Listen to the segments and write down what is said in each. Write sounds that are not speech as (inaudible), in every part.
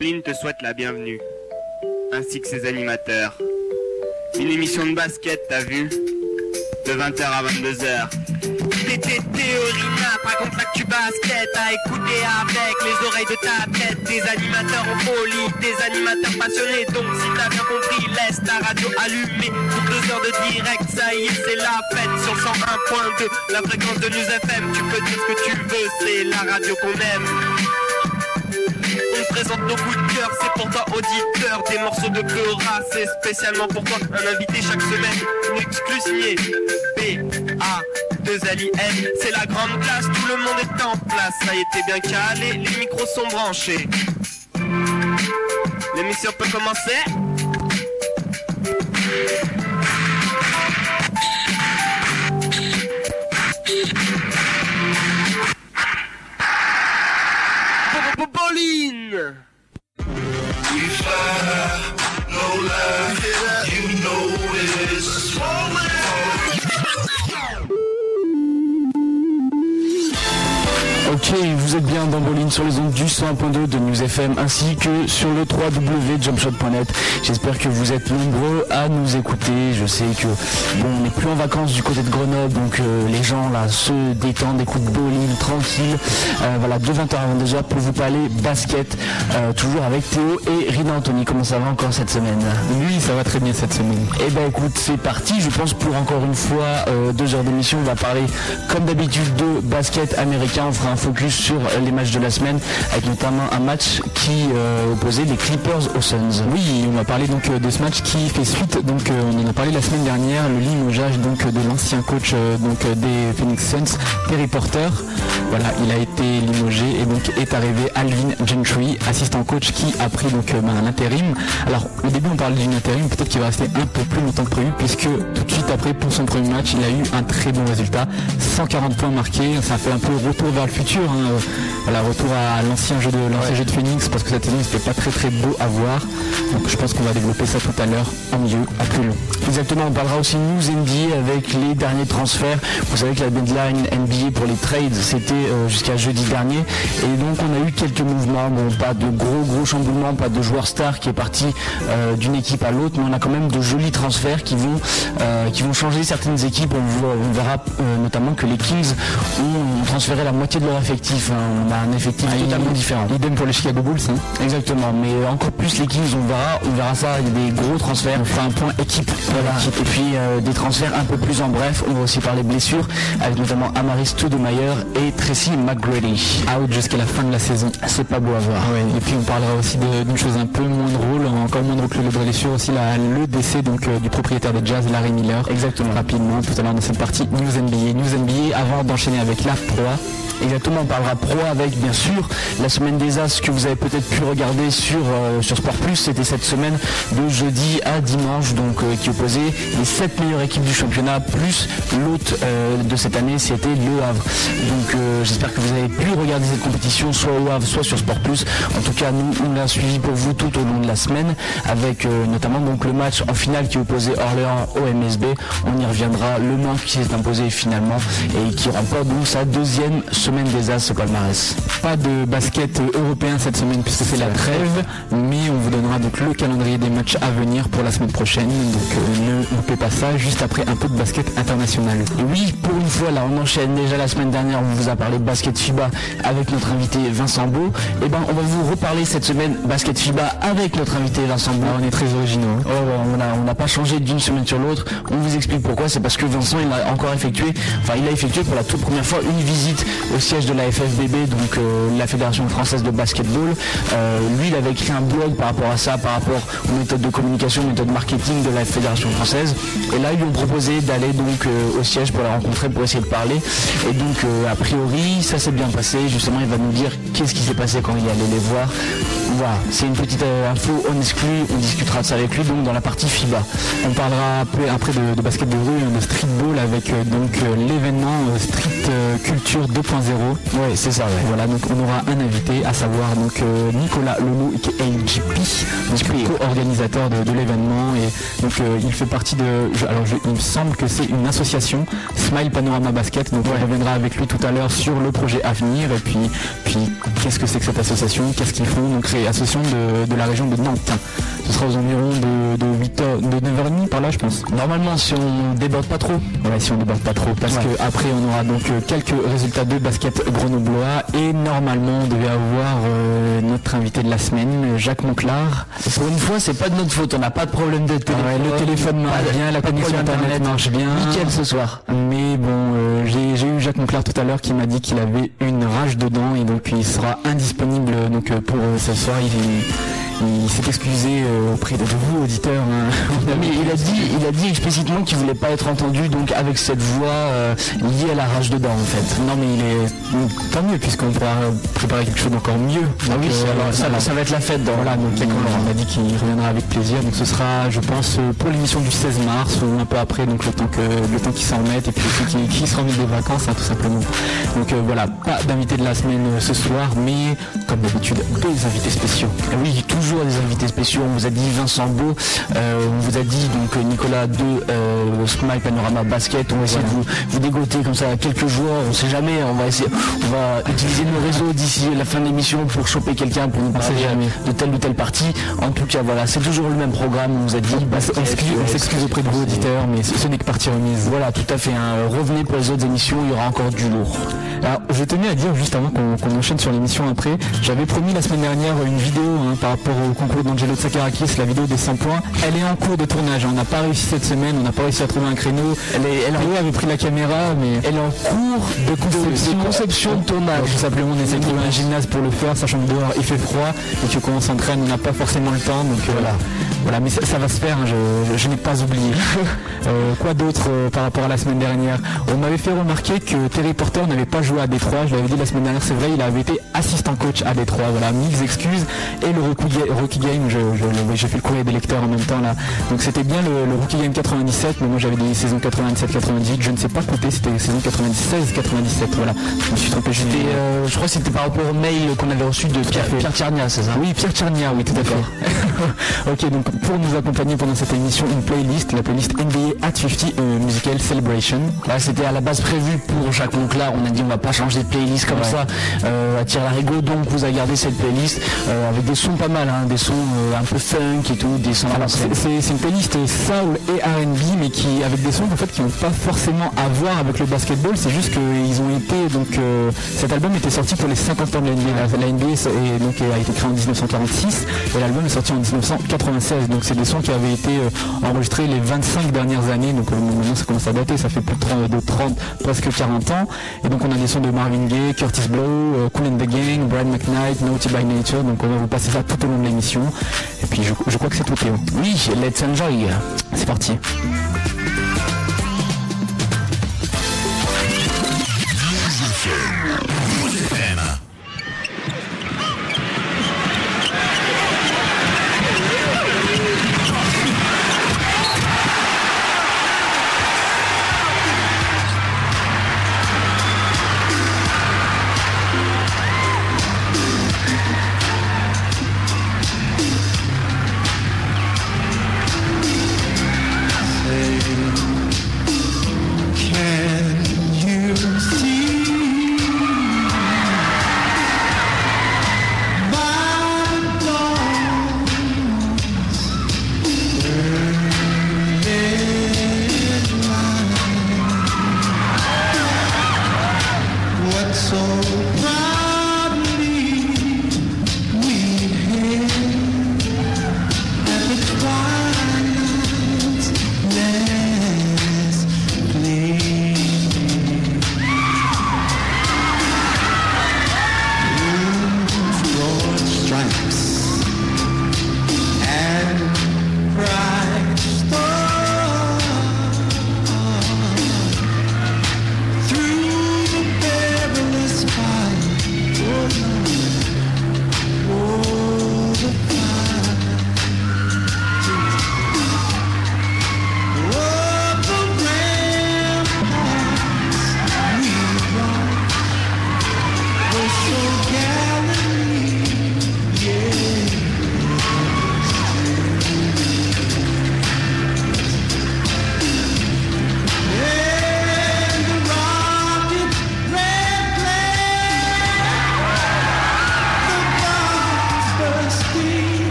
Lynn te souhaite la bienvenue, ainsi que ses animateurs. Une émission de basket, t'as vu? De 20h à 22h. T'étais théorie raconte l'actu basket à écouter avec les oreilles de ta tête. Des animateurs en folie, des animateurs passionnés. Donc si t'as bien compris, laisse ta radio allumée. Pour deux heures de direct, ça y est, c'est la fête. Sur 101.2, la fréquence de News FM. Tu peux dire ce que tu veux, c'est la radio qu'on aime. Présente nos coups de cœur, c'est pour toi auditeur Des morceaux de Cora, c'est spécialement pour toi Un invité chaque semaine, une exclus signée B, A, 2 L, I, N C'est la grande classe, tout le monde est en place Ça y était bien calé, les micros sont branchés. L'émission peut commencer Ok, vous êtes bien dans Bolin sur les ondes du 101.2 de News FM ainsi que sur le www.jumpshot.net. J'espère que vous êtes nombreux à nous écouter. Je sais que bon, on n'est plus en vacances du côté de Grenoble, donc euh, les gens là se détendent, écoutent Bolin tranquille. Euh, voilà, de 20h à 22h pour vous parler basket, euh, toujours avec Théo et Rina Anthony. Comment ça va encore cette semaine? Oui, ça va très bien cette semaine. Eh ben écoute, c'est parti. Je pense pour encore une fois deux heures d'émission, on va parler comme d'habitude de basket américain. On fera un focus sur les matchs de la semaine, avec notamment un match qui euh, opposait les Clippers aux Suns. Oui, on va parler donc euh, de ce match qui fait suite. Donc euh, on en a parlé la semaine dernière, le limogeage donc de l'ancien coach donc des Phoenix Suns, Terry Porter. Voilà, il a été limogé et donc est arrivé Alvin Gentry, assistant coach qui a pris donc euh, ben, l'intérim. Alors au début on parlait d'une intérim, peut-être qu'il va rester un peu plus longtemps que prévu puisque tout de suite après pour son premier match il a eu un très bon résultat, 140 points marqués, ça fait un peu retour vers le futur. hein. Voilà, retour à l'ancien jeu de l'ancien jeu de Phoenix parce que cette saison c'était pas très très beau à voir. Donc je pense qu'on va développer ça tout à l'heure en mieux, à plus long. Exactement, on parlera aussi news NBA avec les derniers transferts. Vous savez que la deadline NBA pour les trades, c'était euh, jusqu'à jeudi dernier. Et donc on a eu quelques mouvements, bon, pas de gros gros chamboulements, pas de joueur star qui est parti euh, d'une équipe à l'autre, mais on a quand même de jolis transferts qui vont, euh, qui vont changer certaines équipes. On, voit- on verra euh, notamment que les Kings ont transféré la moitié de leur effectif. hein. On a un effectif totalement différent. Idem pour les Chicago Bulls. hein. Exactement, mais encore plus les Kings, on verra, on verra ça, il y a des gros transferts. Fera un point équipe. Voilà. Et puis euh, des transferts un peu plus en bref, on va aussi parler blessures, avec notamment Amaris Stoudemire et Tracy McGrady. Out jusqu'à la fin de la saison. C'est pas beau à voir. Et puis on parlera aussi d'une chose un peu moins drôle, encore moins drôle que le blessure aussi la, le décès donc euh, du propriétaire des Jazz, Larry Miller. Exactement. Rapidement, tout à l'heure dans cette partie News NBA. News NBA avant d'enchaîner avec la proie. Exactement, on parlera pro avec bien sûr la semaine des As que vous avez peut-être pu regarder sur, euh, sur Sport Plus. C'était cette semaine de jeudi à dimanche, donc euh, qui opposait les 7 meilleures équipes du championnat, plus l'autre euh, de cette année, c'était Le Havre. Donc j'espère que vous avez pu regarder cette compétition soit au Havre, soit sur Sport Plus. En tout cas, nous, on l'a suivi pour vous tout au long de la semaine, avec notamment donc le match en finale qui opposait Orléans au MSB. On y reviendra. Le Mans qui s'est imposé finalement et qui remporte donc sa deuxième semaine des As au palmarès. Pas de basket européen cette semaine puisque c'est la trêve, mais on vous donnera donc le calendrier des matchs à venir pour la semaine prochaine. Donc euh, ne loupez pas ça juste après un peu de basket international. Oui, pour une fois, là, on enchaîne. Déjà la semaine dernière, on vous a parlé de basket FIBA avec notre invité Vincent Beau. Et ben, on va vous reparler cette semaine basket FIBA avec notre invité Vincent Beau. Ah, on est très originaux. hein. Oh, ouais, on n'a pas changé d'une semaine sur l'autre. On vous explique pourquoi. C'est parce que Vincent, il a encore effectué, enfin, il a effectué pour la toute première fois une visite au siège de la Donc euh, la Fédération française de basketball. Euh, lui, il avait écrit un blog par rapport à ça, par rapport aux méthodes de communication, méthodes marketing de la Fédération française. Et là, ils lui ont proposé d'aller donc euh, au siège pour la rencontrer, pour essayer de parler. Et donc, a priori, ça s'est bien passé. Justement, il va nous dire qu'est-ce qui s'est passé quand il est allé les voir. Voilà, c'est une petite info on exclut. On discutera de ça avec lui, donc dans la partie FIBA. On parlera après, de, basket de rue, hein, de streetball avec donc l'événement Street Culture 2.0. Ouais, c'est ça, ouais. Voilà, donc on aura un invité, à savoir donc euh, Nicolas Lolo, qui est donc co-organisateur de, de l'événement. Et donc euh, il fait partie de. je- alors je- il me semble que c'est une association, Smile Panorama Basket. Donc on reviendra avec lui tout à l'heure sur le projet à venir. Et puis, puis qu'est-ce que c'est que cette association, qu'est-ce qu'ils font? Donc et association de, la région de Nantes. Ce sera aux environs de, 8 h de 9h30 par là je pense. Normalement si on déborde pas trop. Ouais si on déborde pas trop. Parce que après on aura donc quelques résultats de basket grenoblois et normalement on devait avoir notre invité de la semaine, Jacques Monclar. Pour une fois c'est pas de notre faute, on n'a pas de problème de téléphone. le téléphone marche bien, la connexion internet marche bien. Nickel ce soir. Mais bon j'ai eu Jacques Monclar tout à l'heure qui m'a dit qu'il avait une rage dedans et donc il sera indisponible donc pour euh, ce soir. Il, il s'est excusé euh, auprès de vous, auditeurs. Hein. (laughs) mais il a dit, il a dit explicitement qu'il voulait pas être entendu, donc avec cette voix euh, liée à la rage dedans, en fait. Non, mais il est tant mieux puisqu'on pourra préparer quelque chose d'encore mieux. Ah oui, euh, ça, va être la fête. Dans, voilà, donc on, a dit qu'il reviendra avec plaisir. Donc ce sera, je pense, pour l'émission du 16 mars ou un peu après, donc le temps que le temps qu'il s'en remette et puis aussi qui, se remet des vacances, hein, tout simplement. Donc voilà, pas d'invité de la semaine ce soir, mais comme d'habitude, des invités spéciaux. oui, toujours des invités spéciaux. On vous a dit Vincent Beau, euh, on vous a dit donc Nicolas de euh, Smile Panorama Basket. On va essayer de vous, vous dégoter comme ça quelques joueurs. On sait jamais. On va essayer, on va utiliser nos réseaux d'ici la fin de l'émission pour choper quelqu'un pour nous parler de telle ou telle partie. En tout cas, voilà, c'est toujours le même programme. On vous a dit. on s'excuse auprès de vos auditeurs, mais ce n'est que partie remise. Voilà, tout à fait. Hein. Revenez pour les autres émissions. Il y aura encore du lourd. Alors, je tenais à dire juste avant qu'on enchaîne sur l'émission après, j'avais promis la semaine dernière une vidéo hein, par rapport au concours d'Angelo Tsakarakis, la vidéo des 100 points. Elle est en cours de tournage. On n'a pas réussi cette semaine, on n'a pas réussi à trouver un créneau. Elle, est, elle avait pris la caméra, mais elle est en cours de conception de, tournage. tout simplement, on essaie de trouver un gymnase pour le faire, sachant que dehors il fait froid et que quand on s'entraîne, on n'a pas forcément le temps. Donc euh, voilà. Voilà, mais ça, va se faire, hein, je, n'ai pas oublié. (laughs) Euh, quoi d'autre euh, par rapport à la semaine dernière? On m'avait fait remarquer que Terry Porter n'avait pas joué à Détroit, je l'avais dit la semaine dernière, c'est vrai, il avait été assistant coach à Détroit. Voilà, mille excuses. Et le Rookie, Game, j'ai fait le courrier des lecteurs en même temps là. Donc c'était bien le, Rookie Game 97, mais moi j'avais des saisons 97-98, je ne sais pas compter, c'était saison 96-97, voilà. Je me suis trompé, euh, je crois que c'était par rapport au mail qu'on avait reçu de Pierre, Pierre c'est ça? Oui, Pierre Tchernia, oui, tout à fait. (laughs) ok, donc pour nous accompagner pendant cette émission, une playlist, la playlist NBA at 50 euh, Musical Celebration. Là, c'était à la base prévu pour Jacques Monclar. On a dit on va pas changer de playlist comme ça euh, à tir rigo Donc vous avez gardé cette playlist euh, avec des sons pas mal, hein, des sons un peu funk et tout, des sons. c'est une playlist soul et R&B, mais qui avec des sons en fait qui n'ont pas forcément à voir avec le basketball. C'est juste qu'ils ont été donc cet album était sorti pour les 50 ans de la NBA. La, NBA donc, a été créée en 1946 et l'album est sorti en 1996. Donc c'est des sons qui avaient été euh, enregistrés les 25 dernières années. Donc euh, maintenant ça commence à dater, ça fait plus de 30, presque 40 ans. Et donc on a des sons de Marvin Gaye, Curtis Blow, euh, Cool and the Gang, Brian McKnight, Naughty by Nature. Donc on va vous passer ça tout au long de l'émission. Et puis je, crois que c'est tout Théo. Oui, let's enjoy. C'est parti.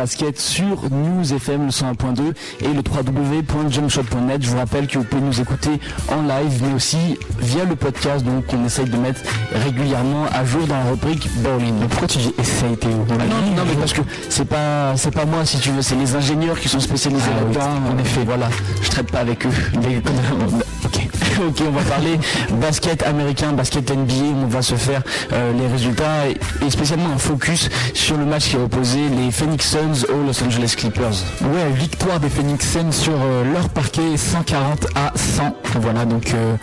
Basket sur News FM le 101.2 et le www.jumpshot.net. Je vous rappelle que vous pouvez nous écouter en live, mais aussi via le podcast, donc on essaye de mettre régulièrement à jour dans la rubrique bowling. Mais pourquoi tu dis essaye Théo? Non, non, mais parce que c'est pas c'est pas moi si tu veux, c'est les ingénieurs qui sont spécialisés Ah oui, là-dedans. en effet. voilà, je traite pas avec eux. (laughs) Ok, on va parler basket américain, basket NBA. On va se faire euh, les résultats et, et spécialement un focus sur le match qui a opposé les Phoenix Suns aux Los Angeles Clippers. Ouais, victoire des Phoenix Suns sur euh, leur parquet 140 à 100. Voilà, donc euh,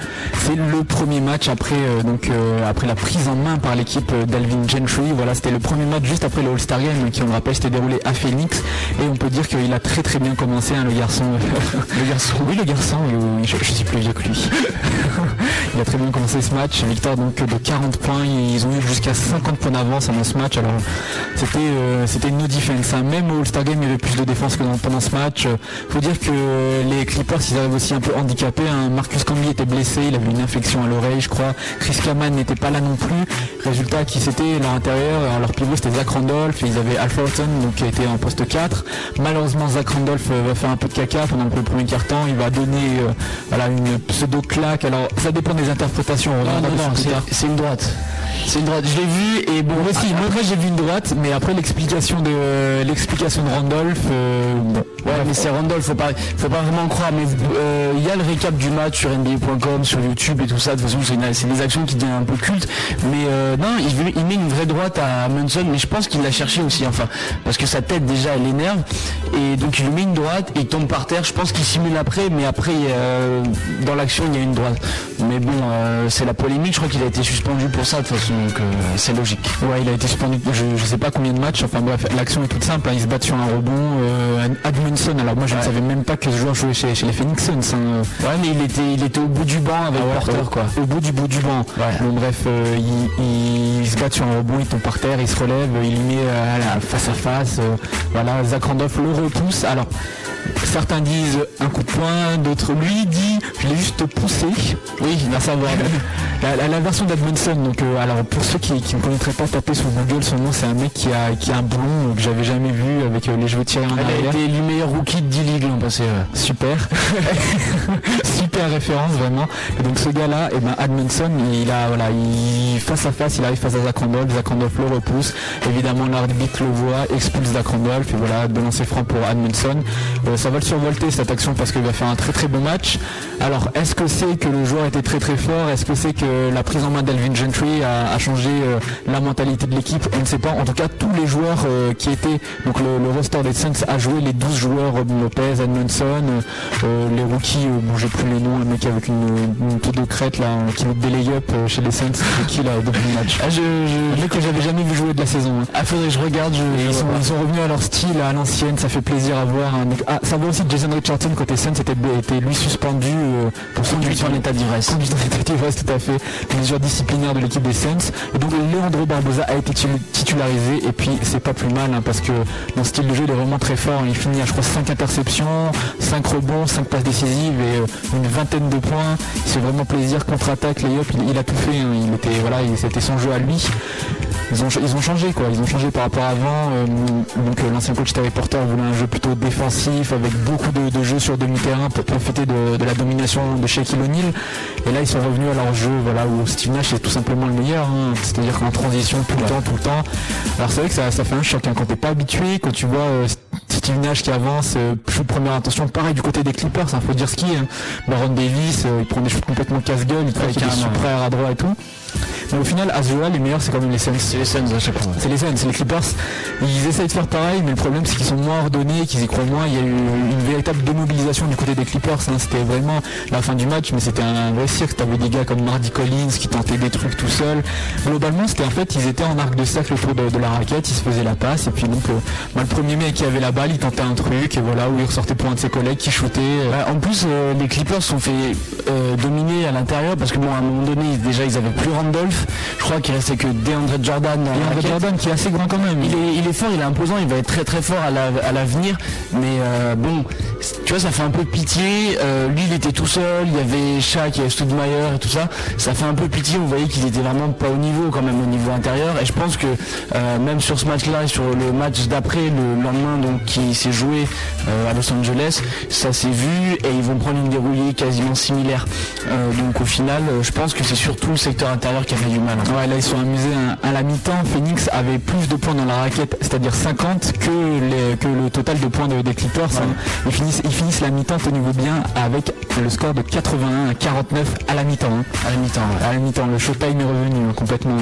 c'est le premier match après donc après la prise en main par l'équipe d'Alvin Gentry. Voilà, c'était le premier match juste après le All-Star Game qui on le rappelle s'était déroulé à Phoenix et on peut dire qu'il a très très bien commencé hein, le garçon. (laughs) le garçon. Oui, le garçon. oui, oui, oui, je, je suis plus vieux que lui. ハハハハ! Il a très bien commencé ce match. Victoire donc de 40 points. Ils ont eu jusqu'à 50 points d'avance dans ce match. Alors c'était euh, c'était no defense. hein. Même au All-Star Game, il y avait plus de défense que pendant ce match. Euh, faut dire que les Clippers, ils arrivent aussi un peu handicapés. hein. Marcus Camby était blessé, il avait une infection à l'oreille, je crois. Chris Kaman n'était pas là non plus. Résultat, qui c'était leur intérieur, alors leur pivot c'était Zach Randolph, et ils avaient Al Horton, donc qui était en poste 4. Malheureusement, Zach Randolph euh, va faire un peu de caca pendant le premier quart-temps. Il va donner euh, voilà, une pseudo-claque. Alors, ça dépend interprétations. Non, non, c'est- une droite. C'est une droite. Je l'ai vu et bon. Moi aussi, moi, moi, j'ai vu une droite, mais après l'explication de l'explication de Randolph, euh, bon, Ouais, mais c'est Randolph, faut pas, faut pas vraiment croire. Mais euh, il y a le récap du match sur NBA.com, sur YouTube et tout ça. De toute façon, c'est des actions qui deviennent un peu cultes. Mais euh, non, il met une vraie droite à Munson, mais je pense qu'il l'a cherché aussi, enfin, parce que sa tête déjà, elle énerve. Et donc il lui met une droite, et il tombe par terre. Je pense qu'il simule après, mais après, euh, dans l'action, il y a une droite. Mais bon, euh, c'est la polémique. Je crois qu'il a été suspendu pour ça. De toute façon, donc euh, c'est logique. Ouais, il a été suspendu, je, je sais pas combien de matchs, enfin bref, l'action est toute simple, hein, ils se battent sur un rebond, euh, Admunson, alors moi je ne savais même pas que ce joueur jouait chez, chez les Phoenix Suns, hein. Ouais, mais il était, il était au bout du banc avec Ah ouais, Porter, quoi. Au bout du bout du banc. Bon bref, euh, il, il- il se bat sur un rebond, il tombe par terre, il se relève, il met à la face à face, voilà, Zach Randolph le repousse, alors certains disent un coup de poing, d'autres lui dit je l'ai juste poussé. Oui, à savoir (laughs) la, la- la version d'Admonson. Donc euh, alors pour ceux qui, ne connaîtraient pas, taper sur Google son nom, c'est un mec qui a qui a un blond euh, que j'avais jamais vu avec euh, les cheveux tirés en Elle a arrière. été élu meilleur rookie de D-League l'an passé. ouais. Super, (laughs) super référence vraiment. Et donc ce gars-là, et ben Admonson, il a voilà, il face à face, il arrive face à Zach Randolph, Zach Randolph le repousse. Évidemment l'arbitre le voit, expulse Zach Randolph et voilà de lancer franc pour Admonson. Euh, ça va le survolter cette action parce qu'il va faire un très très bon match. Alors est-ce que c'est que le joueur était très très fort? Est-ce que c'est que la prise en main d'Alvin Gentry a, a changé euh, la mentalité de l'équipe? On ne sait pas. En tout cas, tous les joueurs euh, qui étaient donc le, le roster des Suns a joué les 12 joueurs Robin Lopez, Edmondson, euh, euh, les rookies, euh, bon j'ai plus les noms, le mec avec une, une tête de crête là, qui met des lay-up euh, chez les c'est qui là au début du match? Ah, je, je, Un mec que j'avais jamais vu jouer de la saison. hein. ah, faudrait que je regarde. Je, je ils, sont, ils revenus à leur style, à l'ancienne, ça fait plaisir à voir. hein. Donc, ah, ça va aussi Jason Richardson côté Suns était, était lui suspendu euh, pour son Conduite en état d'ivresse. Conduite en état d'ivresse, tout à fait. Mesure disciplinaire de l'équipe des Suns. Et donc Leandro Barbosa a été titu- titularisé et puis c'est pas plus mal hein, parce que dans le style de jeu il est vraiment très fort. Il finit à je crois 5 interceptions, 5 rebonds, 5 passes décisives et euh, une vingtaine de points. Il se fait vraiment plaisir, contre-attaque, les il, il a tout fait. hein. Il était voilà, il- c'était son jeu à lui. Ils ont, ils ont changé quoi, ils ont changé par rapport à avant. euh, donc l'ancien coach Terry Porter voulait un jeu plutôt défensif avec beaucoup de, de jeux sur demi-terrain pour profiter de, de la domination de Shaquille O'Neal. Et là ils sont revenus à leur jeu voilà, où Steve Nash est tout simplement le meilleur. hein. C'est-à-dire qu'en transition tout le temps, tout le temps. Alors c'est vrai que ça, ça fait un choc hein, quand t'es pas habitué, quand tu vois euh, Steve Nash qui avance, euh, shoot première intention, pareil du côté des Clippers, il faut dire ce qui est. hein. Baron Davis, euh, il prend des shoots complètement casse-gueule, il travaille avec carrément. super à droite et tout. Mais au final, à ce jeu-là, les meilleurs c'est quand même les Suns. C'est les Suns à chaque fois. C'est les Suns, c'est les Clippers. Ils essayent de faire pareil, mais le problème c'est qu'ils sont moins ordonnés, qu'ils y croient moins. Il y a eu une véritable démobilisation du côté des Clippers. hein. C'était vraiment la fin du match, mais c'était un vrai cirque. T'avais des gars comme Mardy Collins qui tentaient des trucs tout seuls. Globalement, c'était en fait, ils étaient en arc de cercle autour de, de la raquette, ils se faisaient la passe, et puis donc, euh, bah, le premier mec qui avait la balle, il tentait un truc, et voilà, où il ressortait pour un de ses collègues qui shootait. Bah, en plus, euh, les Clippers sont fait euh, dominer à l'intérieur parce que bon, à un moment donné, déjà, ils avaient plus Randolph. Je crois qu'il restait que DeAndre Jordan. raquette. Jordan qui est assez grand quand même. Il est, il est fort, il est imposant, il va être très très fort à la- à l'avenir. mais euh, bon, tu vois, ça fait un peu pitié. Euh, lui, il était tout seul. Il y avait Shaq, il y avait Studmeyer et tout ça. Ça fait un peu pitié. On voyait qu'il était vraiment pas au niveau quand même au niveau intérieur. Et je pense que euh, même sur ce match-là et sur le match d'après, le lendemain, donc qui s'est joué à Los Angeles, ça s'est vu et ils vont prendre une dérouillée quasiment similaire. donc au final, je pense que c'est surtout le secteur intérieur qui a fait du mal. Hein. Ouais, là ils sont amusés hein. à la mi-temps. Phoenix avait plus de points dans la raquette, c'est-à-dire 50 que, le total de points des Clippers. Hein. Ils, finissent, ils finissent la mi-temps au niveau bien avec le score de 81 à 49 à la mi-temps. À la mi-temps. À la mi-temps. Le showtime est revenu complètement.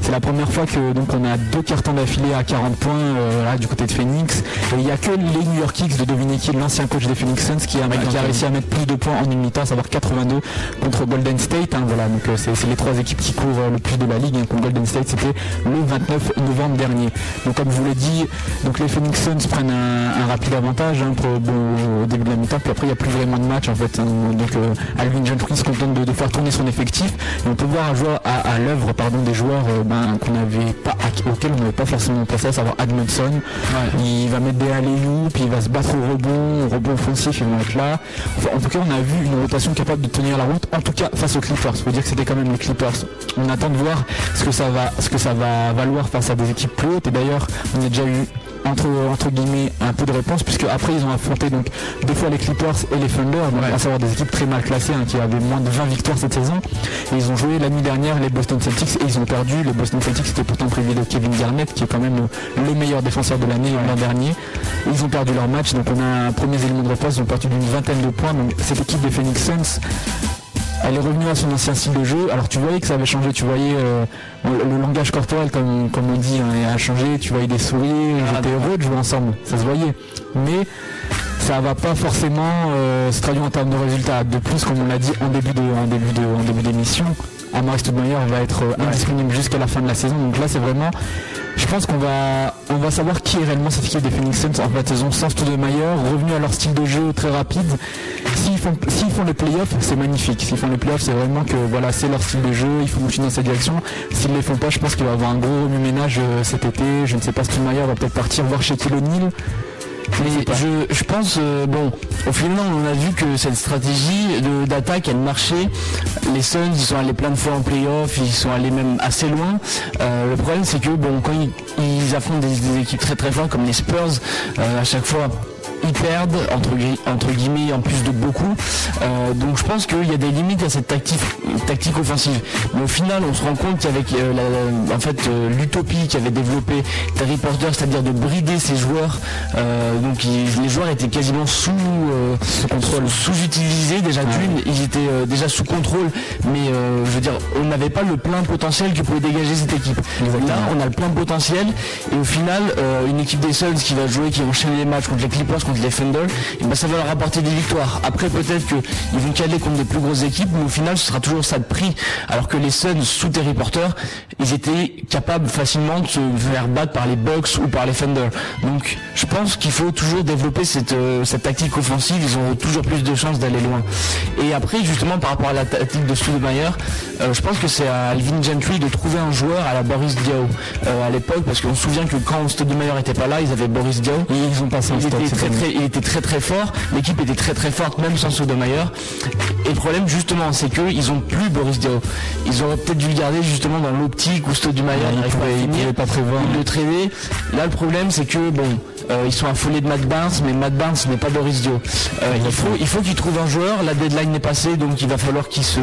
C'est la première fois que donc on a deux cartons d'affilée à 40 points euh, du côté de Phoenix. Et il n'y a que les New York Knicks de deviner qui l'ancien coach des Phoenix Suns qui a, réussi à mettre plus de points en une mi-temps, à savoir 82 contre Golden State. voilà, donc euh, c'est les trois équipes qui courent euh, le plus de la ligue. Contre Golden State, c'était le 29 novembre dernier. Donc comme je vous l'ai dit, donc les Phoenix Suns prennent un, rapide avantage hein, au début de la mi-temps, puis après il n'y a plus vraiment de match en fait. Hein. donc euh, Alvin Gentry se contente de, faire tourner son effectif. Et on peut voir à, l'œuvre pardon, des joueurs euh, ben, qu'on avait pas, auxquels on n'avait pas forcément pensé, à savoir Admonson. Il va mettre des alley puis il va se battre au rebond, au rebond offensif, ils vont être là. en tout cas, on a vu une rotation capable de tenir la route, en tout cas face aux Clippers. Il faut dire que c'était quand même les Clippers. On attend de voir ce que ça va, ce que ça va valoir face à des équipes plus hautes. Et d'ailleurs, on a déjà eu entre, entre guillemets un peu de réponse puisque après ils ont affronté donc deux fois les Clippers et les Thunder, à savoir des équipes très mal classées hein, qui avaient moins de 20 victoires cette saison. Et ils ont joué la nuit dernière les Boston Celtics et ils ont perdu. Les Boston Celtics étaient pourtant privés de Kevin Garnett qui est quand même le meilleur défenseur de l'année l'an dernier. Ils ont perdu leur match, donc on a un premier élément de réponse, ils ont perdu d'une vingtaine de points. Donc cette équipe des Phoenix Suns elle est revenue à son ancien style de jeu. Alors tu voyais que ça avait changé, tu voyais euh, le, langage corporel comme, comme on dit hein, a changé, tu voyais des souris, ils étaient heureux de jouer ensemble, ça se voyait. Mais ça va pas forcément euh, se traduire en termes de résultats. De plus, comme on l'a dit en début de en début de en début d'émission, Amari Stoudemire va être euh, indisponible jusqu'à la fin de la saison. Donc là c'est vraiment je pense qu'on va, on va savoir qui est réellement cette équipe des Phoenix Suns en fait saison sans Stoudemire, revenu à leur style de jeu très rapide. S'ils font, s'ils font les playoffs, c'est magnifique. S'ils font les playoffs, c'est vraiment que voilà, c'est leur style de jeu, il faut continuer dans cette direction. S'ils ne les font pas, je pense qu'il va y avoir un gros remue-ménage euh, cet été. Je ne sais pas, Stoudemire va peut-être partir voir chez O'Neal. Mais je, pense, euh, bon, au final, on a vu que cette stratégie d'attaque, elle marchait. Les Suns, ils sont allés plein de fois en playoff, ils sont allés même assez loin. Euh, le problème, c'est que, bon, quand ils, affrontent des, équipes très très fortes comme les Spurs, euh, à chaque fois, ils perdent entre, entre guillemets en plus de beaucoup. Euh, donc je pense qu'il y a des limites à cette tactique, tactique offensive. Mais au final, on se rend compte qu'avec euh, en fait euh, l'utopie qu'avait développé Terry Porter, c'est-à-dire de brider ses joueurs, donc les joueurs étaient quasiment sous, contrôle, sous-utilisés déjà d'une, ils étaient déjà sous contrôle, mais je veux dire, on n'avait pas le plein potentiel que pouvait dégager cette équipe. Là, on a le plein potentiel et au final, une équipe des Suns qui va jouer, qui va enchaîner les matchs contre les Clippers, Defender, et ben ça va leur apporter des victoires. Après peut-être qu'ils vont caler contre des plus grosses équipes, mais au final ce sera toujours ça de prix. Alors que les Suns sous Terry Porter, ils étaient capables facilement de se faire battre par les Bucks ou par les Thunder. Donc je pense qu'il faut toujours développer cette, euh, cette tactique offensive, ils ont toujours plus de chances d'aller loin. Et après justement par rapport à la tactique de Stoudemire, euh, je pense que c'est à Alvin Gentry de trouver un joueur à la Boris Diaw euh, à l'époque, parce qu'on se souvient que quand Stoudemire était pas là, ils avaient Boris Diaw. Et ils ont passé un il était très, il était très très fort, l'équipe était très très forte même sans Sodomayer. Et le problème justement c'est qu'ils ont plus Boris Diaw. Ils auraient peut-être dû le garder justement dans l'optique où Stoudemire n'arrive pas, pas prévoir. le. Là le problème c'est que bon ils sont affolés de Matt Barnes, mais Matt Barnes n'est pas Boris Dio. Euh, il faut, il faut qu'il trouve un joueur. La deadline est passée, donc il va falloir qu'il se,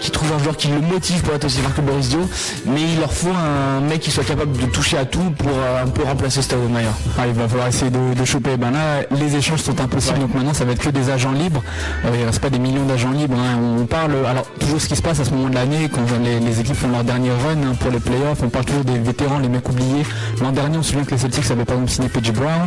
qu'il trouve un joueur qui le motive pour être aussi fort que Boris Dio. Mais il leur faut un mec qui soit capable de toucher à tout pour euh, un peu remplacer Stoudemire. Ah, il va falloir essayer de, choper. Ben là, les échanges sont impossibles, donc maintenant ça va être que des agents libres. il reste pas des millions d'agents libres. Hein. On parle, alors toujours ce qui se passe à ce moment de l'année, quand les, équipes font leur dernier run hein, pour les playoffs, on parle toujours des vétérans, les mecs oubliés. L'an dernier, on se souvient que les Celtics avaient par exemple signé Pidgey Brown.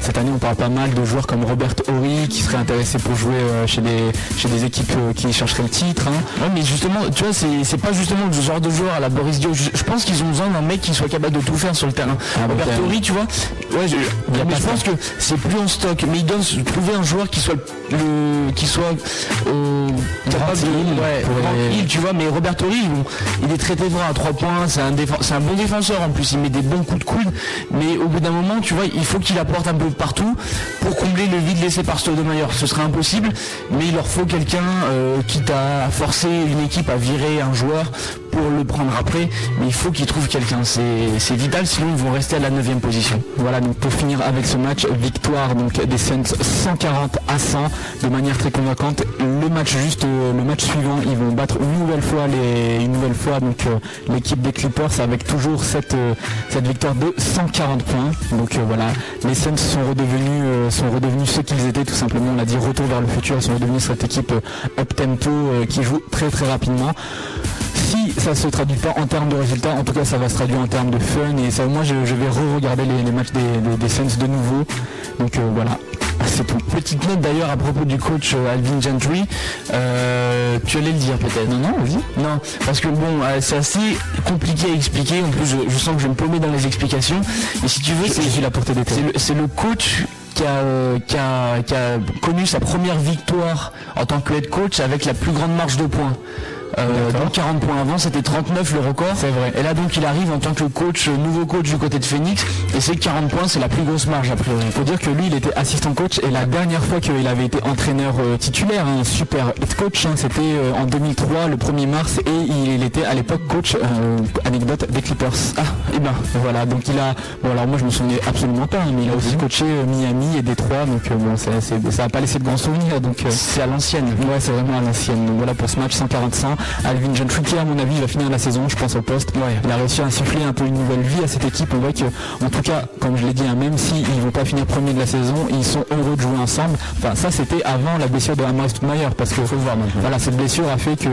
Cette année, on parle pas mal de joueurs comme Robert Horry qui serait intéressé pour jouer euh, chez, des, chez des équipes euh, qui chercheraient le titre. Hein. mais justement, tu vois, c'est pas justement le genre de joueur à la Boris Dio. Je, pense qu'ils ont besoin d'un mec qui soit capable de tout faire sur le terrain. Ah, Robert Horry, tu vois, ouais, je, mais je pense que c'est plus en stock. Mais il doit trouver un joueur qui soit le, qui soit euh, capable de, ouais, tu vois. Mais Robert Horry, il est très très fort à 3 points. C'est un, un bon défenseur en plus. Il met des bons coups de coude. Mais au bout d'un moment, tu vois, il faut qu'il apporte un peu partout pour combler le vide laissé par Stoudemire. Ce serait impossible, mais il leur faut quelqu'un quitte à forcer une équipe à virer un joueur pour le prendre après, mais il faut qu'ils trouvent quelqu'un. C'est vital, sinon ils vont rester à la 9 position. Voilà, donc pour finir avec ce match, victoire donc des Suns 140 à 100 de manière très convaincante. Le match juste, euh, le match suivant, ils vont battre une nouvelle fois euh, l'équipe des Clippers avec toujours cette, euh, cette victoire de 140 points. Donc voilà, les Suns sont redevenus, sont redevenus ce qu'ils étaient tout simplement. On l'a dit, retour vers le futur. Ils sont redevenus cette équipe up tempo qui joue très très rapidement si ça se traduit pas en termes de résultats, en tout cas ça va se traduire en termes de fun et ça, moi je, vais re-regarder les, matchs des, des, Suns de nouveau. Donc euh, voilà. C'est une petite note d'ailleurs à propos du coach euh, Alvin Gentry. Euh, tu allais le dire peut-être Non, non, vas-y. Non, parce que bon, c'est assez compliqué à expliquer. En plus, je, sens que je me paumer dans les explications. Et si tu veux, c'est la portée des C'est le, coach qui a, qui a, connu sa première victoire en tant que head coach avec la plus grande marge de points. Euh, donc 40 points avant, c'était 39 le record. C'est vrai. Et là donc il arrive en tant que coach, euh, nouveau coach du côté de Phoenix, et c'est 40 points, c'est la plus grosse marge a priori. Il faut dire que lui il était assistant coach et la dernière fois qu'il avait été entraîneur euh, titulaire, un super head coach, hein, c'était en 2003, le 1er mars, et il, était à l'époque coach, anecdote, des Clippers. Ah, et eh ben voilà, donc il a, bon alors moi je me souvenais absolument pas, hein, mais il a aussi mhm. coaché Miami et Détroit, donc bon ça n'a pas laissé de grands souvenirs. Donc c'est à l'ancienne. Ouais, c'est vraiment à l'ancienne. Donc voilà pour ce match 145. Alvin Gentry qui à mon avis va finir la saison, je pense au poste. Il a réussi à insuffler un peu une nouvelle vie à cette équipe. On voit que, en tout cas, comme je l'ai dit, hein, même s'ils ne vont pas finir premier de la saison, ils sont heureux de jouer ensemble. Enfin, ça c'était avant la blessure de Amari Stoudemire parce que voir Voilà, cette blessure a fait que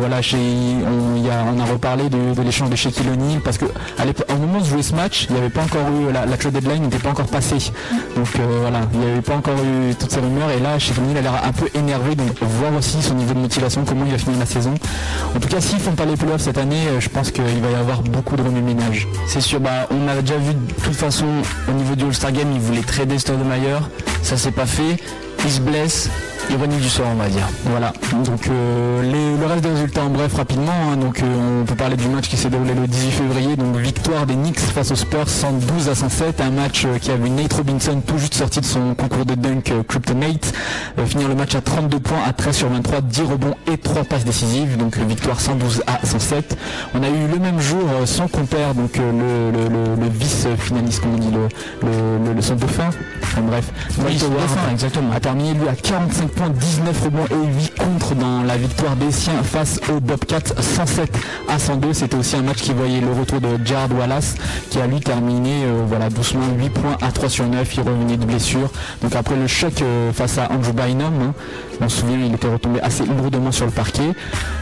voilà, chez, on, a, on a reparlé de, l'échange de Shaquille O'Neal parce que au moment de jouer ce match, il n'y avait pas encore eu la, la trade deadline n'était pas encore passée. Donc euh, voilà, il n'y avait pas encore eu toutes ces rumeurs et là Shaquille O'Neal a l'air un peu énervé donc voir aussi son niveau de motivation, comment il va finir la saison. En tout cas, s'ils font pas les playoffs cette année, euh, je pense qu'il va y avoir beaucoup de remue-ménage. C'est sûr, bah, on a déjà vu de toute façon au niveau du All-Star Game, ils voulaient trader Stoudemire, ça s'est pas fait, il se blesse, ironie du sort, on va dire. Voilà. Donc euh, le reste des résultats en bref rapidement. Hein. donc euh, on peut parler du match qui s'est déroulé le 18 février. Donc victoire des Knicks face aux Spurs 112 à 107. Un match euh, qui a vu Nate Robinson tout juste sorti de son concours de dunk Kryptonite. finir le match à 32 points à 13 sur 23, 10 rebonds et 3 passes décisives. Donc victoire 112 à 107. On a eu le même jour son compère, donc le, vice-finaliste, comme on dit, le, le, centre de fin. bref, exactement. a terminé lui à 45 19 rebonds et 8 contre dans la victoire des siens face au Bobcats 107 à 102. C'était aussi un match qui voyait le retour de Jared Wallace qui a lui terminé euh, voilà, doucement 8 points à 3 sur 9. Il revenait de blessure. Donc après le choc euh, face à Andrew Bynum, hein, on se souvient il était retombé assez lourdement sur le parquet.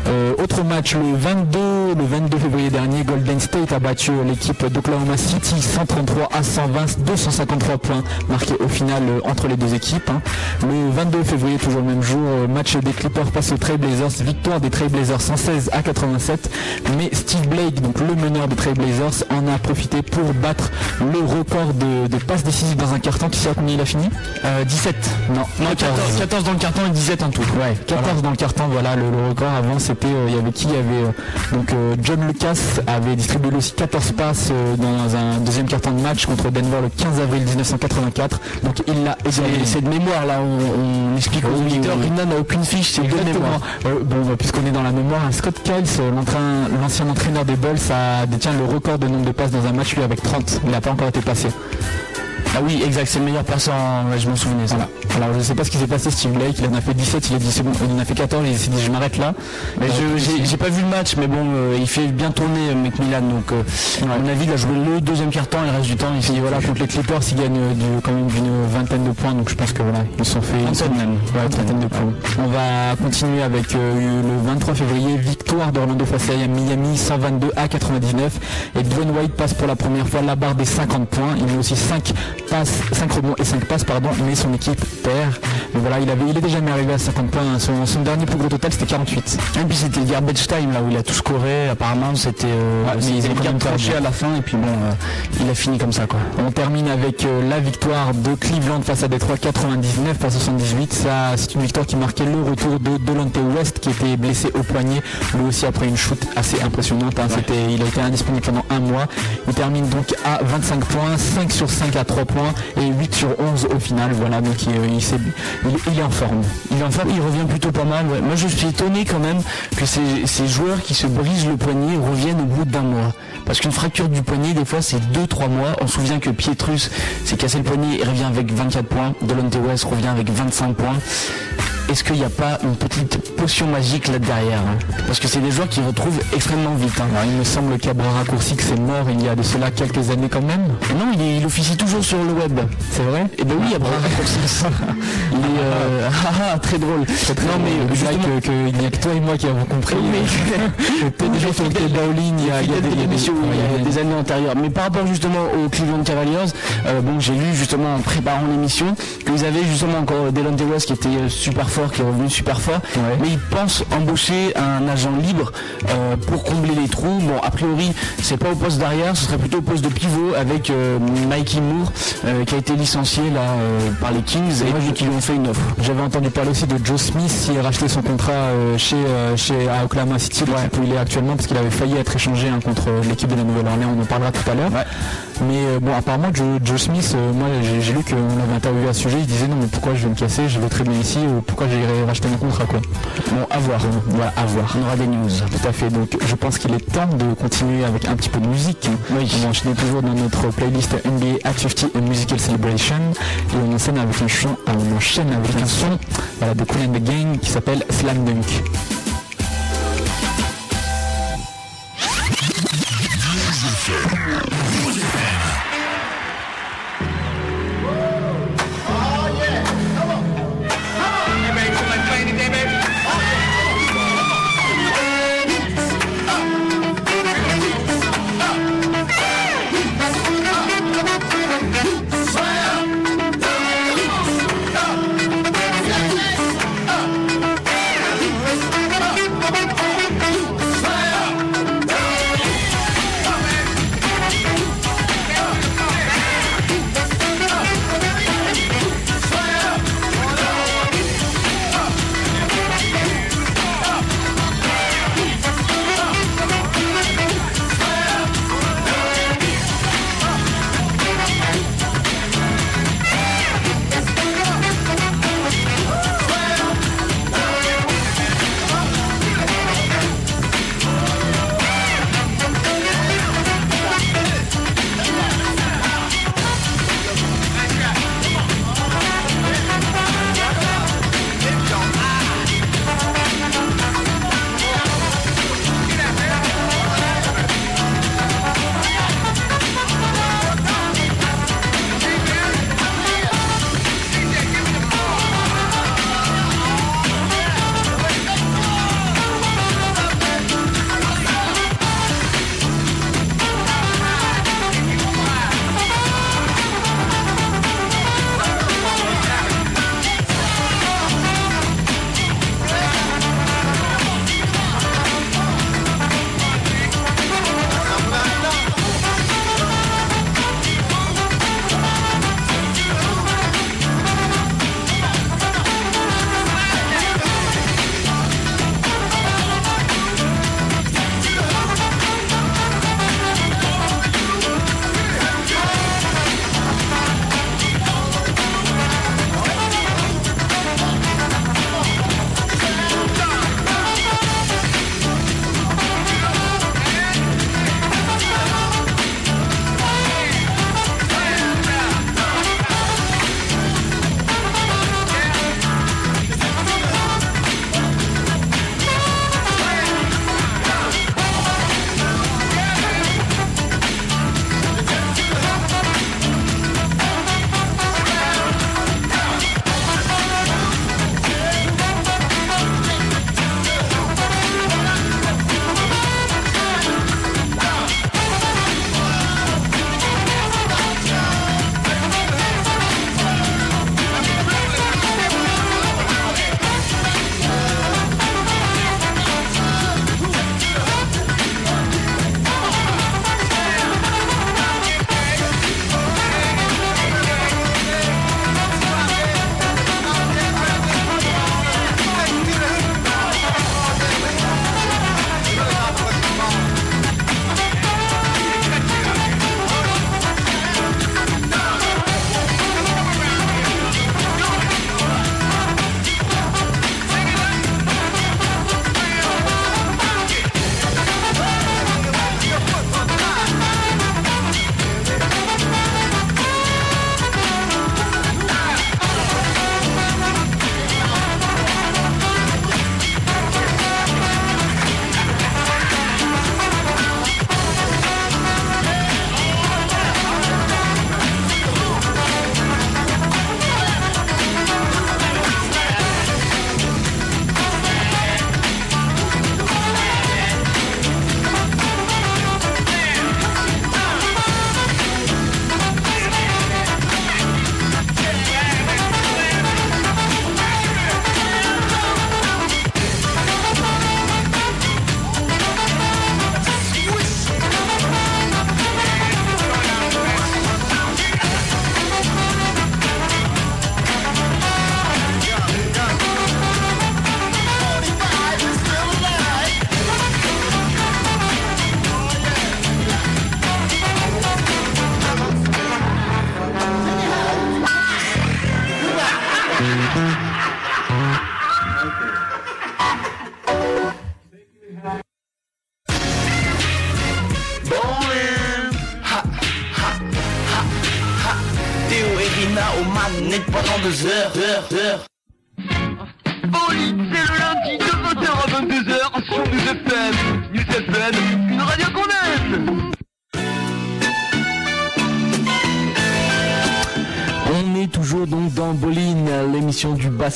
Euh, autre match le 22, le 22 février dernier, Golden State a battu l'équipe d'Oklahoma City 133 à 120, 253 points marqués au final entre les deux équipes. Hein. Le 22 février toujours le même jour. Euh, match des Clippers face aux Trailblazers. Victoire des Trailblazers 116 à 87. Mais Steve Blake, donc le meneur des Trailblazers, en a profité pour battre le record de, passes décisives dans un carton. Qui sait à combien il a fini? 17. Euh, non, non 14, dans le carton et 17 en tout. Ouais, 14 dans le carton, voilà le, record. Avant c'était, euh, il y avait qui Il y avait donc John Lucas avait distribué aussi 14 passes dans un deuxième carton de match contre Denver le 15 avril 1984. Donc il l'a C'est de mémoire là, on, on explique aux Rina n'a aucune fiche, c'est deux mémoires. bon, bah, puisqu'on est dans la mémoire, Scott Kiles, euh, l'ancien entraîneur des Bulls, a détient le record de nombre de passes dans un match, lui, avec 30. Il n'a pas encore été passé. Ah oui, exact, c'est le meilleur passant, je m'en souvenais. Voilà. Alors je ne sais pas ce qui s'est passé Steve Blake, il en a fait 17, il a dit bon, il en a fait 14, il s'est dit je m'arrête là. Mais je j'ai pas vu le match, mais bon, euh, il fait bien tourner euh, Macmillan, donc euh, à mon avis il a joué le deuxième quart-temps et le reste du temps il s'est dit voilà contre les Clippers il gagne quand même une vingtaine de points, donc je pense que voilà, ils sont fait une. Ouais, trentaine de points. On va continuer avec le 23 février, victoire d'Orlando face à Miami 122 à 99 et Dwayne White passe pour la première fois la barre des 50 points, il met aussi 5 passes, 5 rebonds et 5 passes, pardon, mais son équipe perd. Mais voilà, il avait, il était jamais arrivé à 50 points. Son, son dernier plus gros total, c'était 48. Et puis c'était le garbage time là où il a tout scoré. Apparemment c'était euh, Ouais, mais ils ont tranché à la fin et puis bon euh, il a fini comme ça quoi. On termine avec euh, la victoire de Cleveland face à Détroit 99 à 78. Ça, c'est une victoire qui marquait le retour de Delonte West qui était blessé au poignet, lui aussi après une shoot assez impressionnante. hein. C'était, il a été indisponible pendant un mois. Il termine donc à 25 points, 5 sur 5 à 3 points et 8 sur 11 au final. Voilà, donc il, il il- est en forme. Il, en fait, il revient plutôt pas mal. Moi, je suis étonné quand même que ces, ces joueurs qui se brisent le poignet reviennent au bout d'un mois. Parce qu'une fracture du poignet, des fois, c'est 2-3 mois. On se souvient que Pietrus s'est cassé le poignet et revient avec 24 points. Delonte West revient avec 25 points. Est-ce qu'il n'y a pas une petite potion magique là derrière hein Parce que c'est des joueurs qui retrouvent extrêmement vite. hein. Il me semble qu'à bras raccourcis que c'est mort il y a de cela quelques années quand même. Non, il, est- il officie toujours sur le web. C'est vrai Et ben oui, à bras raccourcis. (laughs) Il est euh, ah, ah, très drôle. non mais je justement, que, que il n'y a que toi et moi qui avons compris. mais- (laughs) Peut-être déjà sur il y a, il y a des, années antérieures. Mais par rapport justement aux Cleveland Cavaliers, euh, bon, j'ai lu justement en préparant l'émission qu'ils avaient justement encore Delonte West qui était euh, super fort, qui est revenu super fort, Ouais. mais ils pensent embaucher un agent libre euh, pour combler les trous. Bon, a priori, c'est pas au poste d'arrière, ce serait plutôt au poste de pivot avec euh, Mikey Moore euh, qui a été licencié là euh, par les Kings et moi, je- qui lui ont fait une offre. J'avais entendu parler aussi de Joe Smith s'il rachetait son contrat chez, chez à Oklahoma City, où il est actuellement, parce qu'il avait failli être échangé hein, contre l'équipe de la Nouvelle-Orléans, on en parlera tout à l'heure. Mais bon, apparemment, Joe, Joe Smith, moi j'ai lu qu'on l'avait interviewé à ce sujet, il disait non mais pourquoi je vais me casser, je vais très bien ici, ou j'irai racheter mon contrat quoi. Bon, à voir, voilà, à voir. On aura des news. Tout à fait, donc je pense qu'il est temps de continuer avec un petit peu de musique. Oui. On va enchaîner toujours dans notre playlist NBA at 50 A Musical Celebration et on enchaîne avec un son, on enchaîne avec un son voilà, de Cool and the Gang qui s'appelle Slam Dunk.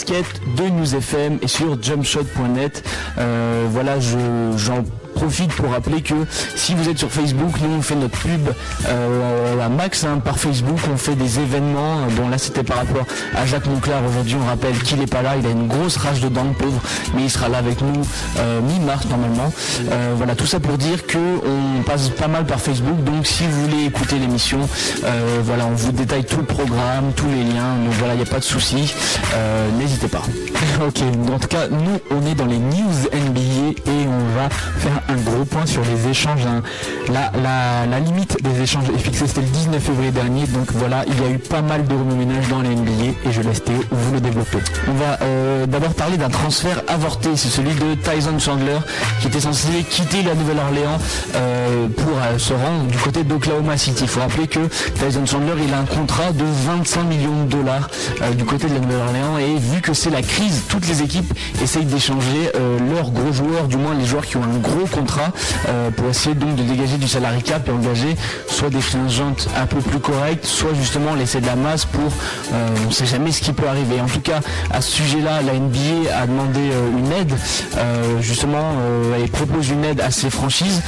De News FM et sur jumpshot.net. Euh, voilà, je, j'en profite pour rappeler que si vous êtes sur Facebook, nous on fait notre pub euh, à max hein, par Facebook, on fait des événements. Bon là c'était par rapport à Jacques Monclar. Aujourd'hui on rappelle qu'il n'est pas là, il a une grosse rage de dents pauvre, mais il sera là avec nous euh, mi-mars normalement. Euh, voilà tout ça pour dire que on passe pas mal par Facebook. Donc si vous voulez écouter l'émission, euh, voilà on vous détaille tout le programme, tous les liens. Donc voilà il n'y a pas de souci. N'hésitez pas. (laughs) Ok, en tout cas, nous, on est dans les news NBA et faire un gros point sur les échanges. hein. La, la- limite des échanges est fixée, c'était le 19 février dernier, donc voilà, il y a eu pas mal de remue-ménage dans la NBA et je laisse Théo vous le développer. On va euh, d'abord parler d'un transfert avorté, c'est celui de Tyson Chandler qui était censé quitter la Nouvelle-Orléans euh, pour euh, se rendre du côté d'Oklahoma City. Il faut rappeler que Tyson Chandler il a un contrat de 25 millions de dollars du côté de la Nouvelle-Orléans et vu que c'est la crise, toutes les équipes essayent d'échanger leurs gros joueurs, du moins les joueurs qui ont un gros contrat euh, pour essayer donc de dégager du salary cap et engager soit des finances un peu plus correctes, soit justement laisser de la masse pour euh, on ne sait jamais ce qui peut arriver. En tout cas, à ce sujet-là, la NBA a demandé euh, une aide, justement, elle propose une aide à ces franchises.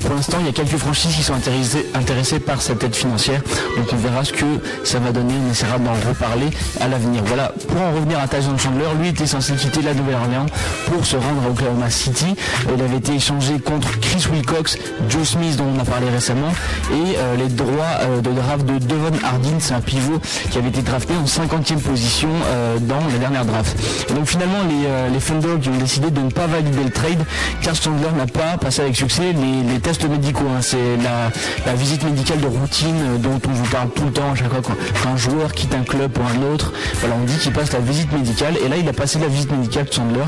Pour l'instant, il y a quelques franchises qui sont intéressées, par cette aide financière, donc on verra ce que ça va donner, on essaiera d'en reparler à l'avenir. Voilà, pour en revenir à Tyson Chandler, lui était censé quitter la Nouvelle-Orléans pour se rendre à Oklahoma City. Il avait été échangé contre Chris Wilcox, Joe Smith dont on a parlé récemment, et euh, les droits euh, de draft de Devon Hardin, c'est un pivot qui avait été drafté en 50e position euh, dans la dernière draft. Et donc finalement les, les Thunder qui ont décidé de ne pas valider le trade, car Chandler n'a pas passé avec succès les, tests médicaux. hein. C'est la, visite médicale de routine dont on vous parle tout le temps chaque fois quand, quand un joueur quitte un club pour un autre. Voilà, on dit qu'il passe la visite médicale et là il a passé la visite médicale de Chandler.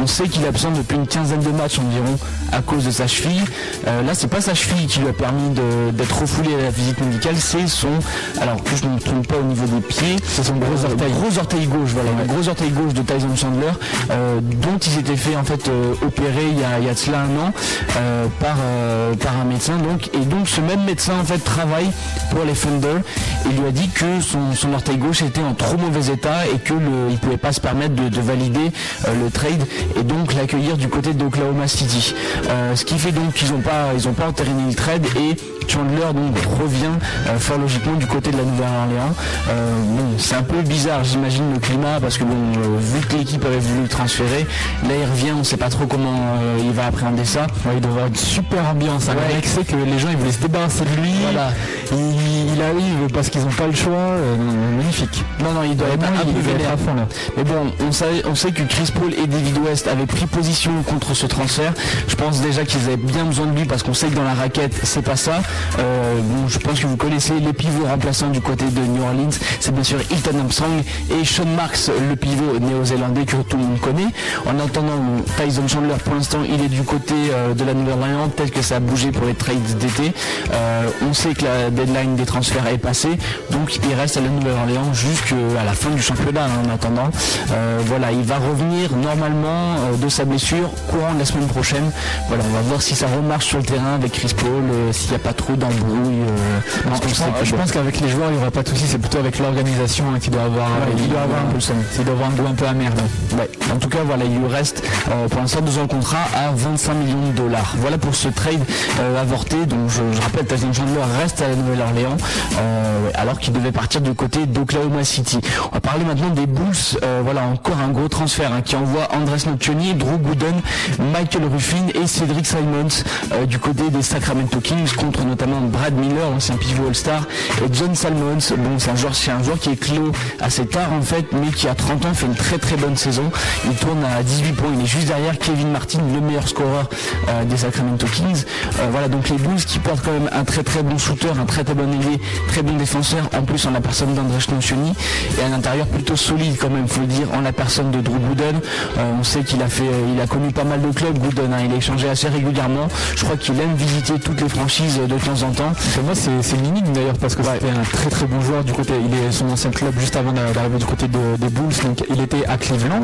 On sait qu'il est absent depuis une quinzaine de matchs environ à cause de sa cheville. Euh, là c'est pas sa cheville qui lui a permis d'être refoulé à la visite médicale, c'est son alors que je ne me trompe pas au niveau des pieds, c'est son gros orteil, gros orteil gauche, voilà, le gros orteil gauche de Tyson Chandler, euh, dont il s'était fait en fait euh, opérer il y, a, il y a de cela un an euh, par, euh, par un médecin donc et donc ce même médecin en fait travaille pour les Thunder et lui a dit que son, son orteil gauche était en trop mauvais état et que le, il pouvait pas se permettre de, de valider euh, le trade et donc l'accueillir du côté d'Oklahoma City. Euh, ce qui fait donc qu'ils n'ont pas ils ont pas entériné le trade et Chandler donc revient euh, fort logiquement du côté de la Nouvelle-Orléans. Euh, bon, c'est un peu bizarre, j'imagine le climat parce que bon, euh, vu que l'équipe avait voulu le transférer, là il revient, on sait pas trop comment il va appréhender ça. Ouais, il doit avoir une super ambiance. hein. Ouais. Le mec sait que les gens ils voulaient se débarrasser de lui. Voilà. Il, il arrive parce qu'ils n'ont pas le choix. Magnifique. Non, non, il doit être un peu vénère. à fond là. Mais bon, on sait que Chris Paul et David West avaient pris position contre ce transfert. Je pense déjà qu'ils avaient bien besoin de lui parce qu'on sait que dans la raquette, c'est pas ça. Euh, bon, je pense que vous connaissez les pivots remplaçants du côté de New Orleans. C'est bien sûr Hilton Armstrong et Sean Marks, le pivot néo-zélandais que tout le monde connaît. En attendant, Tyson Chandler, pour l'instant, il est du côté euh, de la Nouvelle-Orléans. Peut-être que ça a bougé pour les trades d'été. Euh, on sait que la deadline des transferts est passée. Donc, il reste à la Nouvelle-Orléans jusqu'à la fin du championnat hein, en attendant. Voilà, il va revenir normalement de sa blessure courant la semaine prochaine. Voilà, on va voir si ça remarche sur le terrain avec Chris Paul, euh, s'il n'y a pas trop d'embrouilles. euh, je pense, je qu'avec les joueurs, il n'y aura pas de souci. C'est plutôt avec l'organisation hein, qui doit avoir. Ouais, il doit avoir un peu le seum. Il doit avoir un goût un peu amer. là. Ouais. En tout cas, voilà, il lui reste euh, pour l'instant deux ans de contrat à 25 millions de dollars. Voilà pour ce trade euh, avorté. Donc, je, je rappelle, Tyson Chandler reste à la Nouvelle-Orléans, euh, ouais, alors qu'il devait partir du côté d'Oklahoma City. On va parler maintenant des Bulls. Euh, voilà, encore un gros transfert hein, qui envoie Andres Nocioni, Drew Gooden, Michael Ruffin et Cedric Simons euh, du côté des Sacramento Kings contre notamment Brad Miller, l'ancien pivot All-Star, et John Salmons. Bon, c'est un joueur, c'est un qui est clos assez tard en fait, mais qui à 30 ans fait une très très bonne saison. Il tourne à 18 points. Il est juste derrière Kevin Martin, le meilleur scoreur euh, des Sacramento Kings. Euh, voilà, donc les Bulls qui portent quand même un très très bon shooter, un très très bon ailier, très bon défenseur. En plus, en la personne d'André Nocioni et un intérieur plutôt solide quand même, faut le dire, en la personne de Drew Gooden. On sait qu'il a fait, il a connu pas mal de clubs. Hein. il a échangé assez régulièrement. Je crois qu'il aime visiter toutes les franchises de temps en temps. Pour moi, c'est énigme d'ailleurs parce que c'était un très très bon joueur du côté. Il est son ancien club juste avant d'a- d'arriver du côté de- des Bulls. Donc il était à Cleveland.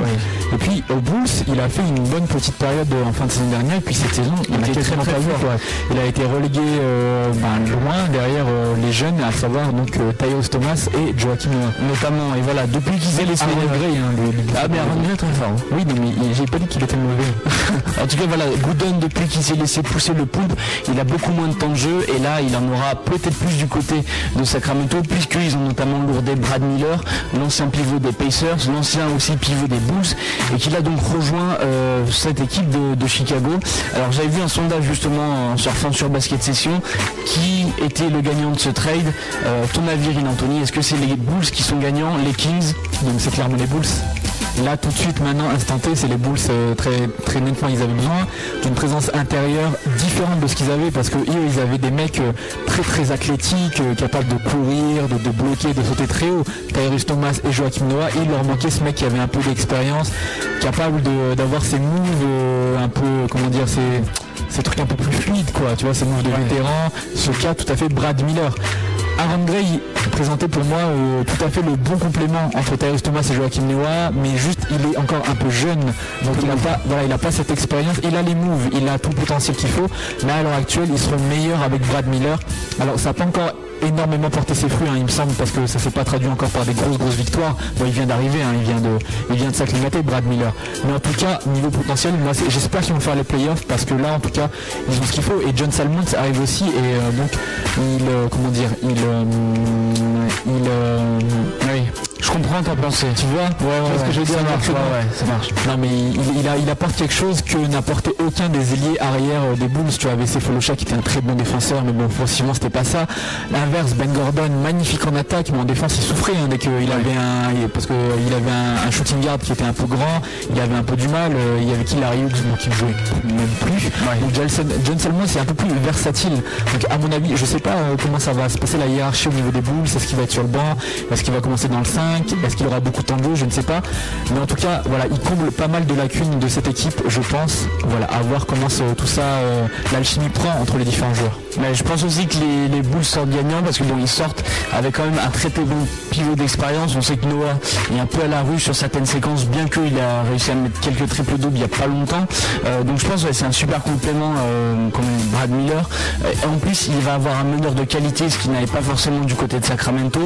Et puis aux Bulls, il a fait une bonne petite période en fin de saison dernière. Et puis cette saison, il a était très, très fort. Il a été relégué euh, ben, loin derrière euh, les jeunes, à savoir donc euh, Thomas et Joachim. Notamment, et voilà, depuis qu'ils aient les Aaron Gray, hein, le- le- Ah mais Aaron Gray est très fort. hein. Oui, non, mais il- j'ai pas dit qu'il était mauvais. (laughs) En tout cas, voilà, Gooden, depuis qu'il s'est laissé pousser le poulpe, il a beaucoup moins de temps de jeu et là, il en aura peut-être plus du côté de Sacramento, puisqu'ils ont notamment lourdé Brad Miller, l'ancien pivot des Pacers, l'ancien aussi pivot des Bulls, et qu'il a donc rejoint euh, cette équipe de, de Chicago. Alors, j'avais vu un sondage justement en surfant sur Basket Session qui était le gagnant de ce trade. Euh, ton avis, Rin Anthony, est-ce que c'est les Bulls qui sont gagnants, les Kings? Donc c'est clairement les Bulls. Là tout de suite maintenant instant T c'est les Bulls euh, très très nettement ils avaient besoin d'une présence intérieure différente de ce qu'ils avaient parce que eux ils avaient des mecs euh, très très athlétiques euh, capables de courir, de, de bloquer, de sauter très haut. Tyrese Thomas et Joachim Noah il leur manquait ce mec qui avait un peu d'expérience, capable de- d'avoir ces moves un peu comment dire ces ces trucs un peu plus fluides quoi, tu vois ces moves de vétéran, ce cas tout à fait Brad Miller. Aaron Gray présentait pour moi euh, tout à fait le bon complément entre Tyrese Thomas et Joachim Noah, mais juste il est encore un peu jeune, donc il n'a pas, voilà, pas cette expérience. Il a les moves, il a tout le potentiel qu'il faut, mais à l'heure actuelle, il serait meilleur avec Brad Miller. Alors ça n'a pas encore énormément porté ses fruits, hein, il me semble, parce que ça s'est pas traduit encore par des grosses grosses victoires. Bon, il vient d'arriver, hein, il vient de, de s'acclimater, Brad Miller. Mais en tout cas, niveau potentiel, moi, j'espère qu'ils vont faire les playoffs parce que là, en tout cas, ils ont ce qu'il faut. Et John Salmons arrive aussi, et euh, donc, il, euh, comment dire, il, euh, il, euh, oui. Je comprends ta pensée. Tu vois, ouais, ouais, ce que je veux dire, ça marche, ouais, ouais, ça marche. Non mais il, il a, il apporte quelque chose que n'a apporté aucun des ailiers arrière euh, des Bulls. Tu avais Sefolosha qui était un très bon défenseur, mais bon, offensivement c'était pas ça. L'inverse, Ben Gordon, magnifique en attaque, mais en défense il souffrait hein, dès qu'il avait un, parce que il avait un, un shooting guard qui était un peu grand, il avait un peu du mal. euh, il y avait qui Larry Hughes, bon, qui ne jouait même plus. Donc Johnson, John Salmon c'est un peu plus versatile. Donc à mon avis, je sais pas euh, comment ça va se passer la hiérarchie au niveau des Bulls. Est-ce qu'il va être sur le banc Est-ce qu'il va commencer dans le 5 Est-ce qu'il aura beaucoup de temps de jeu Je ne sais pas. Mais en tout cas, voilà, il comble pas mal de lacunes de cette équipe, je pense. Voilà, à voir comment tout ça, euh, l'alchimie prend entre les différents joueurs. Mais je pense aussi que les, les Bulls sortent gagnants parce que bon ils sortent avec quand même un très très bon pivot d'expérience. On sait que Noah est un peu à la rue sur certaines séquences, bien qu'il a réussi à mettre quelques triples doubles il n'y a pas longtemps. Euh, donc je pense que c'est un super complément euh, comme Brad Miller. En plus il va avoir un meneur de qualité, ce qu'il n'avait pas forcément du côté de Sacramento,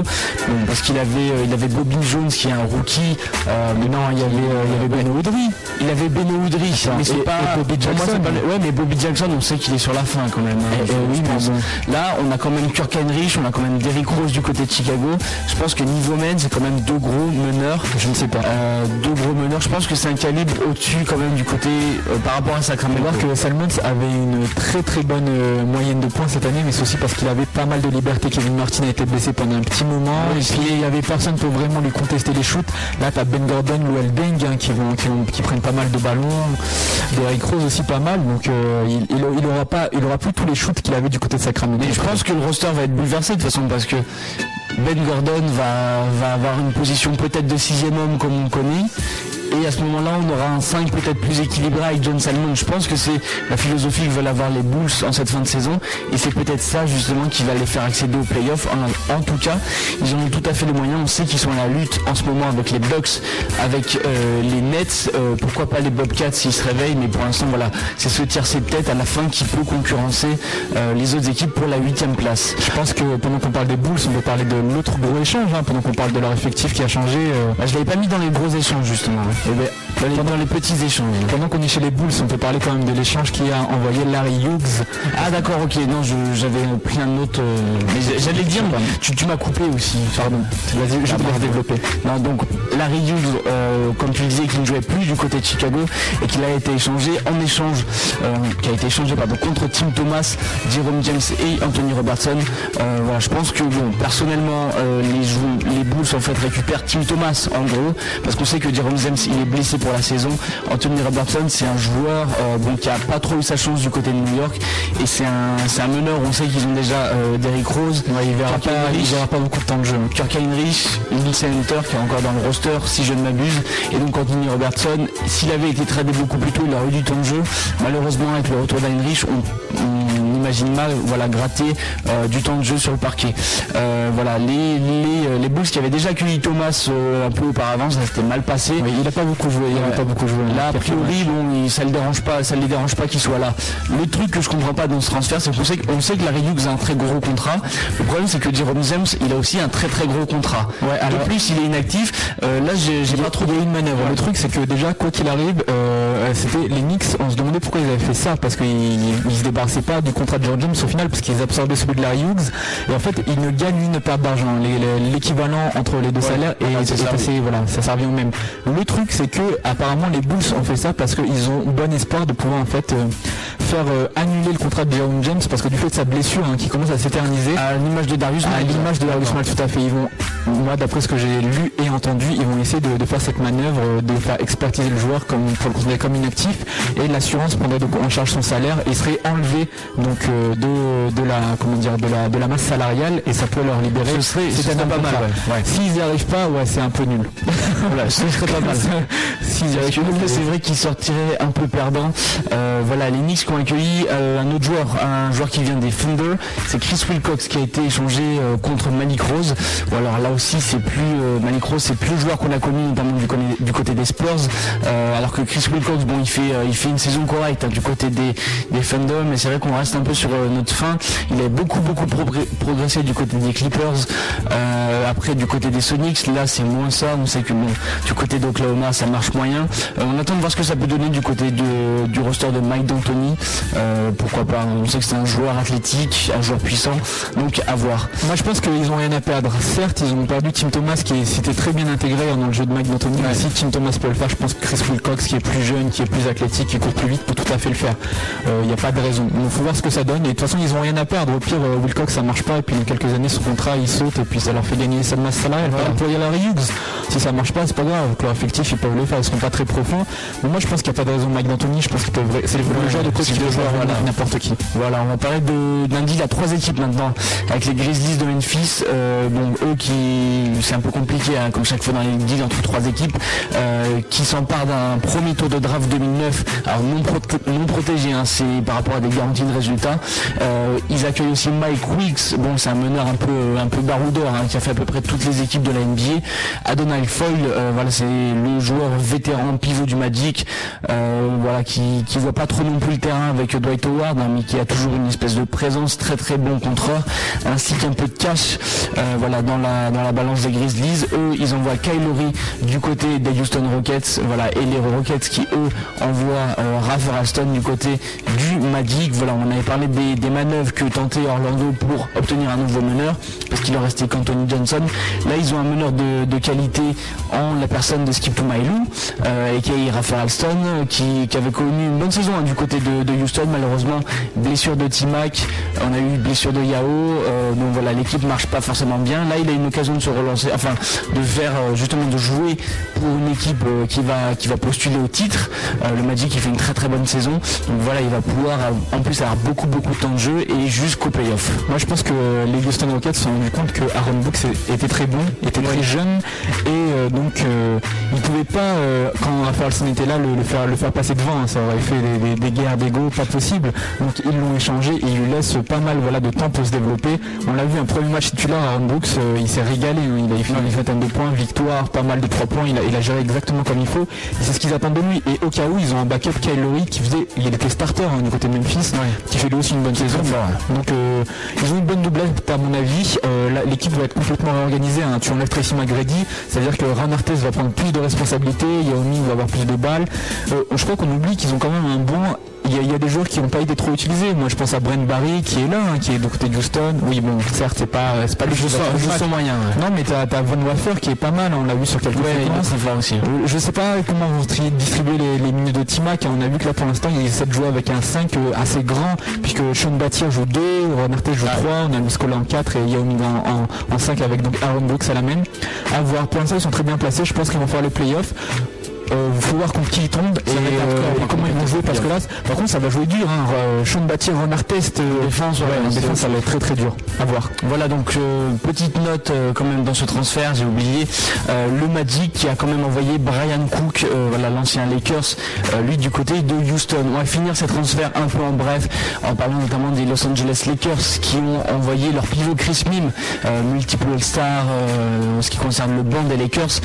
parce qu'il avait il avait Bobby Jones qui est un rookie. Euh, mais non il y avait euh, il y avait Ben Woodry. Il avait Beno Woodry, mais c'est pas Bobby moi, Jackson. pas le- Ouais mais Bobby Jackson on sait qu'il est sur la fin quand même. hein. Eh, eh oui, mais bon. Là, on a quand même Kirk Heinrich, on a quand même Derrick Rose du côté de Chicago. Je pense que niveau men, c'est quand même deux gros meneurs. Je ne sais pas. Euh, deux gros meneurs. Je pense que c'est un calibre au-dessus quand même du côté euh, par rapport à Sacramento. voir que Salmons avait une très très bonne euh, moyenne de points cette année, mais c'est aussi parce qu'il avait pas mal de liberté. Kevin Martin a été blessé pendant un petit moment, et puis il y avait personne pour vraiment lui contester les shoots. Là, tu as Ben Gordon, Lou Deng hein, qui, qui, qui prennent pas mal de ballons, Derrick Rose aussi pas mal, donc euh, il, il, aura pas, il aura plus tous les shoots qu'il avait du côté de Sacramento. Mais je pense que le roster va être bouleversé de toute façon parce que Ben Gordon va, va avoir une position peut-être de sixième homme comme on connaît. Et à ce moment-là, on aura un 5 peut-être plus équilibré avec John Salmon. Je pense que c'est la philosophie que veulent avoir les Bulls en cette fin de saison. Et c'est peut-être ça justement qui va les faire accéder aux playoffs. En, en tout cas, ils en ont tout à fait les moyens. On sait qu'ils sont à la lutte en ce moment avec les Bucks, avec euh, les Nets. Euh, pourquoi pas les Bobcats s'ils se réveillent. Mais pour l'instant, voilà, c'est ce tiercé de tête à la fin qui peut concurrencer euh, les autres équipes pour la huitième place. Je pense que pendant qu'on parle des Bulls, on peut parler de l'autre gros échange, hein, pendant qu'on parle de leur effectif qui a changé. Bah, je l'avais pas mis dans les gros échanges justement. Ben, Dans les, dans les petits échanges. pendant qu'on est chez les Bulls, on peut parler quand même de l'échange qui a envoyé Larry Hughes Ah d'accord, ok, non, j'avais pris un autre... euh, mais j'allais dire, tu, tu m'as coupé aussi, pardon. Vas-y, je laisse développer. Non, donc Larry Hughes, euh, comme tu disais, qui ne jouait plus du côté de Chicago et qui a été échangé en échange, euh, qui a été échangé pardon, contre Tim Thomas, Jerome James et Anthony Robertson. Voilà, je pense que bon, personnellement, les, les Bulls en fait récupèrent Tim Thomas en gros, parce qu'on sait que Jerome James il est blessé pour la saison. Anthony Robertson, c'est un joueur bon, qui a pas trop eu sa chance du côté de New York et c'est un, meneur. On sait qu'ils ont déjà Derrick Rose. il verra pas, il verra pas beaucoup de temps de jeu. Kirk Heinrich, Nielsen Hunter qui est encore dans le roster si je ne m'abuse. Et donc Anthony Robertson, s'il avait été tradé beaucoup plus tôt, il aurait eu du temps de jeu. Malheureusement, avec le retour d'Heinrich, on, imagine mal voilà, gratter euh, du temps de jeu sur le parquet. Euh, voilà, les, les, euh, les, Bulls qui avaient déjà accueilli Thomas un peu auparavant, ça s'était mal passé. il n'a pas beaucoup joué. Il pas beaucoup joué. Là, a priori, bon, ça ne dérange pas, ça les dérange pas qu'il soit là. Le truc que je comprends pas dans ce transfert, c'est qu'on sait, on sait que Larry Hughes a un très gros contrat. Le problème, c'est que Jerome Zems, il a aussi un très très gros contrat. Ouais, alors, de plus, il est inactif. là, j'ai pas trop. Il une manœuvre. Le truc, c'est que déjà, quoi qu'il arrive, c'était les Knicks. On se demandait pourquoi ils avaient fait ça parce qu'ils se débarrassaient pas du contrat de George James au final parce qu'ils absorbaient celui de Larry Hughes et en fait ils ne gagnent une perte d'argent. L'équivalent entre les deux salaires et c'est assez voilà ça, ça revient au même. Le truc c'est que apparemment les Bulls ont fait ça parce qu'ils ont bon espoir de pouvoir en fait euh, faire euh, annuler le contrat de Jerome James parce que du fait de sa blessure hein, qui commence à s'éterniser. À l'image de Darius à l'image de Darius Mal tout à fait. Ils vont moi d'après ce que j'ai lu et entendu ils vont essayer de, faire cette manœuvre euh, de faire expertiser le joueur comme pour le considérer comme inactif et l'assurance prendrait donc en charge son salaire et serait enlevé donc de, de la comment dire de la de la masse salariale et ça peut leur libérer ce serait, c'est pas mal ouais. s'ils n'y arrivent pas ouais c'est un peu nul. (laughs) Voilà ce serait pas mal. (laughs) S'ils y arrivent c'est vrai qu'ils sortiraient un peu perdants. Euh, voilà les Knicks qui ont accueilli euh, un autre joueur un joueur qui vient des Thunder. C'est Chris Wilcox qui a été échangé euh, contre Malik Rose. Ou alors là aussi c'est plus Malik Rose c'est plus le joueur qu'on a connu notamment du, du côté des Spurs. Alors que Chris Wilcox bon il fait il fait une saison correcte hein, du côté des, des Thunder mais c'est vrai qu'on reste un peu sur notre fin. Il a beaucoup beaucoup progressé du côté des Clippers euh, après du côté des Sonics. Là c'est moins ça. On sait que bon du côté d'Oklahoma ça marche moyen. Euh, on attend de voir ce que ça peut donner du côté du roster de Mike D'Antoni. Euh, pourquoi pas. On sait que c'est un joueur athlétique un joueur puissant. Donc à voir. Moi je pense qu'ils ont rien à perdre. Certes ils ont perdu Tim Thomas qui s'était très bien intégré dans le jeu de Mike D'Antoni. Si Tim Thomas peut le faire je pense que Chris Wilcox qui est plus jeune qui est plus athlétique qui court plus vite peut tout à fait le faire. Il n'y a pas de raison. Il faut voir ce que ça donne. Et de toute façon ils ont rien à perdre. Au pire Wilcox ça marche pas. Et puis dans quelques années son contrat il saute. Et puis ça leur fait gagner cette masse salariale. Voilà. pour Larry Hughes si ça marche pas c'est pas grave. Leur effectif ils peuvent le faire. Ils seront pas très profonds. Mais moi je pense qu'il n'y a pas de raison Mike D'Antoni. Je pense qu'il c'est le genre de coach qui peut jouer n'importe qui. Voilà on va parler de lundi il y a trois équipes maintenant. Avec les Grizzlies de Memphis euh, bon eux qui c'est un peu compliqué hein, comme chaque fois dans les deals entre trois équipes euh, qui s'emparent d'un premier tour de draft 2009 alors non, non protégé hein, c'est par rapport à des garanties de résultats euh, ils accueillent aussi Mike Weeks, bon c'est un meneur un peu un peu baroudeur hein, qui a fait à peu près toutes les équipes de la NBA. Adonai Foyle, euh, voilà c'est le joueur vétéran pivot du Magic, euh, voilà qui qui voit pas trop non plus le terrain avec Dwight Howard, hein, mais qui a toujours une espèce de présence très très bon contreur, ainsi qu'un peu de cash, voilà dans la dans la balance des Grizzlies. Eux ils envoient Kyle Lowry du côté des Houston Rockets, voilà et les Rockets qui eux envoient Ralph Ralston du côté du Magic. Voilà on avait parlé des, manœuvres que tentait Orlando pour obtenir un nouveau meneur, parce qu'il en restait qu'Anthony Johnson. Là, ils ont un meneur de, qualité en la personne de Skip Mailou, euh, et qui est Alston, qui, avait connu une bonne saison hein, du côté de, Houston. Malheureusement, blessure de T-Mac, on a eu blessure de Yao, euh, donc voilà, l'équipe marche pas forcément bien. Là, il a une occasion de se relancer, enfin, de faire euh, justement de jouer pour une équipe qui va qui va postuler au titre. le Magic, il fait une très très bonne saison, donc voilà, il va pouvoir en plus avoir beaucoup beaucoup de temps de jeu et jusqu'au playoff. Moi je pense que les Houston Rockets se sont rendus compte que Aaron Brooks était très bon, était très jeune et euh, donc euh, il pouvait pas euh, quand Raphaël était là le, faire le faire passer devant, hein. ça aurait fait des, guerres d'ego pas possible. Donc ils l'ont échangé et il lui laisse pas mal voilà de temps pour se développer. On l'a vu un premier match titulaire Aaron Brooks, il s'est régalé, hein. il a fait une vingtaine de points, victoire, pas mal de trois points, il a, géré exactement comme il faut. C'est ce qu'ils attendent de lui et au cas où ils ont un backup Kyle Lowry qui faisait il était starter hein, du côté de Memphis qui fait lui aussi une bonne saison. Donc euh, ils ont une bonne doublette à mon avis. Euh, l'équipe va être complètement réorganisée. Hein. Tu enlèves Tracy McGrady, c'est-à-dire que Ran va prendre plus de responsabilités, Yaomi va avoir plus de balles. Euh, je crois qu'on oublie qu'ils ont quand même un bon il y, a des joueurs qui n'ont pas été trop utilisés. Moi, je pense à Brent Barry qui est là, hein, qui est du côté de Houston. Oui, bon, certes, c'est pas, c'est pas le jeu sans moyen. Non, mais t'as, as Von Waffer qui est pas mal. On l'a vu sur quelques ouais, aussi. Euh, je sais pas comment vous distribuez les, minutes de Timac. On a vu que là, pour l'instant, il essaie de jouer avec un 5 euh, assez grand, puisque Sean Battier joue 2, Renarte joue 3, on a Muscola en 4 et Yao Ming en, 5 avec donc Aaron Brooks à la main. À voir. Pour l'instant, ils sont très bien placés. Je pense qu'ils vont faire les playoffs il faut voir contre qui ils tombent et, et comment ils vont jouer parce que là, par contre, ça va jouer dur. Hein. Battier, Ron Artest, défense, ouais, défense, ça va être très très dur. À voir. Voilà donc petite note quand même dans ce transfert, j'ai oublié le Magic qui a quand même envoyé Brian Cook, voilà l'ancien Lakers, lui du côté de Houston. On va finir ces transferts un peu en bref en parlant notamment des Los Angeles Lakers qui ont envoyé leur pivot Chris Mim, multiple All-Star en ce qui concerne le banc des Lakers,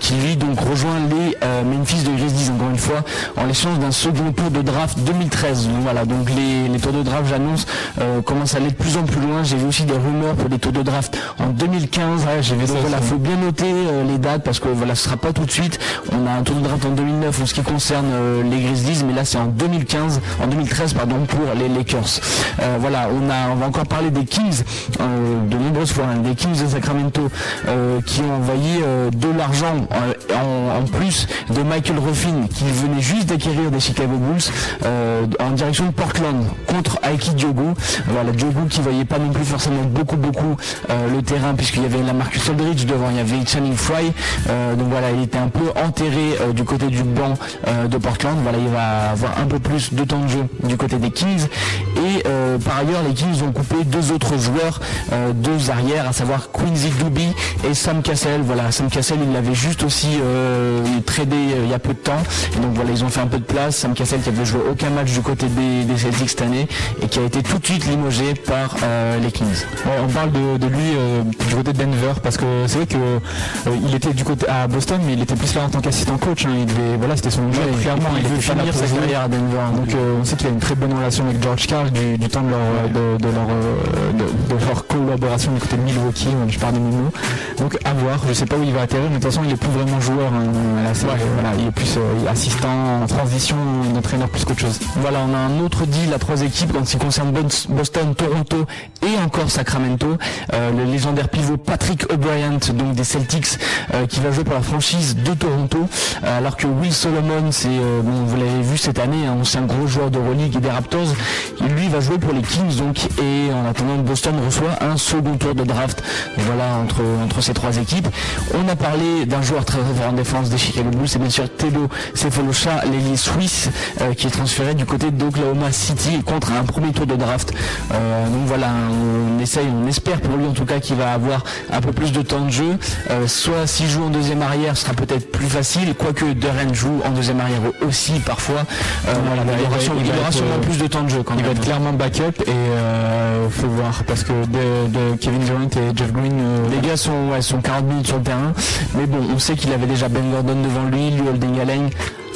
qui lui donc rejoint les Memphis de Grizzlies encore une fois en l'échange d'un second tour de draft 2013. voilà, donc les, tours de draft, j'annonce, commencent à aller de plus en plus loin. J'ai vu aussi des rumeurs pour des tours de draft en 2015. j'ai vu donc voilà, faut bien noter les dates parce que voilà, ce sera pas tout de suite. On a un tour de draft en 2009 en ce qui concerne les Grizzlies, mais là c'est en 2015, en 2013 pardon pour les Lakers. voilà, on a, on va encore parler des Kings de nombreuses fois, hein, des Kings de Sacramento qui ont envoyé de l'argent en, plus de Michael Ruffin qui venait juste d'acquérir des Chicago Bulls en direction de Portland contre Aiki Diogo. Voilà, Diogo qui voyait pas non plus forcément beaucoup beaucoup le terrain puisqu'il y avait la Marcus Aldridge devant, il y avait Channing Fry. donc voilà, il était un peu enterré du côté du banc de Portland. Voilà, il va avoir un peu plus de temps de jeu du côté des Kings. Et par ailleurs, les Kings ont coupé deux autres joueurs, deux arrières, à savoir Quincy Doobie et Sam Cassell. Voilà, Sam Cassell, il l'avait juste aussi tradé il y a peu de temps. Et donc voilà, ils ont fait un peu de place. Sam Cassell qui avait joué aucun match du côté des, Celtics cette année et qui a été tout de suite limogé par les Kings. on parle de, lui du côté de Denver parce que c'est vrai que il était du côté à Boston, mais il était plus là en tant qu'assistant coach. Hein. Il devait, voilà, c'était son jeu. clairement, il, veut finir sa carrière à Denver. Donc on sait qu'il a une très bonne relation avec George Carl du, temps de leur, de, leur, de, leur collaboration du côté de Milwaukee. Je parle de Mimo. Donc à voir. Je sais pas où il va atterrir, mais de toute façon, il est plus vraiment joueur. Hein. Voilà, il est plus assistant en transition, entraîneur plus qu'autre chose. Voilà, on a un autre deal à trois équipes en ce qui concerne Boston, Toronto et encore Sacramento. le légendaire pivot Patrick O'Brien, donc des Celtics, qui va jouer pour la franchise de Toronto, alors que Will Solomon, c'est vous l'avez vu cette année, un gros joueur de Euroleague et des Raptors. lui va jouer pour les Kings donc et en attendant Boston reçoit un second tour de draft. Voilà entre entre ces trois équipes. On a parlé d'un joueur très en défense des Chicago Bulls, bien sûr Telo Cephalosha, l'ailier suisse qui est transféré du côté d'Oklahoma City contre un premier tour de draft. donc voilà, on essaye, on espère pour lui en tout cas qu'il va avoir un peu plus de temps de jeu. soit s'il joue en deuxième arrière, ce sera peut-être plus facile, quoique Duran joue en deuxième arrière aussi parfois. voilà, il, aura, sûrement plus de temps de jeu quand il va être clairement backup et euh, faut voir parce que de, Kevin Durant et Jeff Green euh, les gars sont ouais, sont 40 minutes sur le terrain mais bon on sait qu'il avait déjà Ben Gordon devant lui lui Holding Allen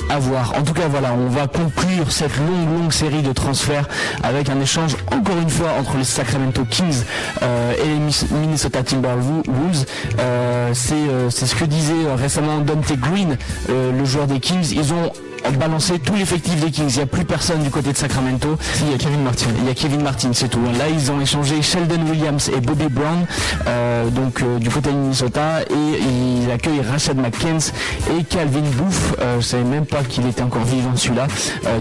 à voir. En tout cas, voilà, on va conclure cette longue, longue série de transferts avec un échange, encore une fois, entre les Sacramento Kings euh, et les Minnesota Timberwolves. Euh, c'est ce que disait récemment Dante Green, le joueur des Kings. Ils ont balancer tout l'effectif des Kings. Il n'y a plus personne du côté de Sacramento. il y a Kevin Martin. Il y a Kevin Martin, c'est tout. Là, ils ont échangé Sheldon Williams et Bobby Brown, euh, donc euh, du côté de Minnesota, et ils accueillent Rashad McKenzie et Calvin Booth. Euh, je ne savais même pas qu'il était encore vivant celui-là.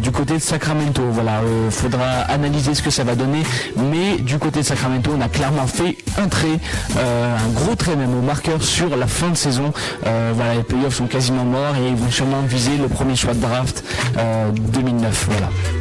du côté de Sacramento, voilà, faudra analyser ce que ça va donner. Mais du côté de Sacramento, on a clairement fait un trait, un gros trait même au marqueur sur la fin de saison. voilà, les playoffs sont quasiment morts et ils vont sûrement viser le premier choix de draft 2009. Voilà.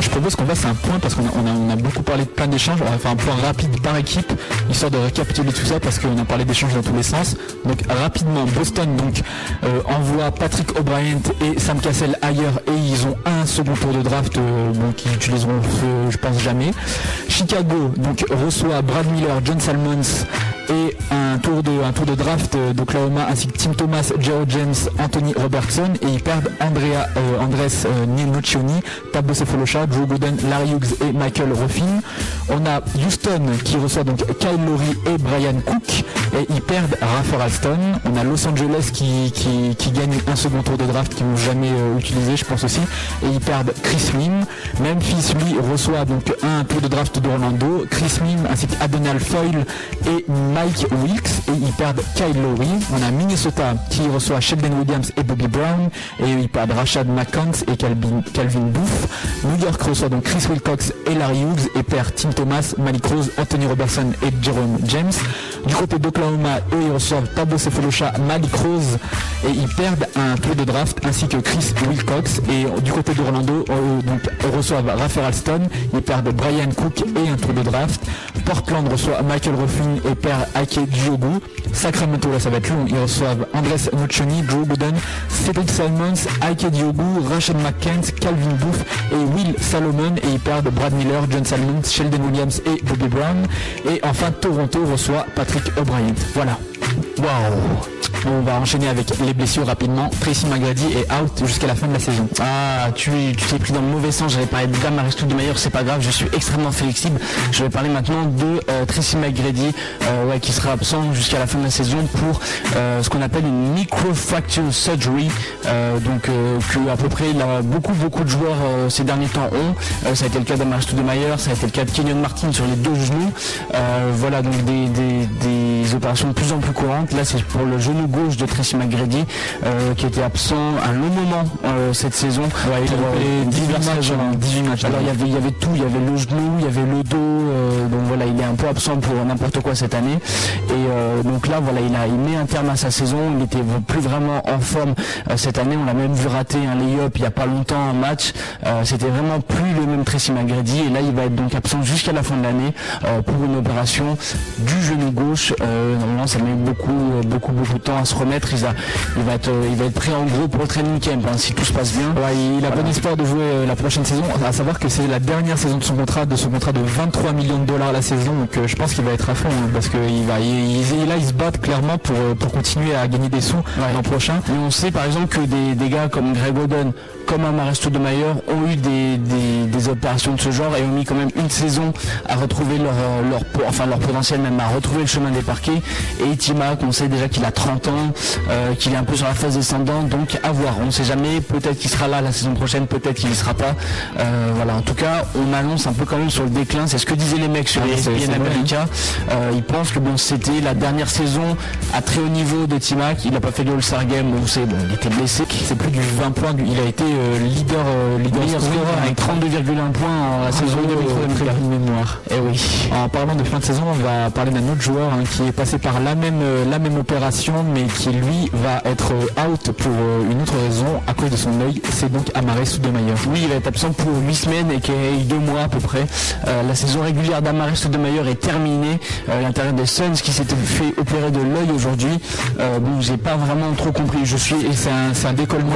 Je propose qu'on fasse un point parce qu'on a, beaucoup parlé de plein d'échanges. On va faire un point rapide par équipe, histoire de récapituler tout ça parce qu'on a parlé d'échanges dans tous les sens. Donc rapidement, Boston donc euh, envoie Patrick O'Brien et Sam Cassell ailleurs et ils ont un second tour de draft euh, qui utiliseront je pense jamais. Chicago donc reçoit Brad Miller, John Salmons et un tour de, un tour de draft d'Oklahoma ainsi que Tim Thomas, Joe James, Anthony Robertson et ils perdent Andrea, euh, Andres euh, Nocioni, Cefolosha, Joe Gooden, Larry Hughes et Michael Ruffin. On a Houston qui reçoit donc Kyle Lowry et Brian Cook et ils perdent Rafa Alston. On a Los Angeles qui, qui, gagne un second tour de draft qu'ils n'ont jamais euh, utilisé je pense aussi et ils perdent Chris Mim. Memphis lui reçoit donc un tour de draft d'Orlando, Chris Mim ainsi qu'Adenal Foyle et Mike Wilkes et ils perdent Kyle Lowry. On a Minnesota qui reçoit Sheldon Williams et Bobby Brown et ils perdent Rashad McCants et Calvin, Calvin Booth. New York reçoit donc Chris Wilcox et Larry Hughes et perd Tim Thomas, Malik Rose, Anthony Robertson et Jerome James. Du côté d'Oklahoma, eux ils reçoivent Tabo Cephalosha, Malik Rose et ils perdent un tour de draft ainsi que Chris Wilcox. Et du côté d'Orlando, euh, ils reçoivent Raphael Alston, ils perdent Brian Cook et un tour de draft. Portland reçoit Michael Ruffin et perd Ake Diogo. Sacramento, là ça va être long, ils reçoivent Andres Nocioni, Joe Gooden, Cedric Simons, Ike Diogo, Rachel McKent, Calvin Booth et Will Salomon et ils perdent Brad Miller, John Salmons, Sheldon Williams et Bobby Brown. Et enfin Toronto reçoit Patrick O'Brien. Voilà. Waouh On va enchaîner avec les blessures rapidement. Tracy McGrady est out jusqu'à la fin de la saison. Ah, tu t'es pris dans le mauvais sens. J'avais parlé de de Meilleur, c'est pas grave. Je suis extrêmement flexible. Je vais parler maintenant de euh, Tracy McGrady, euh, ouais, qui sera absent jusqu'à la fin de la saison pour euh, ce qu'on appelle une microfracture surgery. Donc que à peu près là, beaucoup beaucoup de joueurs ces derniers temps ont. Ça a été le cas d'Amaristou de Meilleur, ça a été le cas de Kenyon Martin sur les deux genoux. Voilà donc des, des- des opérations de plus en plus courantes. Là, c'est pour le genou gauche de Tracy McGrady euh, qui était absent un long moment euh, cette saison. Ouais, il a Pour, loupé euh, 18 diverses matchs, raisons. hein, 18 matchs. Alors il y avait il y avait tout, il y avait le genou, il y avait le dos, euh, donc voilà, il est un peu absent pour n'importe quoi cette année. Et donc là, voilà, il a il met un terme à sa saison. Il était plus vraiment en forme cette année. On l'a même vu rater un lay-up il y a pas longtemps un match. C'était vraiment plus le même Tracy McGrady. Et là, il va être donc absent jusqu'à la fin de l'année pour une opération du genou gauche. Normalement, ça met beaucoup euh, beaucoup beaucoup de temps à se remettre. Il, a- il va être euh, il va être prêt en gros pour le training camp hein, si tout se passe bien. Ouais, il a bon espoir de jouer euh, la prochaine saison, à savoir que c'est la dernière saison de son contrat, de son contrat de 23 millions de dollars la saison, donc je pense qu'il va être à fond, hein, parce que il va, il, là il se bat clairement pour, pour continuer à gagner des sous l'an prochain. Mais on sait par exemple que des, des gars comme Greg Oden, comme Amaresto de Mayer ont eu des, des- des opérations de ce genre et ont mis quand même une saison à retrouver leur, leur, enfin leur potentiel même à retrouver le chemin des parquets. Et On sait déjà qu'il a 30 ans, euh, qu'il est un peu sur la phase descendante, donc à voir. On ne sait jamais, peut-être qu'il sera là la saison prochaine, peut-être qu'il ne sera pas. Euh, voilà, en tout cas, on annonce un peu quand même sur le déclin. C'est ce que disaient les mecs sur Ah, les c'est- ESPN America. Euh, ils pensent que bon, c'était la dernière saison à très haut niveau de Timac. Il n'a pas fait le All-Star Game, on sait, bon, il était blessé. C'est plus du 20 points, il a été leader, leader Meilleur scoreur scoreur avec 32,1 points en la saison de de très bonne mémoire. Eh oui. En parlant de fin de saison, on va parler d'un autre joueur hein, qui est passé par la même, la même opération, mais qui lui va être euh, out pour euh, une autre raison à cause de son œil. C'est donc Amaré Soudemayer. Oui, il va être absent pour 8 semaines et qui est 2 mois à peu près. Euh, la saison régulière d'Amaris Sotomayor est terminée. Euh, L'intérieur des Suns qui s'était fait opérer de l'œil aujourd'hui. Euh, bon, j'ai pas vraiment trop compris. Je suis Et c'est un, un décollement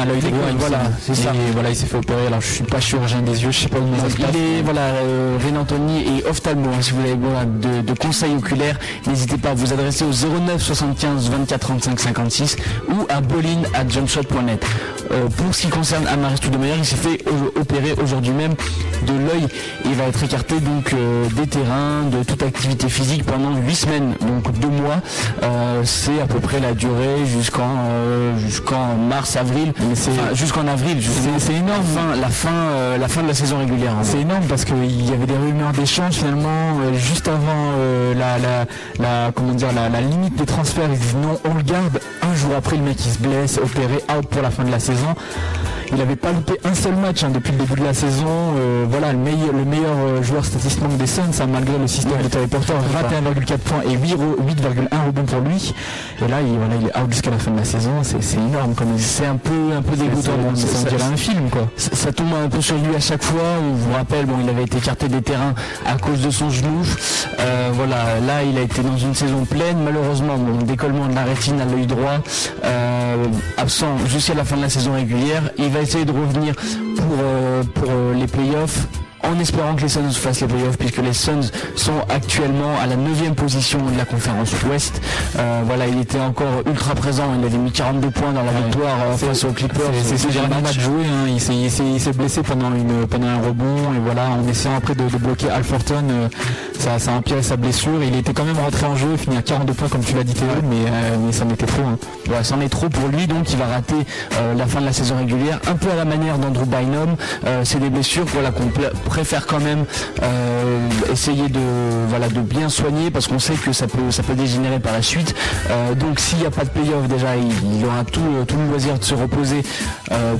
à l'œil droit, voilà, c'est ça. Et voilà, il s'est fait opérer. Alors je suis pas chirurgien des yeux, je sais pas passe. Il est voilà, euh, René Anthony et ophtalmo. hein, si vous besoin de, de conseils oculaires, n'hésitez pas à vous adresser au 09 75 24 35 56 ou à bolin à jumpshot.net. Euh, pour ce qui concerne Amaris Toudemeyer, il s'est fait opérer aujourd'hui même de l'œil. Il va être écarté donc euh, des terrains, de toute activité physique pendant 8 semaines, donc 2 mois. Euh, c'est à peu près la durée jusqu'en jusqu'en mars, avril, Enfin, jusqu'en avril. c'est énorme. Fin- la fin, la fin de la saison régulière. hein. C'est énorme parce qu'il y avait des rumeurs d'échange finalement juste avant la, la, la- comment dire la, la limite des transferts. Ils disent non, on le garde. Un jour après, le mec il se blesse, opéré, out pour la fin de la saison. Il n'avait pas loupé un seul match hein, depuis le début de la saison. Euh, voilà, le meilleur, le meilleur euh, joueur statistiquement des Suns, hein, malgré le système de Terry Porter, 21,4 points et 8 ro- 8,1 rebonds pour lui. Et là, il, voilà, il est out jusqu'à la fin de la saison. C'est énorme. C'est un peu, un peu dégoûtant. Ça- ça dirait un film quoi. ça, ça tombe un peu sur lui à chaque fois. On vous rappelle, bon, il avait été écarté des terrains à cause de son genou. Euh, voilà, là, il a été dans une saison pleine. Malheureusement, bon, décollement de la rétine à l'œil droit, euh, absent jusqu'à la fin de la saison régulière. Il va essayer de revenir pour, euh, pour euh, les playoffs. En espérant que les Suns fassent les playoffs, puisque les Suns sont actuellement à la 9 position de la conférence Ouest. Euh, voilà, il était encore ultra présent. Il avait mis 42 points dans la victoire euh, face aux Clippers. C'est dernier match joué, hein. il s'est- blessé pendant, une, pendant un rebond et voilà, en essayant après de, de bloquer Alforton, euh, ça, ça a empiré sa blessure. Il était quand même rentré en jeu, il finit à 42 points comme tu l'as dit Théo, mais, euh, mais ça m'était trop. hein. Ouais, est trop pour lui, donc il va rater la fin de la saison régulière, un peu à la manière d'Andrew Bynum. C'est des blessures voilà, qu'on préfère quand même euh, essayer de voilà de bien soigner parce qu'on sait que ça peut ça peut dégénérer par la suite. Euh, donc s'il n'y a pas de playoff déjà, il, aura tout, tout le loisir de se reposer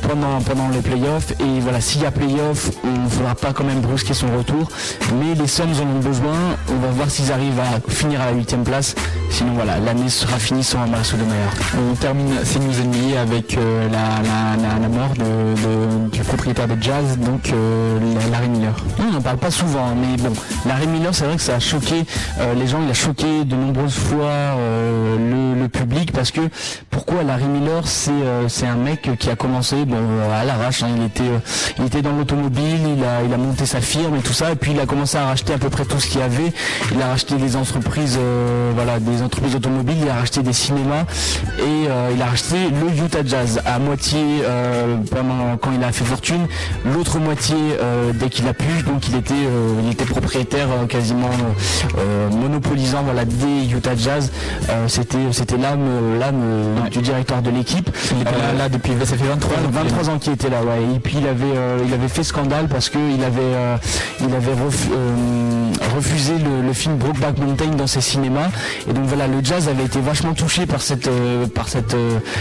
pendant pendant les playoffs et voilà s'il y a playoff, on ne faudra pas quand même brusquer son retour. Mais les Suns en ont besoin. On va voir s'ils arrivent à finir à la huitième place. Sinon voilà l'année sera finie sans de Meyer. On termine ces news NBA avec la, mort du propriétaire de Jazz, donc Larry On n'en parle pas souvent, mais bon, Larry Miller, c'est vrai que ça a choqué euh, les gens, il a choqué de nombreuses fois euh, le, public parce que pourquoi Larry Miller, c'est euh, c'est un mec qui a commencé bon, à l'arrache, hein. il était il était dans l'automobile, il a il a monté sa firme et tout ça, et puis il a commencé à racheter à peu près tout ce qu'il y avait. Il a racheté des entreprises, voilà, des entreprises automobiles, il a racheté des cinémas et il a racheté le Utah Jazz à moitié quand il a fait fortune, l'autre moitié dès qu'il a pu, donc il était il était propriétaire quasiment euh, monopolisant voilà des Utah Jazz. Euh, c'était c'était l'âme l'âme du directeur de l'équipe. Il était là, là, depuis ça fait 23 ans. 23 ans qu'il était là, ouais. Et puis il avait euh, il avait fait scandale parce que il avait il avait refusé le, film Brokeback Mountain dans ses cinémas. Et donc voilà, le jazz avait été vachement touché par cette par cette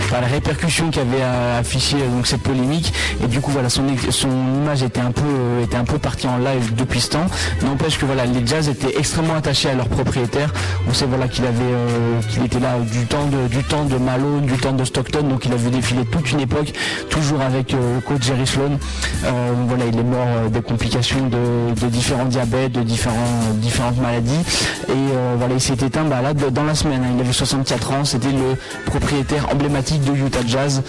par la répercussion qu'avait affiché donc cette polémique. Et du coup voilà, son son image était un peu était un peu partie en live depuis ce temps. N'empêche que voilà, les jazz étaient extrêmement attachés à leur propriétaire. On sait voilà qu'il avait euh, qu'il était là du temps de du temps de Malone, du temps de Stockton, donc il a vu défiler toute une époque, toujours avec euh, le coach Jerry Sloan. Euh, voilà, il est mort des complications de, différents diabètes, de différents différentes maladies. Et voilà, il s'est éteint bah, là dans la semaine. Hein. il avait 64 ans, c'était le propriétaire emblématique de Utah Jazz.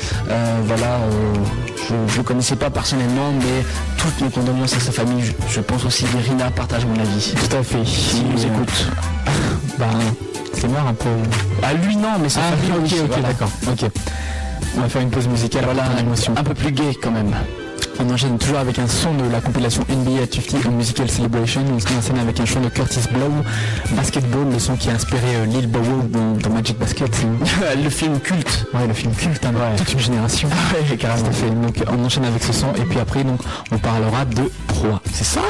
voilà, je ne le connaissais pas personnellement, mais toutes mes condoléances à sa famille. Je, pense aussi que partage mon avis. Tout à fait nous écoute. (laughs) bah, c'est mort un peu. À lui non, mais c'est ah, ok, ok, d'accord. Ok. On va faire une pause musicale. Voilà, un peu plus gay quand même. On enchaîne toujours avec un son de la compilation NBA 50 Musical Celebration. On se scène avec un son de Curtis Blow, Basketball, le son qui a inspiré euh, Lil Bow dans, Magic Basket. (laughs) le film culte. Ouais, le film culte, hein, toute une génération. (laughs) ouais, carrément. Fait. Donc on enchaîne avec ce son et puis après donc on parlera de proie. C'est ça?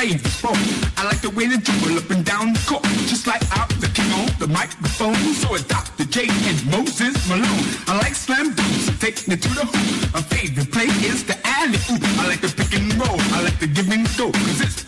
fade the. I like the way they dribble up and down the court, just like out the king on the microphone. So it's Dr. J and Moses Malone. I like slam dunks, I take it to the hoop. My favorite play is the alley oop. I like the pick and roll, I like the give and go, cause it's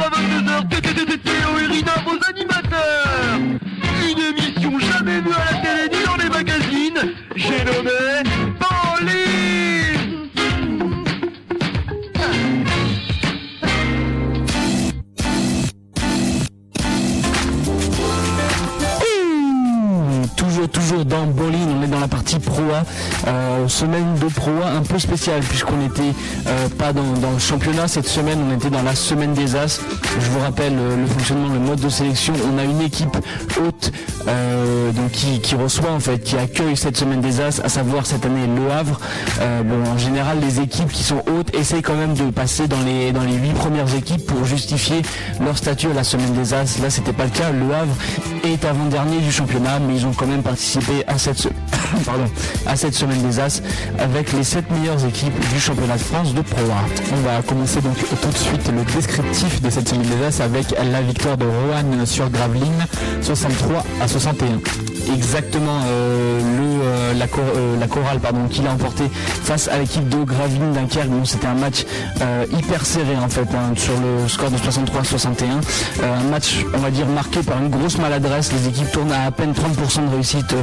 à 22h, TTTT Théo et Rina, vos animateurs spéciale puisqu'on n'était euh, pas dans, le championnat. Cette semaine, on était dans la semaine des As. Je vous rappelle euh, le fonctionnement, le mode de sélection. On a une équipe haute euh, donc qui, qui reçoit en fait, qui accueille cette semaine des As, à savoir cette année Le Havre. Bon, en général, les équipes qui sont hautes essayent quand même de passer dans les dans les huit premières équipes pour justifier leur statut à la semaine des As. Là, c'était pas le cas. Le Havre est avant-dernier du championnat, mais ils ont quand même participé à cette, se- (coughs) à cette semaine des As avec les 7 meilleures équipes du championnat de France de Pro. On va commencer donc tout de suite le descriptif de cette semaine des As avec la victoire de Rohan sur Gravelines 63 à 61. Exactement euh, le, euh, la, euh, la chorale pardon, qu'il a emporté face à l'équipe de Gravelines Dunkerque. C'était un match euh, hyper serré en fait hein, sur le score de 63-61. Euh, un match on va dire marqué par une grosse maladresse. Les équipes tournent à à peine 30% de réussite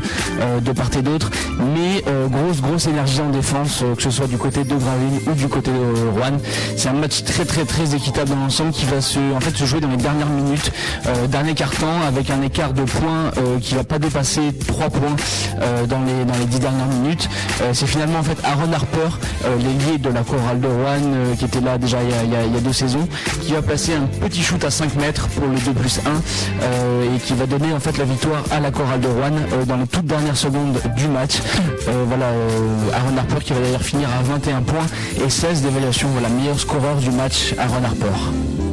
de part et d'autre, mais grosse grosse énergie en défense, que ce soit du côté de Gravelines ou du côté de Rouen. C'est un match très très très équitable dans l'ensemble qui va se en fait se jouer dans les dernières minutes, dernier quart-temps avec un écart de points qui va pas dépasser 3 points dans les dans les 10 dernières minutes. Euh, c'est finalement en fait Aaron Harper, euh, l'ailier de la chorale de Rouen, euh, qui était là déjà il y, a, il y a- deux saisons, qui va placer un petit shoot à 5 mètres pour le 2 plus 1 euh, et qui va donner en fait la victoire à la chorale de Rouen dans les toutes dernières secondes du match. Voilà Aaron Harper qui va d'ailleurs finir à 21 points et 16 d'évaluation. Voilà meilleur scoreur du match Aaron Harper.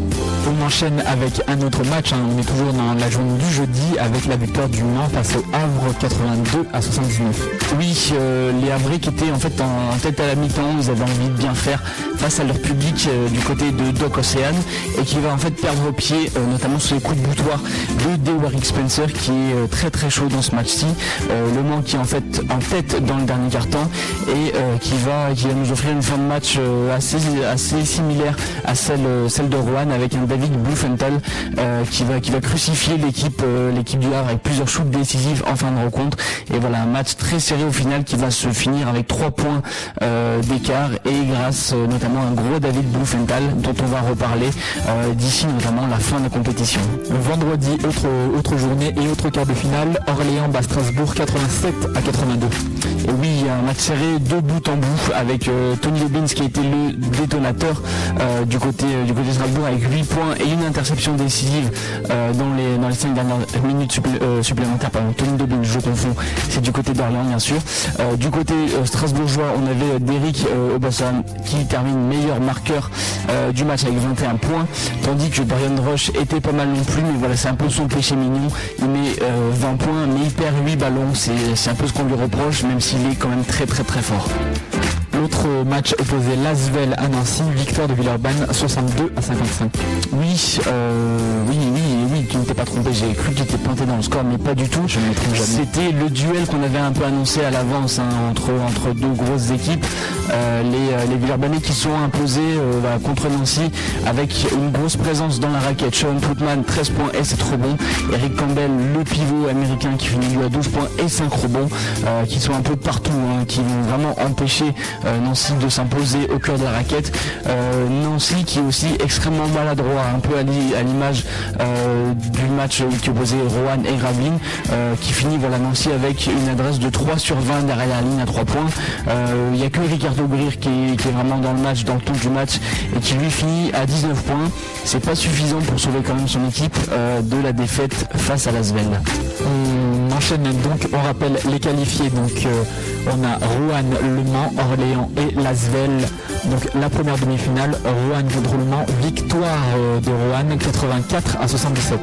On enchaîne avec un autre match, hein. on est toujours dans la journée du jeudi avec la victoire du Mans face au Havre 82 à 79. Oui, euh, les Havrais qui étaient en fait en, tête à la mi-temps, ils avaient envie de bien faire face à leur public euh, du côté de Doc Océane et qui va en fait perdre pied, euh, notamment sur les coups de boutoir de Dewarick Spencer qui est très très chaud dans ce match-ci. Le Mans qui est en fait en tête dans le dernier quart-temps et qui va qui va nous offrir une fin de match assez assez similaire à celle celle de Rouen avec un David Bluffenthal euh, qui va qui va crucifier l'équipe euh, l'équipe du Havre avec plusieurs shoots décisifs en fin de rencontre et voilà un match très serré au final qui va se finir avec trois points euh, d'écart et grâce notamment à un gros David Bluffenthal dont on va reparler d'ici notamment la fin de la compétition. Vendredi, autre, autre journée et autre quart de finale, Orléans bat Strasbourg 87 à 82. Et oui, un match serré de bout en bout avec Tony Robbins qui a été le détonateur du côté du côté de Strasbourg avec 8 points et une interception décisive euh, dans les dans les 5 dernières minutes supplé- euh, supplémentaires. Pardon, Tony Robbins, je confonds, c'est du côté d'Orléans bien sûr. Euh, du côté euh, strasbourgeois, on avait Derrick Aubassan qui termine meilleur marqueur du match avec 21 points, tandis que Brian Rush était pas mal non plus, mais voilà, c'est un peu son péché mignon. Il met euh, 20 points, mais il perd 8 ballons, c'est un peu ce qu'on lui reproche, même s'il est quand même très très très fort. L'autre match opposait Lasvel à Nancy, victoire de Villeurbanne 62 à 55. Oui, euh, oui, oui, j'ai cru tu t'es planté dans le score, mais pas du tout. Je. C'était le duel qu'on avait un peu annoncé à l'avance hein, entre, entre deux grosses équipes. Euh, les, euh, les Villeurbanais qui sont imposés euh, voilà, contre Nancy avec une grosse présence dans la raquette. Sean Putman, 13 points et 7 rebonds. Eric Campbell, le pivot américain qui finit lui à 12 points et 5 rebonds, euh, qui sont un peu partout, hein, qui vont vraiment empêcher Nancy de s'imposer au cœur de la raquette. Nancy qui est aussi extrêmement maladroit, un peu à l'i- à l'image du match qui opposait Rohan et Gravelines, euh, qui finit voilà Nancy avec une adresse de 3 sur 20 derrière la ligne à 3 points. Euh, Il n'y a que Ricardo Greer qui est, vraiment dans le match, dans le ton du match, et qui lui finit à 19 points. C'est pas suffisant pour sauver quand même son équipe euh, de la défaite face à Lasvel. On enchaîne donc, on rappelle les qualifiés. Donc on a Rouen, Le Mans, Orléans et Lasvel. Donc la première demi-finale, Rouen contre Le Mans, victoire euh, de Rouen 84 à 77.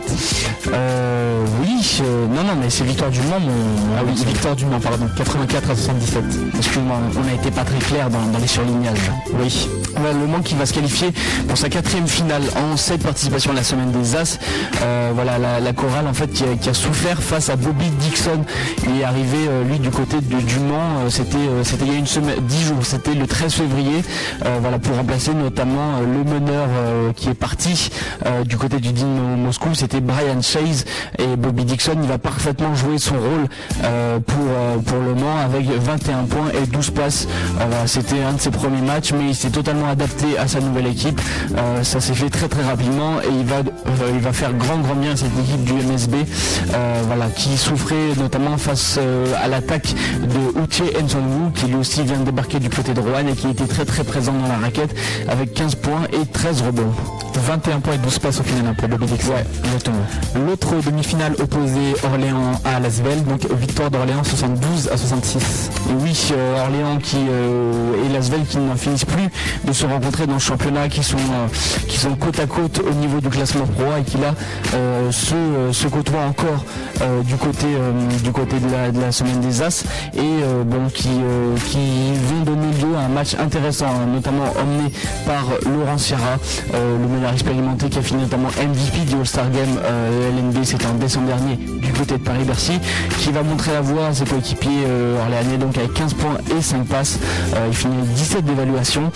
Euh, oui, euh, non, non, mais c'est victoire du Mans, mon- Ah oui, victoire du Mans, pardon, 84 à 77. Excuse-moi, on n'a été pas très clair dans, dans les surlignages. Oui. Voilà, le Mans qui va se qualifier pour sa quatrième finale en cette participation à la semaine des As. Euh, voilà, la, la chorale en fait qui a, qui a souffert face à Bobby Dixon. Il est arrivé lui du côté de, du Mans. Euh, c'était euh, c'était il y a une semaine, dix jours. C'était le 13 février. euh, voilà pour remplacer notamment le meneur qui est parti du côté du Dynamo Moscou. C'était Brian Chase et Bobby Dixon. Il va parfaitement jouer son rôle pour pour le Mans avec 21 points et 12 passes. C'était un de ses premiers matchs, mais il s'est totalement adapté à sa nouvelle équipe. Ça s'est fait très très rapidement et il va il va faire grand grand bien à cette équipe du MSB, voilà, qui souffrait notamment face à l'attaque de Uche Nsonwu, qui lui aussi vient de débarquer du côté de Rouen et qui était très très présent dans la raquette avec 15 points et 13 rebonds. 21 points et 12 passes au final hein, pour Bobby Dixon. Exactement. L'autre demi-finale opposée Orléans à Lasvel, donc victoire d'Orléans 72 à 66. Et oui, euh, Orléans qui euh, et Lasvel qui n'en finissent plus de se rencontrer dans le championnat, qui sont euh, qui sont côte à côte au niveau du classement pro et qui là euh, se, se côtoient encore du côté du côté de la, de la semaine des As et qui euh, qui vont donner lieu à un match intéressant, notamment emmené par Laurent Sierra, euh, le meneur expérimenté qui a fini notamment MVP du All-Star Game euh, LNB, c'était en décembre dernier du côté de Paris-Bercy, qui va montrer la voie ses coéquipiers orléanais donc avec 15 points et 5 passes. Il finit 17 d'évaluation.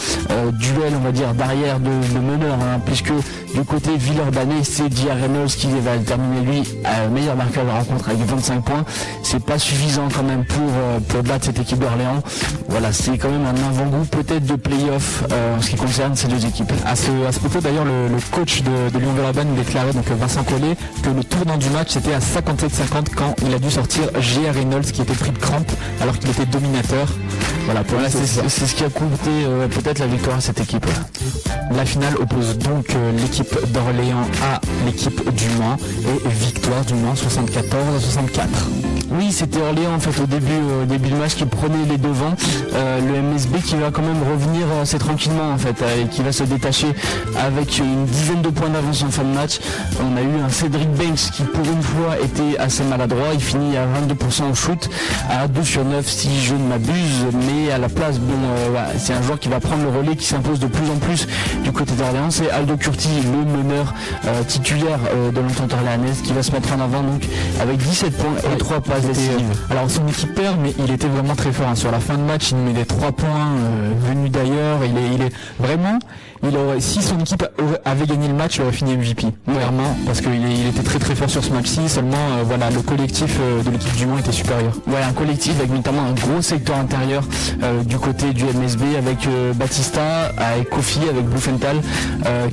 Duel on va dire d'arrière de, de meneur hein, puisque du côté Villeurbanais c'est Dia Reynolds qui va terminer lui meilleur marqueur de la rencontre avec 25 points. C'est pas suffisant quand même pour, euh, battre cette équipe d'Orléans. Voilà, c'est quand même un avant-goût peut-être de play-off euh, en ce qui concerne ces deux équipes. À ce, à ce propos, d'ailleurs, le, le coach de, de Lyon Villeurbanne déclarait, donc Vincent Collet, que le tournant du match était à 57-50 quand il a dû sortir J.R. Reynolds qui était pris de crampe alors qu'il était dominateur. Voilà, pour Voilà, c'est ce qui a coûté euh, peut-être la victoire à cette équipe. La finale oppose donc euh, l'équipe d'Orléans à l'équipe du Mans et victoire du Mans 74 à 64. Oui, c'était Orléans en fait au début, euh, début du match qui prenait les devants. Euh, le MSB qui va quand même revenir euh, assez tranquillement en fait euh, et qui va se détacher avec une dizaine de points d'avance en fin de match. On a eu un Cédric Banks qui pour une fois était assez maladroit. Il finit à 22% au shoot, à 2 sur 9 si je ne m'abuse. Mais à la place, bon, euh, c'est un joueur qui va prendre le relais, qui s'impose de plus en plus du côté d'Orléans. C'est Aldo Curti, le meneur euh, titulaire de l'entente orléanaise, qui va se mettre en avant donc avec 17 points et 3 passes décisives. alors son équipe perd, mais il était vraiment très fort. hein. Sur la fin de match, il met des 3 points euh, venus d'ailleurs. Il est, il est vraiment. Il aurait, si son équipe avait gagné le match, il aurait fini MVP. Clairement, parce qu'il était très très fort sur ce match-ci. Seulement, euh, voilà, le collectif euh, de l'équipe du Mans était supérieur. Un collectif avec notamment un gros secteur intérieur euh, du côté du MSB avec Batista, avec Kofi, avec Bluffenthal,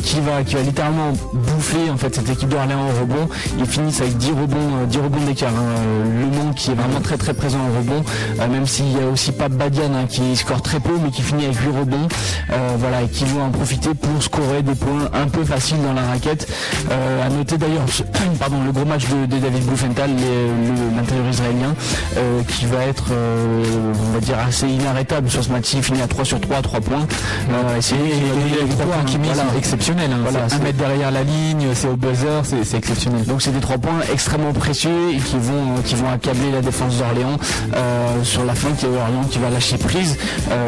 qui va qui va littéralement bouffer en fait cette équipe d'Orléans au rebond. Ils finissent avec 10 rebonds, 10 rebonds d'écart. hein. Le Mans qui est vraiment très très présent au rebond, même s'il y a aussi Pape Badian hein, qui score très peu mais qui finit avec 8 rebonds, voilà, et qui vont en profiter pour scorer des points un peu faciles dans la raquette. Euh, à noter d'ailleurs (coughs) pardon, le gros match de, de David le- l'intérieur israélien, euh, qui va être euh, on va dire assez inarrêtable sur ce match. Il finit à 3 sur 3 à 3 points. Euh, c'est sont exceptionnels. Hein. Voilà, un mètre derrière la ligne, c'est au buzzer, c'est exceptionnel. Donc c'est des trois points extrêmement précieux et qui vont qui vont accabler la défense d'Orléans euh, sur la fin qui est Orléans qui va lâcher prise.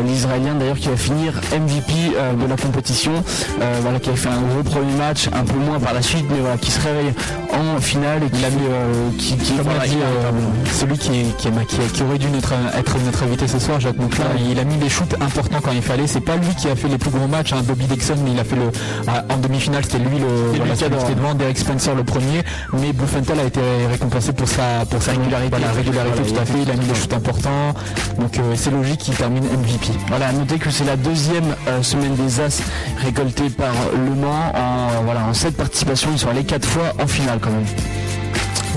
L'Israélien d'ailleurs qui va finir MVP de la compétition, euh, voilà qui a fait un gros premier match, un peu moins par la suite, mais voilà qui se réveille en finale et qui a mis euh, qui, qui Comme voilà, l'a dit euh, celui qui, est- qui, est- aurait dû notre, être notre invité ce soir, Jacques Monclar, il a mis des shoots importants quand il fallait. C'est pas lui qui a fait les plus gros matchs, hein, Bobby Dixon, mais il a fait le ah, en demi-finale, c'était lui le voilà, qui celui était devant, Derek Spencer le premier, mais Bluffenthal a été récompensé pour sa pour sa régularité, voilà, régularité tout à fait. Il a mis des shoots importants, donc euh, c'est logique qu'il termine MVP. Voilà, à noter que c'est la deuxième semaine des As récoltée par Le Mans en euh, voilà en sept participations. Ils sont allés quatre fois en finale quand même.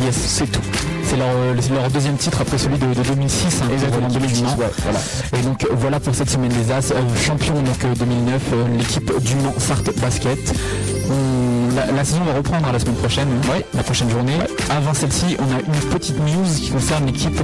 Yes, c'est tout. C'est leur, euh, leur deuxième titre après celui de, de 2006. hein, Exactement, pour l'équipe 2006, du Mans. ouais, voilà. Et donc euh, voilà pour cette semaine des As. Euh, champion donc euh, 2009, euh, l'équipe du Mans Sarthe Basket. La, la saison va reprendre à la semaine prochaine, ouais, la prochaine journée. Avant celle-ci, on a une petite news qui concerne l'équipe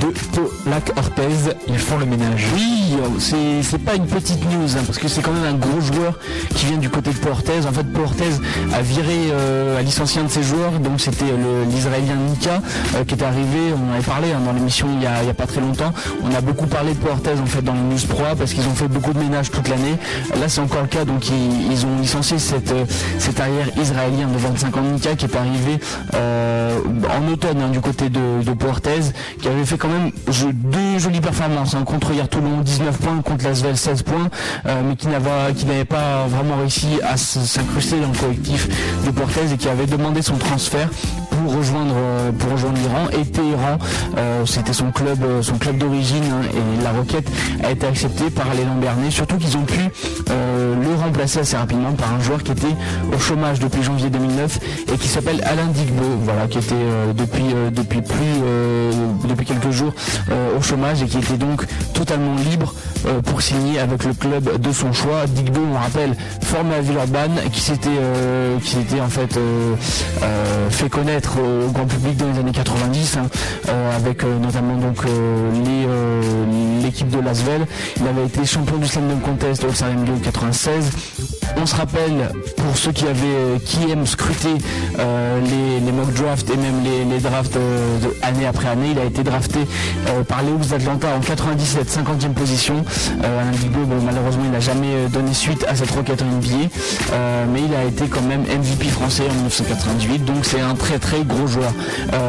de Polac Ortez. Ils font le ménage. Oui, c'est pas une petite news hein, parce que c'est quand même un gros joueur qui vient du côté de Portez. En fait, Portez a viré, euh, a licencié un de ses joueurs, donc c'était l'Israélien Nika euh, qui est arrivé. On en avait parlé hein, dans l'émission il il y a pas très longtemps. On a beaucoup parlé de Portez en fait dans les news pro parce qu'ils ont fait beaucoup de ménage toute l'année. Là, c'est encore le cas, donc ils, ils ont licencié cette, euh, cet arrière israélien de 25 ans Nika qui est arrivé euh, en automne hein, du côté de, de Portez, qui avait fait quand même deux jolies performances hein, contre hier Toulon 19 points, contre Lasvel 16 points, euh, mais qui n'avait pas vraiment réussi à s'incruster dans le collectif de Portez et qui avait demandé son transfert rejoindre euh, pour rejoindre l'Iran et Téhéran. Euh, c'était son club euh, son club d'origine hein, et la requête a été acceptée par l'élan Bernet. Surtout qu'ils ont pu le remplacer assez rapidement par un joueur qui était au chômage depuis janvier 2009 et qui s'appelle Alain Digbo voilà qui était depuis depuis plus depuis quelques jours au chômage et qui était donc totalement libre pour signer avec le club de son choix. Digbo on rappelle formé à Villeurbanne qui s'était qui s'était en fait fait connaître au grand public dans les années 90 hein, euh, avec euh, notamment donc euh, les, l'équipe de Lasvel. Il avait été champion du Slam Contest au Slam Dunk 96 on se rappelle pour ceux qui avaient euh, qui aiment scruter euh, les, les mock drafts et même les, les drafts euh, année après année il a été drafté par les Hawks d'Atlanta en 97 50e position. Malheureusement il n'a jamais donné suite à cette requête en NBA mais il a été quand même MVP français en 1998 donc c'est un très très gros joueur.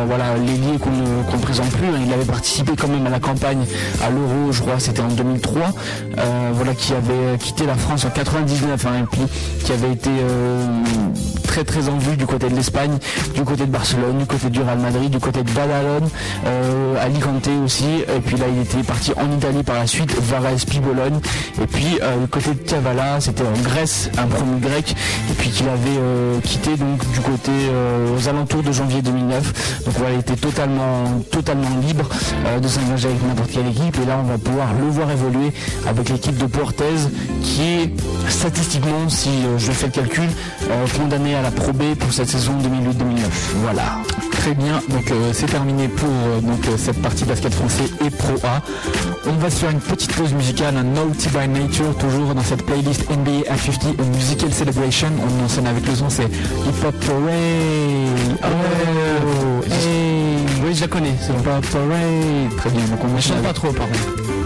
Voilà qu'on ne qu'on ne présente plus hein, il avait participé quand même à la campagne à l'Euro c'était en 2003 euh, voilà qui avait quitté la France en 99 hein, et puis qui avait été euh, très très en vue du côté de l'Espagne du côté de Barcelone du côté du Real Madrid du côté de Badalone euh, Alicante aussi. Et puis là il était parti en Italie par la suite Varese Bologne. Et puis le côté de Kavala c'était en Grèce un premier grec et puis qu'il avait quitté donc du côté aux alentours de janvier 2009 donc voilà il était totalement totalement libre de s'engager avec n'importe quelle équipe. Et là pouvoir le voir évoluer avec l'équipe de Portez qui est statistiquement si euh, je fais le calcul euh, condamné à la Pro B pour cette saison 2008-2009 voilà Très bien, donc euh, c'est terminé pour euh, donc, euh, cette partie basket français et Pro A. On va se faire une petite pause musicale, un Naughty by Nature, toujours dans cette playlist NBA at 50 a Musical Celebration. On enchaîne avec le son, c'est Hip Hop Parade. Oh, hey, oui je la connais c'est Hip Hop Parade. Très bien, donc on enchaîne chante pas avec... trop par contre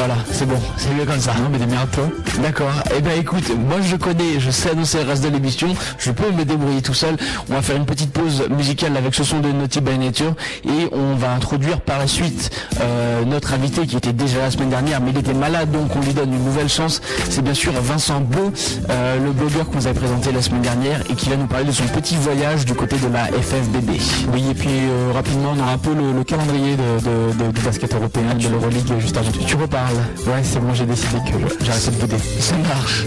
voilà, c'est bon, c'est mieux comme ça. Non mais démerde-toi. D'accord. Eh ben écoute, moi je connais, je sais annoncer le reste de l'émission, je peux me débrouiller tout seul. On va faire une petite pause musicale avec ce son de Naughty by Nature et on va introduire par la suite euh, notre invité qui était déjà la semaine dernière, mais il était malade donc on lui donne une nouvelle chance. C'est bien sûr Vincent Beau, euh, le blogueur qu'on vous avait présenté la semaine dernière et qui va nous parler de son petit voyage du côté de la FFBB. Oui, et puis euh, rapidement, on aura un peu le, le calendrier de, de- de- du basket européen, de l'Euroleague juste avant. Tu Ouais, c'est bon, j'ai décidé que j'arrêtais de bouder. Ça marche.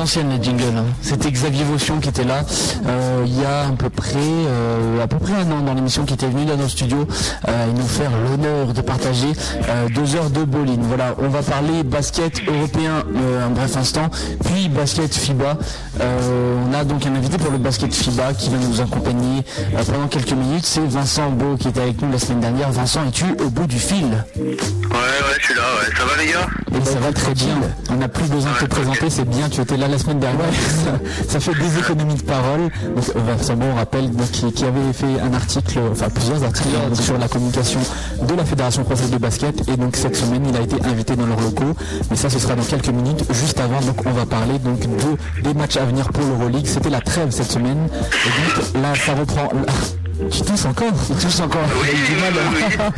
L'ancienne les jingles, hein. c'était Xavier Vaution qui était là euh, il y a à peu près euh, à peu près un an dans l'émission qui était venu dans nos studios euh, et nous faire l'honneur de partager deux heures de bowling. Voilà, on va parler basket européen un bref instant, puis basket FIBA. On a donc un invité pour le basket FIBA qui va nous accompagner pendant quelques minutes. C'est Vincent Beau qui était avec nous la semaine dernière. Vincent, es-tu au bout du fil? Ouais, ouais, je suis là, ouais. Ça va les gars? Et ça va très bien. On n'a plus besoin de te présenter, c'est bien. Tu étais là la semaine dernière. Ça, (laughs) ça fait des économies de parole. Donc, euh, Vincent Bon, on rappelle, donc, qui, qui avait fait un article, enfin plusieurs articles donc, sur la communication de la Fédération française de basket. Et donc cette semaine, il a été invité dans leurs locaux. Mais ça, ce sera dans quelques minutes. Juste avant, donc, on va parler donc de des matchs à venir pour l'Euroleague. C'était la trêve cette semaine. Et donc là, ça reprend. Tu tousses encore Tu tousses encore Oui, mal, oui, hein.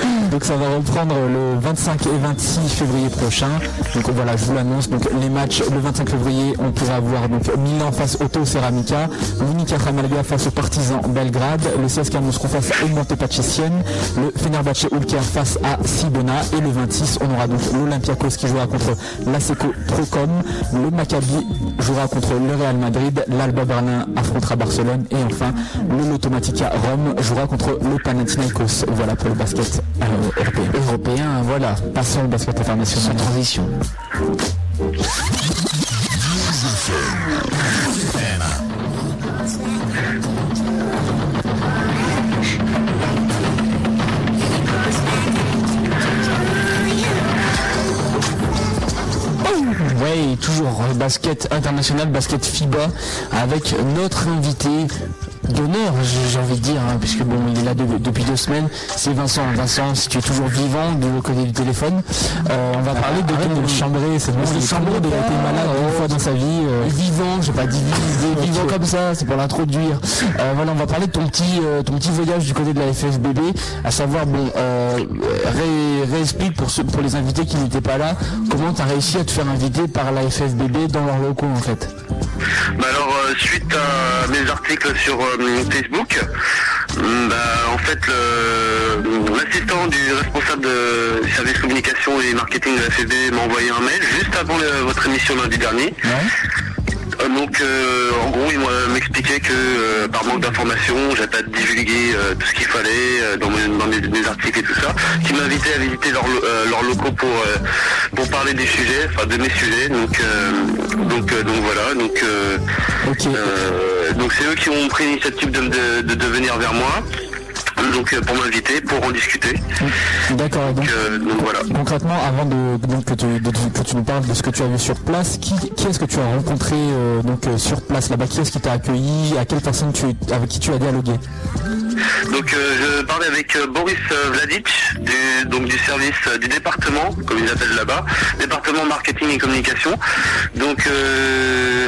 (laughs) Donc ça va reprendre le 25 et 26 février prochain. Donc voilà, je vous l'annonce. Donc les matchs le 25 février, on pourra avoir donc Milan face au Auto Ceramica, l'Unica Ramalga face au Partizan Belgrade, le CSKA Moscou face au Montepaccissienne, le Fenerbahce Ulker face à Sibona et le 26, on aura donc l'Olympiakos qui jouera contre l'Aseco Procom, le Maccabi jouera contre le Real Madrid, l'Alba Berlin affrontera Barcelone et enfin le Lotomatica Rome jouera contre le Panathinaikos. Voilà pour le basket euh, européen. Européen, voilà. Passons au basket Sans international. transition. Oui, toujours basket international, basket FIBA, avec notre invité d'honneur, j'ai envie de dire, hein, puisque bon, il est là de- depuis deux semaines. C'est Vincent. Vincent, si tu es toujours vivant de l'autre côté du téléphone, euh, on va parler de Arrête ton de le chambrer, c'est bon, le il est chambre il a pas, été malade une fois dans sa vie. euh, vivant, j'ai pas dit vi- (laughs) vivant comme ça, c'est pour l'introduire. Euh, voilà, on va parler de ton petit, euh, ton petit voyage du côté de la FFBB, à savoir, bon, euh, ré- réexplique pour ceux, pour les invités qui n'étaient pas là, comment tu as réussi à te faire inviter par la FFBB dans leurs locaux en fait. Bah alors, euh, suite à mes articles sur euh, Facebook, Hmm, Bah, en fait, l'assistant du responsable de service communication et marketing de la FFB m'a envoyé un mail juste avant votre émission lundi dernier. Donc, euh, en gros, il m'a- m'expliquait que euh, par manque d'informations, j'avais pas divulgué euh, tout ce qu'il fallait euh, dans, mes, dans mes- mes articles et tout ça. Qu'il m'invitait à visiter leurs lo- euh, leurs locaux pour euh, pour parler des sujets, enfin de mes sujets. Donc, euh, donc, euh, donc voilà. Donc, euh, euh, donc c'est eux qui ont pris l'initiative de, de, de venir vers moi. Donc euh, pour m'inviter, pour en discuter. D'accord. Donc, euh, donc voilà. concrètement, avant de, donc, que, tu, de- que tu nous parles de ce que tu as vu sur place, qui, qui est-ce que tu as rencontré euh, donc sur place là-bas? Qui est-ce qui t'a accueilli? À quelle personne tu, avec qui tu as dialogué? Donc je parlais avec Boris Vladic du, donc du service du département, comme ils appellent là-bas, département marketing et communication. Donc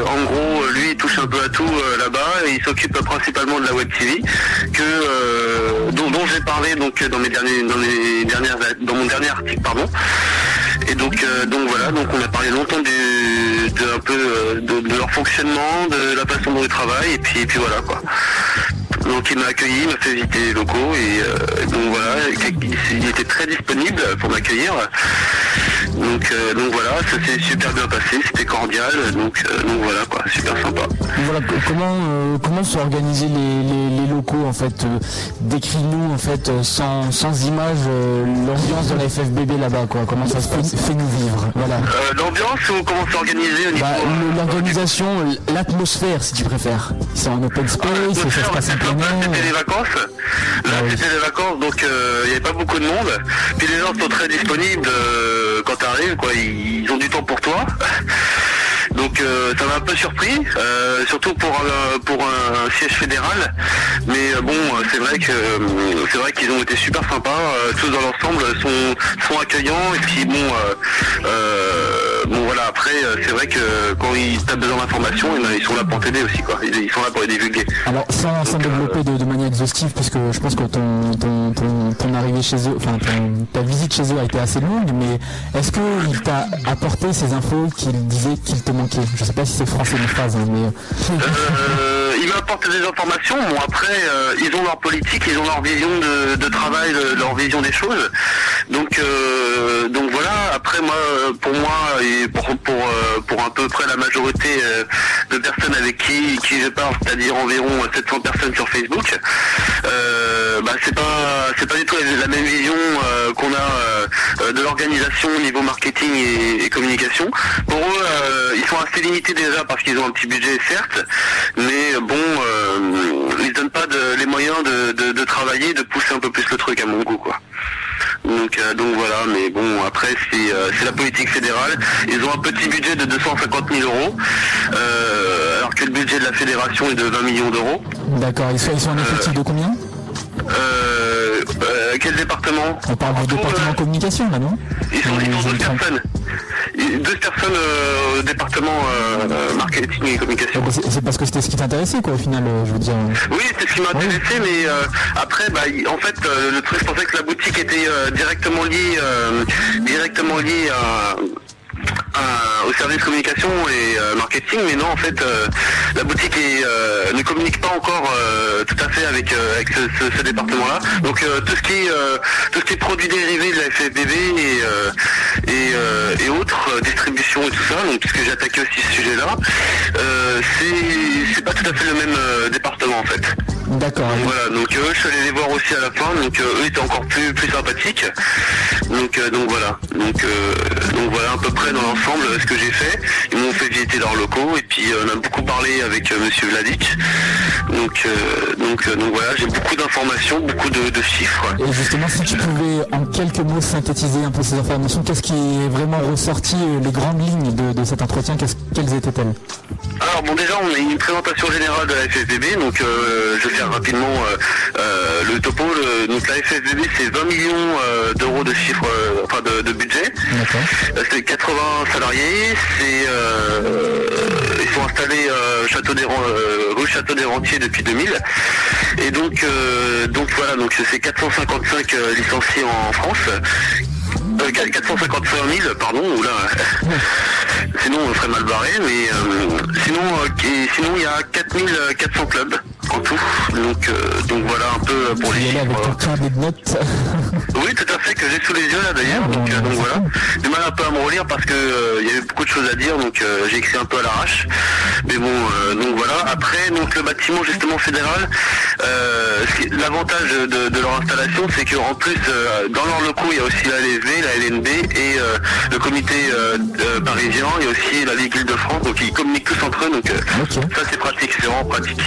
en gros, lui il touche un peu à tout là-bas et il s'occupe principalement de la web TV que dont, j'ai parlé donc dans mes derniers dans mon dernier article pardon. Et donc euh, donc voilà, donc on a parlé longtemps de un peu euh, de, leur fonctionnement, de la façon dont ils travaillent et puis puis voilà quoi. Donc il m'a accueilli, il m'a fait visiter les locaux et euh, donc voilà, il, il était très disponible pour m'accueillir. Donc, euh, donc voilà, ça s'est super bien passé, c'était cordial, donc, euh, donc voilà quoi, super sympa. Voilà, co- comment, euh, comment sont organisés les, les- les locaux en fait Décris-nous en fait sans, sans image l'ambiance de la FFBB là-bas quoi. Comment ça se passe Fais-nous vivre. Voilà. L'ambiance ou comment c'est organisé Bah, L'organisation, l'atmosphère si tu préfères. C'est en open space, ça se passe en plein air. C'était les vacances. Là, c'était les vacances, donc il n'y avait pas beaucoup de monde. Puis les gens sont très disponibles quand tu arrives, quoi. Ils, ont du temps pour toi. (laughs) Donc euh, ça m'a un peu surpris, euh, surtout pour pour un siège fédéral. Mais euh, bon, c'est vrai que c'est vrai qu'ils ont été super sympas. tous dans l'ensemble sont sont accueillants et puis bon, bon voilà. Après, euh, c'est vrai que quand ils as besoin d'informations, eh ben, ils sont là pour t'aider aussi, quoi. Ils, sont là pour les divulguer. Alors sans, sans développer de, de manière exhaustive, puisque je pense que ton, ton, ton, ton arrivée chez eux, enfin ton- ta visite chez eux a été assez longue, mais est-ce qu'il t'a apporté ces infos qu'il disait qu'il te manquait? Je sais pas si c'est français une phrase, hein, mais Euh, ils m'apportent des informations. Bon après, euh, ils ont leur politique, ils ont leur vision de, travail, leur vision des choses. Donc euh, donc voilà. Après moi, pour moi et pour pour euh, pour à peu près la majorité de personnes avec qui qui je parle, c'est-à-dire environ 700 personnes sur Facebook, bah c'est pas c'est pas du tout la, même vision qu'on a de l'organisation au niveau marketing et, et communication. Pour eux, ils sont assez limités déjà parce qu'ils ont un petit budget certes, mais bon, euh, ils donnent pas de- les moyens de, de, de travailler, de pousser un peu plus le truc à mon goût quoi. Donc, euh, donc voilà, mais bon, après c'est euh, c'est la politique fédérale. Ils ont un petit budget de 250 000 euros, euh, alors que le budget de la fédération est de 20 millions d'euros. d'accord, ils sont, ils sont en effectif de combien? Euh, euh, quel département On parle du département communication là, non Ils sont, ils sont 12 personnes. 12 personnes euh, au département euh, euh, marketing et communication. C'est parce que c'était ce qui t'intéressait quoi au final, euh, je veux dire. Oui, c'est ce qui m'a intéressé, mais euh, après, bah, en fait, euh, le truc, je pensais que la boutique était euh, directement liée, euh, directement liée à, à- au service communication et euh, marketing, mais non, en fait, euh, la boutique est, euh, ne communique pas encore euh, tout à fait avec, euh, avec ce, ce- ce département-là. Donc euh, tout ce qui est euh, tout ce qui est produits dérivés de la FFBB et euh, et, euh, et autres euh, distributions et tout ça, donc puisque j'ai attaqué aussi ce sujet-là, euh, c'est c'est pas tout à fait le même euh, département en fait. D'accord. Voilà, donc eux, je suis allé les voir aussi à la fin, donc euh, eux étaient encore plus plus sympathiques. Donc euh, donc voilà, donc euh, donc voilà à peu près dans l'ensemble euh, ce que j'ai fait. Ils m'ont fait visiter leurs locaux et puis euh, on a beaucoup parlé avec euh, Monsieur Vladic. Donc donc donc voilà, j'ai beaucoup d'informations, beaucoup de, de chiffres. Et justement, si tu pouvais en quelques mots synthétiser un peu ces informations, qu'est-ce qui est vraiment ressorti, les grandes lignes de, de cet entretien, quelles étaient-elles? Alors bon déjà on a une présentation générale de la FFBB, donc euh, je vais faire rapidement euh, euh, le topo. Le- donc la FFBB c'est 20 millions d'euros de chiffre, euh, enfin de, de budget. C'est 80 salariés, c'est euh, ils sont installés euh, Château des euh, rue Château des Rentiers depuis 2000. Et donc donc voilà, donc c'est 455 euh, licenciés en France. Euh, 455 000, pardon, oula. sinon on serait mal barré, mais sinon sinon il y a 4400 clubs en tout. Donc, euh, donc voilà un peu pour les y avec de notes. (laughs) Oui, tout à fait, que j'ai sous les yeux là d'ailleurs. Ah, donc, euh, donc c'est voilà. Du mal un peu à me relire parce que euh, il y avait beaucoup de choses à dire, donc j'ai écrit un peu à l'arrache. Mais bon, donc voilà. Après, donc le bâtiment justement fédéral, l'avantage de, de leur installation, c'est qu'en plus, dans leurs locaux, il y a aussi la LSV, la LNB et le comité euh, euh, parisien et aussi la Ligue Île-de-France. Donc ils communiquent tous entre eux. Donc ça c'est pratique, c'est vraiment pratique.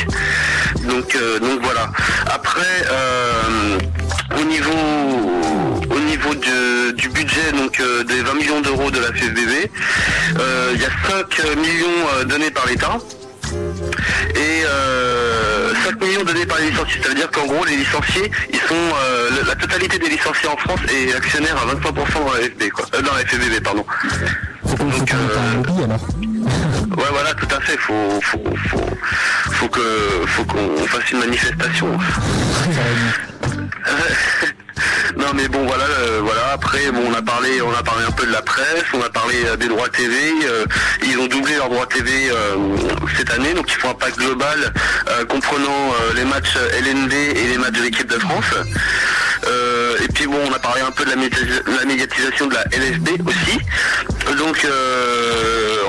Donc, euh, donc voilà. Après, euh, au niveau, au niveau du, budget donc euh, des 20 millions d'euros de la euh, il y a 5 millions donnés par l'État. Et euh, 5 millions donnés par les licenciés, ça veut dire qu'en gros les licenciés, ils sont euh, la totalité des licenciés en France est actionnaire à 25% dans la FB quoi. Euh, dans la FFBB pardon. Faut qu'on faut Donc, euh, lobby alors. (laughs) Ouais voilà tout à fait, faut faut faut, faut que faut qu'on fasse une manifestation. (laughs) non mais bon voilà euh, voilà. Après on a parlé on a parlé un peu de la presse on a parlé euh, des droits TV euh, ils ont doublé leurs droits TV cette année donc ils font un pack global comprenant les matchs LND et les matchs de l'équipe de France. Et puis bon on a parlé un peu de la, médiatis- la médiatisation de la LFB aussi. Donc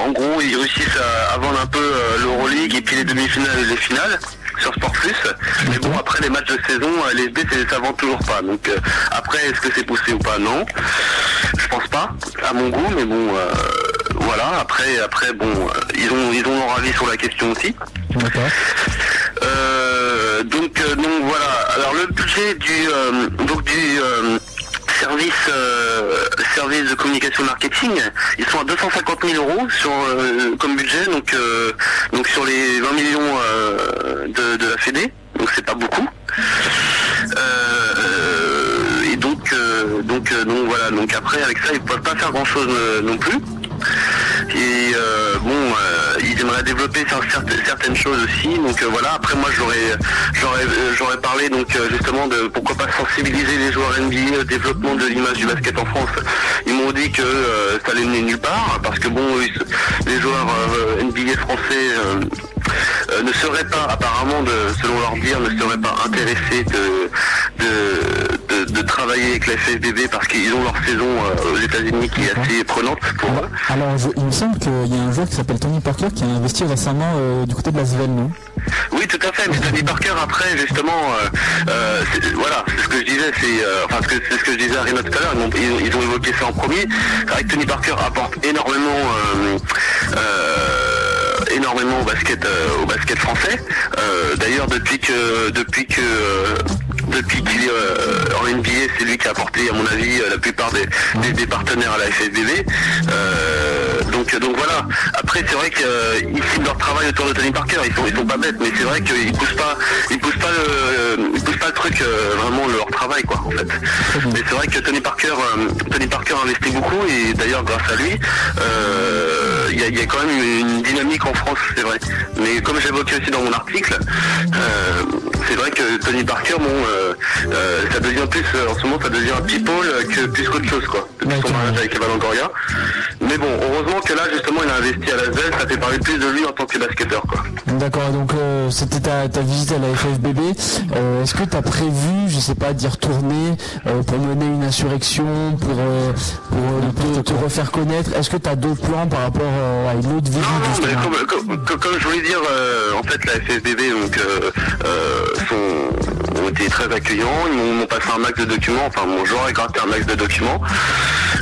en gros ils réussissent à, à vendre un peu l'Euroleague et puis les demi-finales et les finales sur Sport Plus. Mais bon, après les matchs de saison, euh, les c'est- ça vend toujours pas. Donc euh, après, est-ce que c'est poussé ou pas? Non. Je pense pas, à mon goût, mais bon, euh, voilà. Après, après, bon, ils ont, ils ont leur avis sur la question aussi. D'accord. Euh, donc, donc voilà. Alors le budget du, donc du service, euh, service de communication marketing, ils sont à 250 000 euros sur euh, comme budget, donc euh, donc sur les 20 millions de, de la Fédé. Donc c'est pas beaucoup. Et donc donc donc voilà. Donc après avec ça ils peuvent pas faire grand chose non plus. Et euh, bon, euh, ils aimeraient développer certaines, choses aussi. Donc euh, voilà. Après moi j'aurais parlé donc justement de pourquoi pas sensibiliser les joueurs NBA au développement de l'image du basket en France. Ils m'ont dit que ça allait mener nulle part parce que bon les joueurs NBA français euh, ne seraient pas apparemment de, selon leur dire ne seraient pas intéressés de de, de, de travailler avec la FFBB parce qu'ils ont leur saison euh, aux États-Unis qui est assez prenante pour eux. Alors, je- il me semble qu'il y a un joueur qui s'appelle Tony Parker qui a investi récemment euh, du côté de la Svel, non? Oui, tout à fait. Mais Tony Parker, après, justement, euh, euh, voilà, c'est ce que je disais, c'est, euh, enfin, ce que, ce que je disais à Rina tout à l'heure. Ils, ils- ont évoqué ça en premier. C'est vrai que Tony Parker apporte énormément, énormément au basket, euh, au basket français. Euh, D'ailleurs, depuis que, depuis que, euh, depuis qu'il est euh, en NBA, c'est lui qui a apporté, à mon avis, euh, la plupart des, des, partenaires à la FFBB. Euh, donc, donc voilà. Après, c'est vrai qu'ils ciblent leur travail autour de Tony Parker. Ils sont, ils sont pas bêtes, mais c'est vrai qu'ils poussent pas, poussent pas le, poussent pas le truc euh, vraiment leur travail, quoi, en fait. Mais c'est vrai que Tony Parker, euh, Tony Parker beaucoup et d'ailleurs grâce à lui, euh, il y, y a quand même une dynamique en France, c'est vrai. Mais comme j'évoquais aussi dans mon article, euh, c'est vrai que Tony Parker, bon, euh, euh, ça devient plus, euh, en ce moment, ça devient un people euh, que plus qu'autre chose, quoi. Depuis son mariage avec Eva Longoria. Mais bon, heureusement que là, justement, il a investi à la ZEL, ça fait parler plus de lui en tant que basketteur, quoi. D'accord, donc euh, c'était ta, ta visite à la FFBB. Euh, Est-ce que tu as prévu, je sais pas, d'y retourner euh, pour mener une insurrection, pour, euh, pour euh, te, te refaire connaître? Est-ce que tu as d'autres plans par rapport euh, à une autre visite Non, mais justement? comme, comme- je voulais dire, euh, en fait, la FFBB donc, euh, euh, sont, été très accueillants. Ils m'ont passé un max de documents. Enfin, mon genre gratté un max de documents.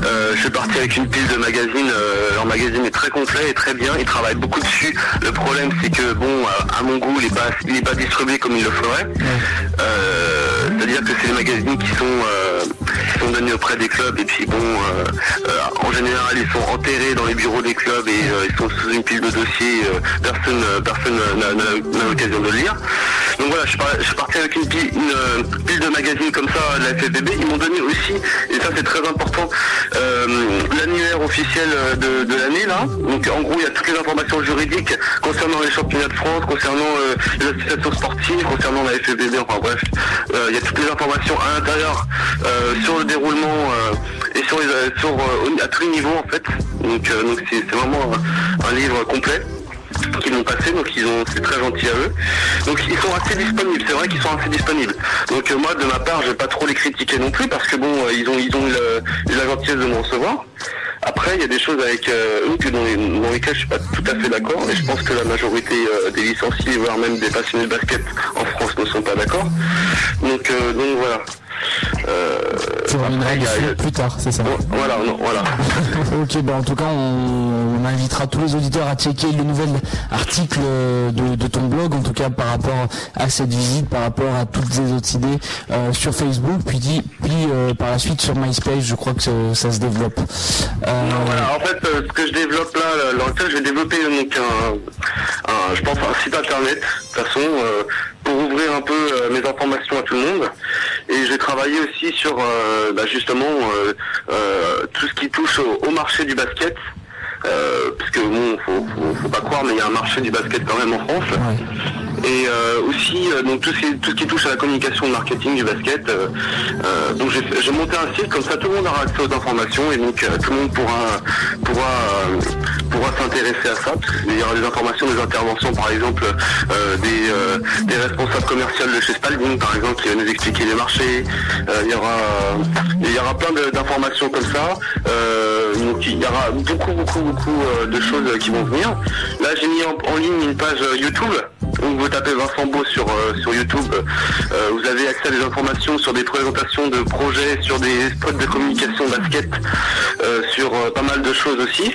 Euh, je suis parti avec une pile de magazines. euh, leur magazine est très complet et très bien. Ils travaillent beaucoup dessus. Le problème, c'est que, bon, à, à mon goût, il n'est pas, pas distribué comme il le ferait. Euh, C'est-à-dire que c'est des magazines qui sont, euh, donnés auprès des clubs et puis bon, euh, euh, en général, ils sont enterrés dans les bureaux des clubs et euh, ils sont sous une pile de dossiers. euh, personne, euh, personne n'a- l'occasion de le lire. Donc voilà, je suis parti avec une pile, une, euh, pile de magazines comme ça de la FFBB. Ils m'ont donné aussi, et ça c'est très important, euh, l'annuaire officiel euh, de, l'année là. Donc en gros, il y a toutes les informations juridiques concernant les championnats de France, concernant euh, les associations sportives, concernant la FFBB, enfin bref, il y a toutes les informations à l'intérieur sur le déroulement et sur les, à tous les niveaux en fait. Donc c'est vraiment un livre complet. Qui m'ont passé, donc ils ont c'est très gentil à eux. Donc ils sont assez disponibles, c'est vrai qu'ils sont assez disponibles. Donc euh, moi de ma part je vais pas trop les critiquer non plus parce que bon euh, ils ont ils ont eu la gentillesse de me recevoir. Après il y a des choses avec euh, eux que dans, dans lesquelles je suis pas tout à fait d'accord et je pense que la majorité des licenciés voire même des passionnés de basket en France ne sont pas d'accord. Donc donc voilà. Tu reviendras dessus plus tard, c'est ça. voilà, non, voilà. (laughs) Ok, ben en tout cas, on, on invitera tous les auditeurs à checker le nouvel article de, de ton blog, en tout cas par rapport à cette visite, par rapport à toutes les autres idées euh, sur Facebook, puis, dit- puis euh, par la suite sur MySpace, je crois que ça, ça se développe. Euh, Voilà, en fait, ce que je développe là, je vais développer donc un, un- je pense un site internet, de toute façon, pour ouvrir un peu euh, mes informations à tout le monde. Et j'ai travaillé aussi sur euh, bah, justement euh, tout ce qui touche au, marché du basket. Parce que bon, faut pas croire, mais il y a un marché du basket quand même en France. Et euh, aussi euh, donc tout ce, qui, touche à la communication, le marketing du basket. euh, donc j'ai monté un site comme ça, tout le monde aura accès aux informations et donc tout le monde pourra pourra pourra s'intéresser à ça. Qu'il y aura des informations, des interventions, par exemple des, des responsables commerciaux de chez Spalding, par exemple, qui va nous expliquer les marchés. Il y aura il y aura plein d'informations comme ça. Euh, donc il y aura beaucoup beaucoup beaucoup de choses qui vont venir. Là j'ai mis en, ligne une page YouTube. Donc vous tapez Vincent Beau sur, euh, sur YouTube, euh, vous avez accès à des informations sur des présentations de projets, sur des spots de communication basket, euh, sur euh, pas mal de choses aussi.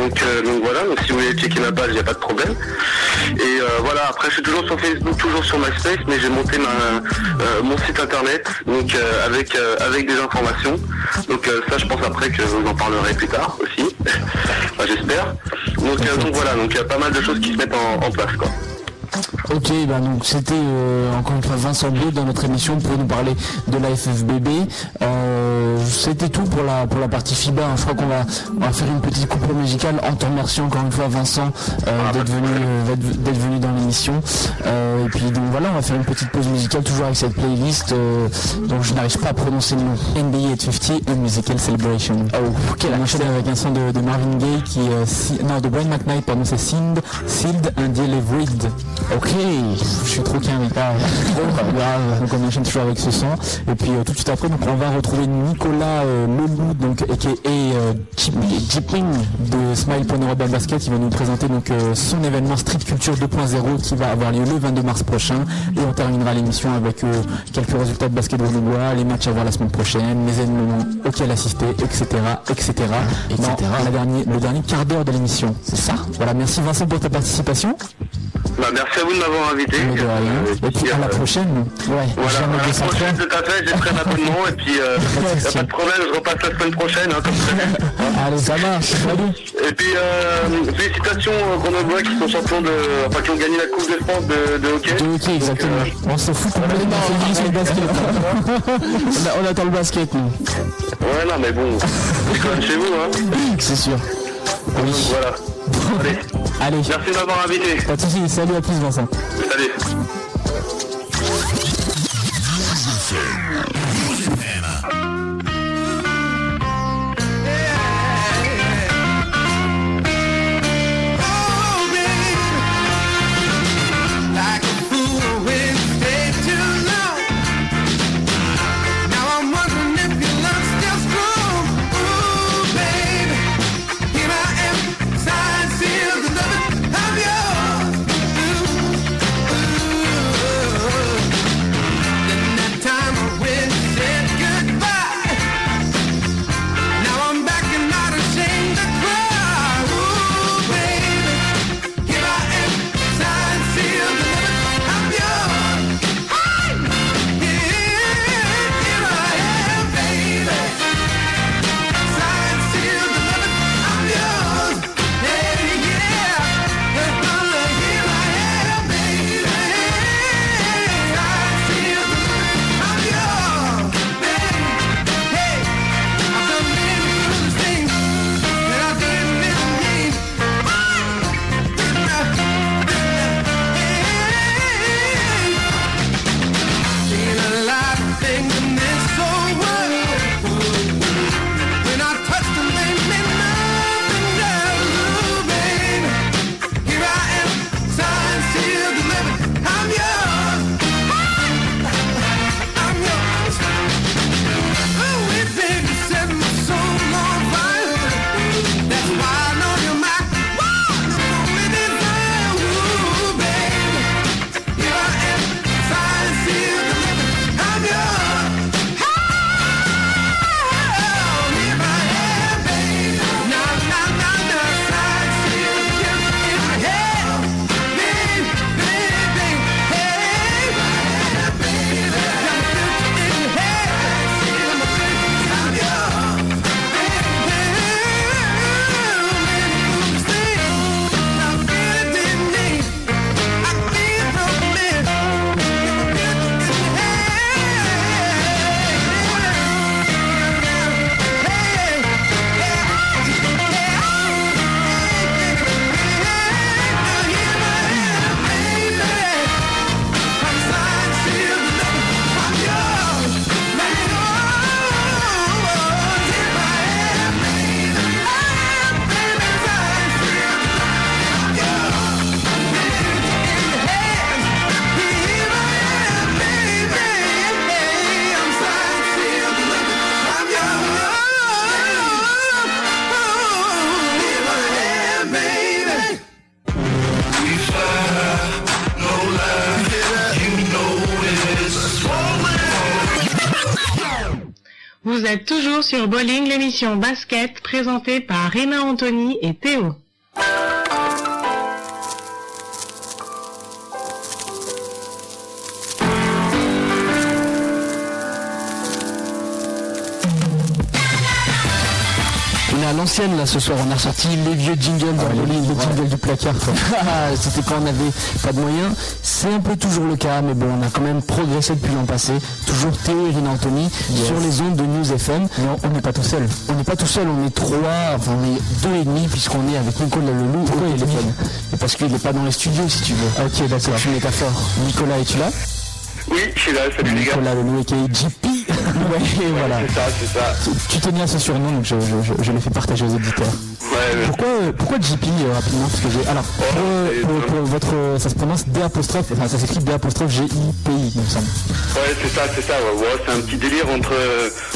Donc, euh, voilà, donc si vous voulez checker ma page, il n'y a pas de problème. Et euh, voilà, après je suis toujours sur Facebook, toujours sur MySpace, mais j'ai monté euh, mon site internet donc euh, avec, euh, avec des informations. Donc euh, ça je pense après que vous en parlerez plus tard aussi. (laughs) J'espère. Donc, euh, donc voilà, donc il y a pas mal de choses qui se mettent en, en place quoi. Ok, ben donc c'était euh, encore une fois Vincent Bleu dans notre émission pour nous parler de la FFBB. C'était tout pour la pour la partie FIBA. hein. Je crois qu'on va on va faire une petite coupure musicale en te remerciant encore une fois Vincent euh, d'être venu euh, d'être- d'être venu dans l'émission. Euh, et puis donc voilà, on va faire une petite pause musicale toujours avec cette playlist euh, dont je n'arrive pas à prononcer le nom. NBA 850, A Musical Celebration. Oh, quel On enchaîne avec un son de, de Marvin Gaye qui euh, si- non de Brian McKnight pardon c'est Sealed, Sealed and Delivered. Ok, Je suis trop qu'un pas grave. Donc on enchaîne toujours avec ce son. Et puis tout de suite après donc on va retrouver Nicolas euh, Leloup donc aka euh, Jipping de Smile.Urban Basket. Il va nous présenter donc euh, son événement Street Culture 2.0 qui va avoir lieu le 22 mars prochain. Et on terminera l'émission avec euh, quelques résultats de basket grenoblois, les matchs à voir la semaine prochaine, les événements auxquels assister, etc. etc. Etc. Dans la dernière- le dernier quart d'heure de l'émission. C'est ça? Voilà, merci Vincent pour ta participation. Bah, merci à vous de m'avoir invité. De Et puis à la prochaine. ouais, Voilà, à la 203. prochaine, tout à fait, j'ai pris un abonnement et puis euh, (laughs) pas de problème, je repasse la semaine prochaine, hein, comme. (laughs) Allez, ça marche. Salut. Et puis euh, félicitations aux Grenoblois qui sont champions de, enfin qui ont gagné la Coupe de France de, de hockey. De hockey, exactement. On se fout complètement. (laughs) On fait juste le basket. on, attend le basket, nous. Ouais, non, mais bon, c'est chez vous, hein. C'est sûr. Donc voilà. Allez, Allez, merci de m'avoir invité. pas de soucis. Salut à plus Vincent. Salut. Basket présentée par Rina Anthony et Théo. L'ancienne là ce soir, on a ressorti les vieux jingles dans le livre, Le jingle du placard. (laughs) (laughs) C'était quand on n'avait pas de moyens. C'est un peu toujours le cas, mais bon, on a quand même progressé depuis l'an passé. Toujours Théo et Rina Anthony sur les ondes de News FM. Non, on n'est pas tout seul. On n'est pas tout seul, on est trois, enfin on est deux et demi puisqu'on est avec Nicolas Leloup Pourquoi au il est téléphone. Et parce qu'il n'est pas dans les studios si tu veux. Ok, d'accord. C'est une métaphore. Nicolas, es-tu là? Oui, je suis là, salut les gars. Nicolas Leloup et JP. Ouais, voilà. C'est ça, c'est ça. Tu tenais à ce surnom, donc je, je, je, je l'ai fait partager aux auditeurs. Ouais. Pourquoi, pourquoi JP euh, rapidement? Parce que j'ai. Alors, pour, c'est- pour- pour votre. Ça se prononce D apostrophe, enfin ça s'écrit D apostrophe G-I-P-I, il me semble. Ouais, c'est ça, c'est ça. Ouais, Ouais, c'est un petit délire entre,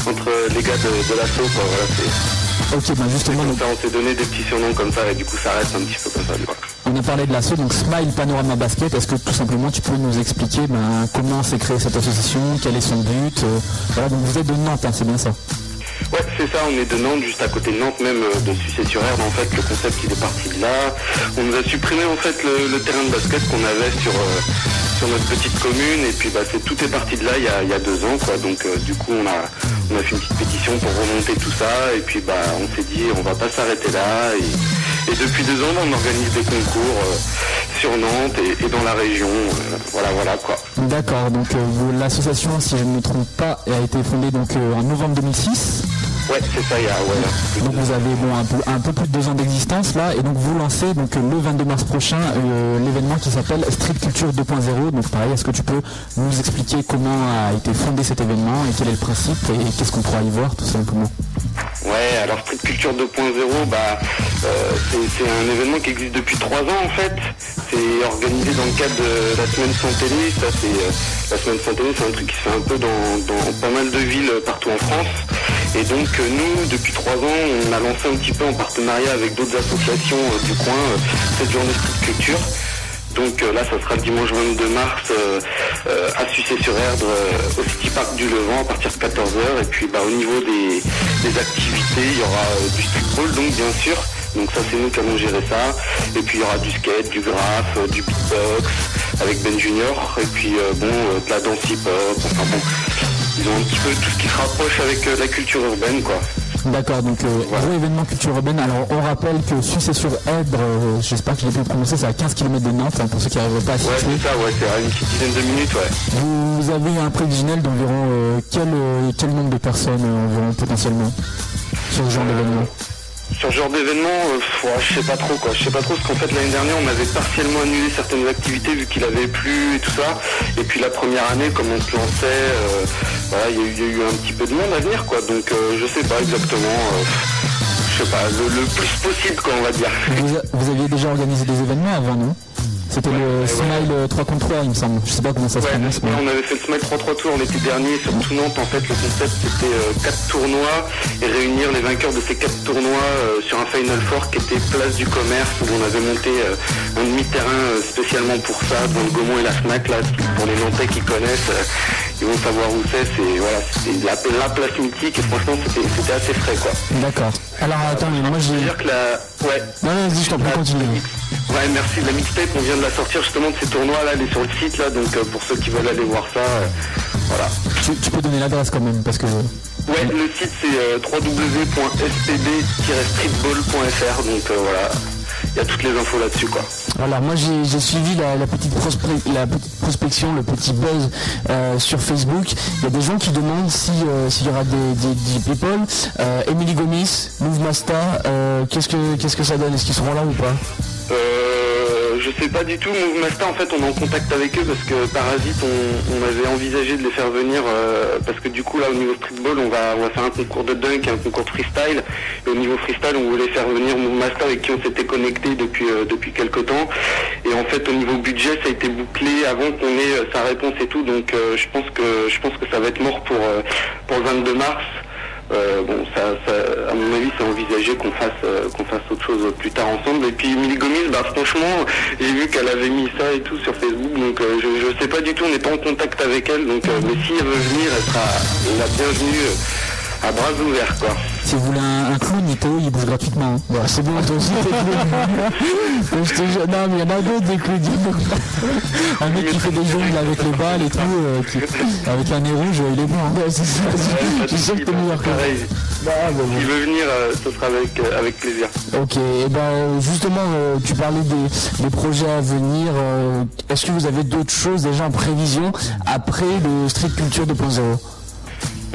entre les gars de, de l'assaut, quoi. Voilà, c'est Ok, ben justement, donc, ça, on s'est donné des petits surnoms comme ça, et du coup, ça reste un petit peu comme ça, du coup. On a parlé de l'assaut, donc Smile Panorama Basket. Est-ce que tout simplement tu peux nous expliquer ben, comment s'est créée cette association, quel est son but euh, Voilà, donc vous êtes de Nantes, hein, c'est bien ça? Ouais, c'est ça, on est de Nantes, juste à côté de Nantes, même euh, de Sucé-sur-Erdre. En fait, le concept, il est parti de là. On nous a supprimé, en fait, le, terrain de basket qu'on avait sur, euh, sur notre petite commune. Et puis, bah, tout est parti de là il y a, deux ans, quoi. Donc, du coup, on a, on a fait une petite pétition pour remonter tout ça. Et puis, bah, on s'est dit, on va pas s'arrêter là. Et depuis deux ans, on organise des concours euh, sur Nantes et, dans la région. euh, voilà, voilà, quoi. D'accord, donc euh, l'association, si je ne me trompe pas, a été fondée donc en novembre 2006. Ouais, c'est ça, il y a, ouais, Donc vous avez bon, un, peu, un peu plus de deux ans d'existence là, et donc vous lancez donc euh, le 22 mars prochain euh, l'événement qui s'appelle Street Culture 2.0. Donc pareil, est-ce que tu peux nous expliquer comment a été fondé cet événement et quel est le principe et qu'est-ce qu'on pourra y voir tout simplement? Ouais, alors Street Culture 2.0, bah, euh, c'est un événement qui existe depuis trois ans en fait. C'est organisé dans le cadre de la semaine sans télé. Ça, c'est euh, la semaine sans télé, c'est un truc qui se fait un peu dans, dans pas mal de villes partout en France. Et donc euh, nous, depuis trois ans, on a lancé un petit peu en partenariat avec d'autres associations euh, du coin euh, cette journée Street Culture. Donc euh, là, ça sera le dimanche 22 mars à Sucé-sur-Erdre, au City Park du Levant, à partir de 14h. Et puis bah, au niveau des, des activités, il y aura euh, du streetball, donc bien sûr. Donc ça, c'est nous qui allons gérer ça. Et puis il y aura du skate, du graphe, euh, du beatbox avec Ben Junior. Et puis bon, de la danse hip-hop. Enfin bon, ils ont un petit peu tout ce qui se rapproche avec euh, la culture urbaine, quoi. D'accord, donc euh, gros événement culture urbaine. Alors on rappelle que Sucé sur Èdre, euh, j'espère que je l'ai bien prononcé, c'est à 15 km de Nantes, hein, pour ceux qui n'arriveraient pas à Ouais, situer. c'est ça, ouais, c'est à une petite dizaine de minutes, ouais. Vous avez un prévisionnel d'environ euh, quel, quel nombre de personnes environ potentiellement sur ce genre d'événement? Sur ce genre d'événement, euh, je sais pas trop quoi. Je sais pas trop parce qu'en fait l'année dernière on avait partiellement annulé certaines activités vu qu'il avait plu et tout ça. Et puis la première année, comme on se lançait, euh, voilà, il y, a eu- un petit peu de monde à venir quoi. Donc euh, je sais pas exactement. je sais pas, le, plus possible quoi on va dire. vous, vous aviez déjà organisé des événements avant, non? C'était le ouais, Smile euh, 3 contre 3, il me semble. Je sais pas comment ça se prononce, ouais, on avait fait le Smile 3-3 tours l'été dernier sur tout Nantes. En fait, le concept c'était euh, quatre tournois et réunir les vainqueurs de ces quatre tournois euh, sur un Final Four qui était place du commerce où on avait monté euh, un demi-terrain euh, spécialement pour ça, dans le Gaumont et la Fnac. Là, pour les Nantais qui connaissent, euh, ils vont savoir où c'est. C'est voilà, la, la place mythique et franchement c'était assez frais quoi. D'accord. Alors attends, mais moi j'ai... C'est-à-dire que la, ouais, Non, non, vas-y, je t'en prie, continue. Ouais, merci. La mixtape, on vient de la sortir justement de ces tournois là, elle est sur le site là, donc euh, pour ceux qui veulent aller voir ça, euh, voilà. Tu, tu peux donner l'adresse quand même, parce que... Ouais, le site c'est euh, www.spb-streetball.fr, donc euh, voilà, il y a toutes les infos là-dessus quoi. Alors moi j'ai suivi la, la petite la petite prospection, le petit buzz euh, sur Facebook. Il y a des gens qui demandent si euh, s'il y aura des, des, des people. Euh, Emily Gomis, Move Masta, euh, qu'est-ce que qu'est-ce que ça donne? Est-ce qu'ils seront là ou pas? Euh, je sais pas du tout, Move Master en fait on est en contact avec eux parce que Parasite on, avait envisagé de les faire venir euh, parce que du coup là au niveau streetball on va, on faire un concours de dunk et un concours de freestyle. Et au niveau freestyle on voulait faire venir Move Master avec qui on s'était connecté depuis euh, quelques temps. Et en fait au niveau budget ça a été bouclé avant qu'on ait euh, sa réponse et tout. Donc euh, je pense que ça va être mort pour euh, pour le 22 mars. Euh, bon, ça, ça- à mon avis, c'est envisagé qu'on fasse, euh, qu'on fasse autre chose plus tard ensemble. Et puis Emily Gomis, bah franchement, j'ai vu qu'elle avait mis ça et tout sur Facebook, donc euh, je, je sais pas du tout, on n'est pas en contact avec elle, donc euh, mais si elle veut venir, elle sera la bienvenue. À bras ouverts quoi. Si vous voulez un, un clown, Théo, il bouge gratuitement. hein. C'est bon, toi aussi t'es clown. (laughs) Je te jure- Non, mais il y en a d'autres des clowns. (laughs) Un mec qui fait des jongles avec les balles et tout, euh, qui- avec un nez rouge, il est bon. hein. Ouais, c'est ça. (laughs) Ouais, Je sûr que t'es meilleur que. Bah, bah, bon. S'il veut venir, euh, ce sera avec, euh, avec plaisir. Ok, et ben euh, justement, euh, tu parlais des, des projets à venir. Est-ce que vous avez d'autres choses déjà en prévision après le Street Culture 2.0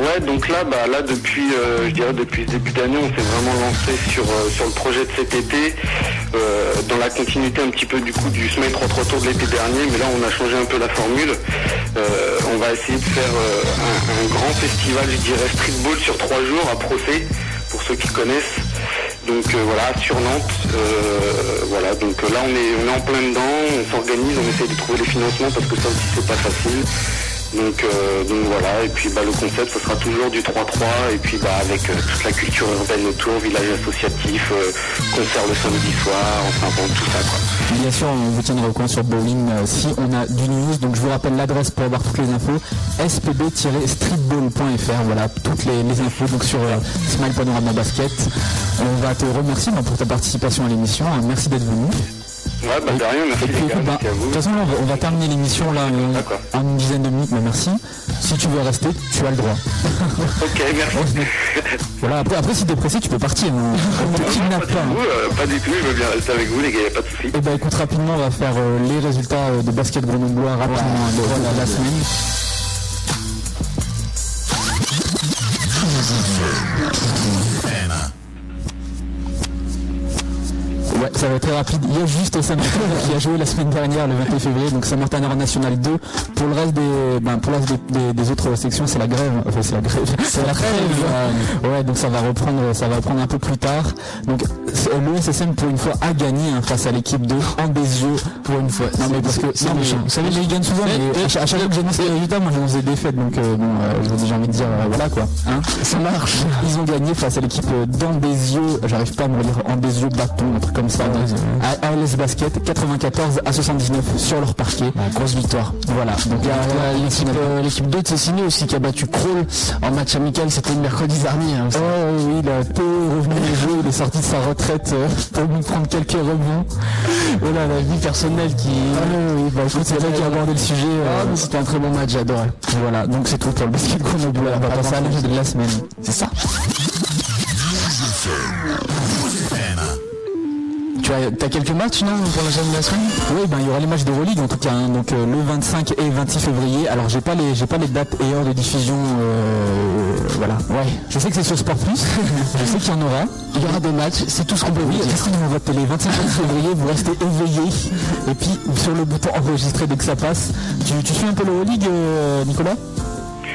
Ouais, donc là, bah, là depuis, euh, depuis ce début d'année, on s'est vraiment lancé sur, euh, le projet de cet été, euh, dans la continuité un petit peu du coup du Smile 3 Tour de l'été dernier, mais là on a changé un peu la formule. On va essayer de faire un, grand festival, je dirais streetball sur trois jours à Procès, pour ceux qui connaissent. Donc voilà, sur Nantes, voilà, donc là on est, on en plein dedans, on s'organise, on essaie de trouver les financements parce que ça aussi c'est pas facile. Donc, euh, donc voilà, et puis bah, le concept ce sera toujours du 3-3 et puis bah, avec euh, toute la culture urbaine autour, village associatif, euh, concert le samedi soir, enfin bon tout ça quoi. Bien sûr, on vous tiendra au courant sur Bowling si on a du news. Donc je vous rappelle l'adresse pour avoir toutes les infos spb-streetball.fr. Voilà, toutes les, infos sur Smile Panorama Basket. On va te remercier pour ta participation à l'émission. Merci d'être venu. Ouais bah de rien, merci bah, de toute façon, là, on va, on va terminer l'émission là en une dizaine de minutes, mais merci. Si tu veux rester, tu as le droit. (laughs) Ok, merci. Voilà, après, après si t'es pressé, tu peux partir. hein. On te pas, kidnappe du pas. hein. tout, euh, pas du tout, je veux bien rester avec vous les gars, y a pas de soucis. Et bah écoute rapidement on va faire euh, les résultats euh, de basket grenoblois rapidement hein, de, de la semaine. Ouais, ça va être très rapide. Il y a juste Saint-Martin (laughs) qui a joué la semaine dernière, le 28 février, donc Saint-Martin Nord National 2. Pour le reste des, ben, pour le reste des, des- des autres sections, c'est la grève. Enfin, c'est la grève. (laughs) C'est la grève. (laughs) Ouais, donc ça va reprendre, ça va reprendre un peu plus tard. Donc, le SSM pour une fois a gagné hein, face à l'équipe de Andesio pour une fois. Non mais parce que c'est non, mais- méchant. vous savez, ils gagnent souvent. Mais à chaque, fois que j'annonce les résultats, moi j'annonce des défaites. Donc euh, bon, euh, j'ai envie de dire euh, voilà quoi. Hein ça marche. Ils ont gagné face à l'équipe d'Andesio. J'arrive pas à me relire Andesio Bâton, un truc comme À ALS Basket, 94 à 79 sur leur parquet. grosse victoire. Voilà. Donc Il a euh, l'équipe euh, l'équipe 2 de Cessiné aussi qui a battu Kroll en match amical, c'était le mercredi dernier. hein, ouais, oui, là, Théo est revenu au jeu, il est sorti de sa retraite euh, pour nous prendre quelques rebonds. Voilà, la vie personnelle qui... Ah oui, oui, bah c'est vrai qui a abordé le sujet. Ah, euh, mais c'était un très bon match, j'adorais. Voilà, donc c'est tout pour le basket grenoblois. On va passer à l'âge de la semaine. C'est ça. Tu as, t'as quelques matchs, non, pour la semaine de la semaine Oui, ben il y aura les matchs d'Euroleague en tout cas, hein, donc euh, le 25 et 26 février. Alors j'ai pas les j'ai pas les dates et heures de diffusion. euh, voilà. Ouais. Je sais que c'est sur Sport Plus. (laughs) je sais qu'il y en aura. Il y aura des matchs, c'est tout ce qu'on peut Oui, vous dire. restez devant votre télé. 25 février, vous restez éveillé. Et puis sur le bouton enregistrer dès que ça passe. Tu, tu suis un peu l'Euroleague, euh, Nicolas?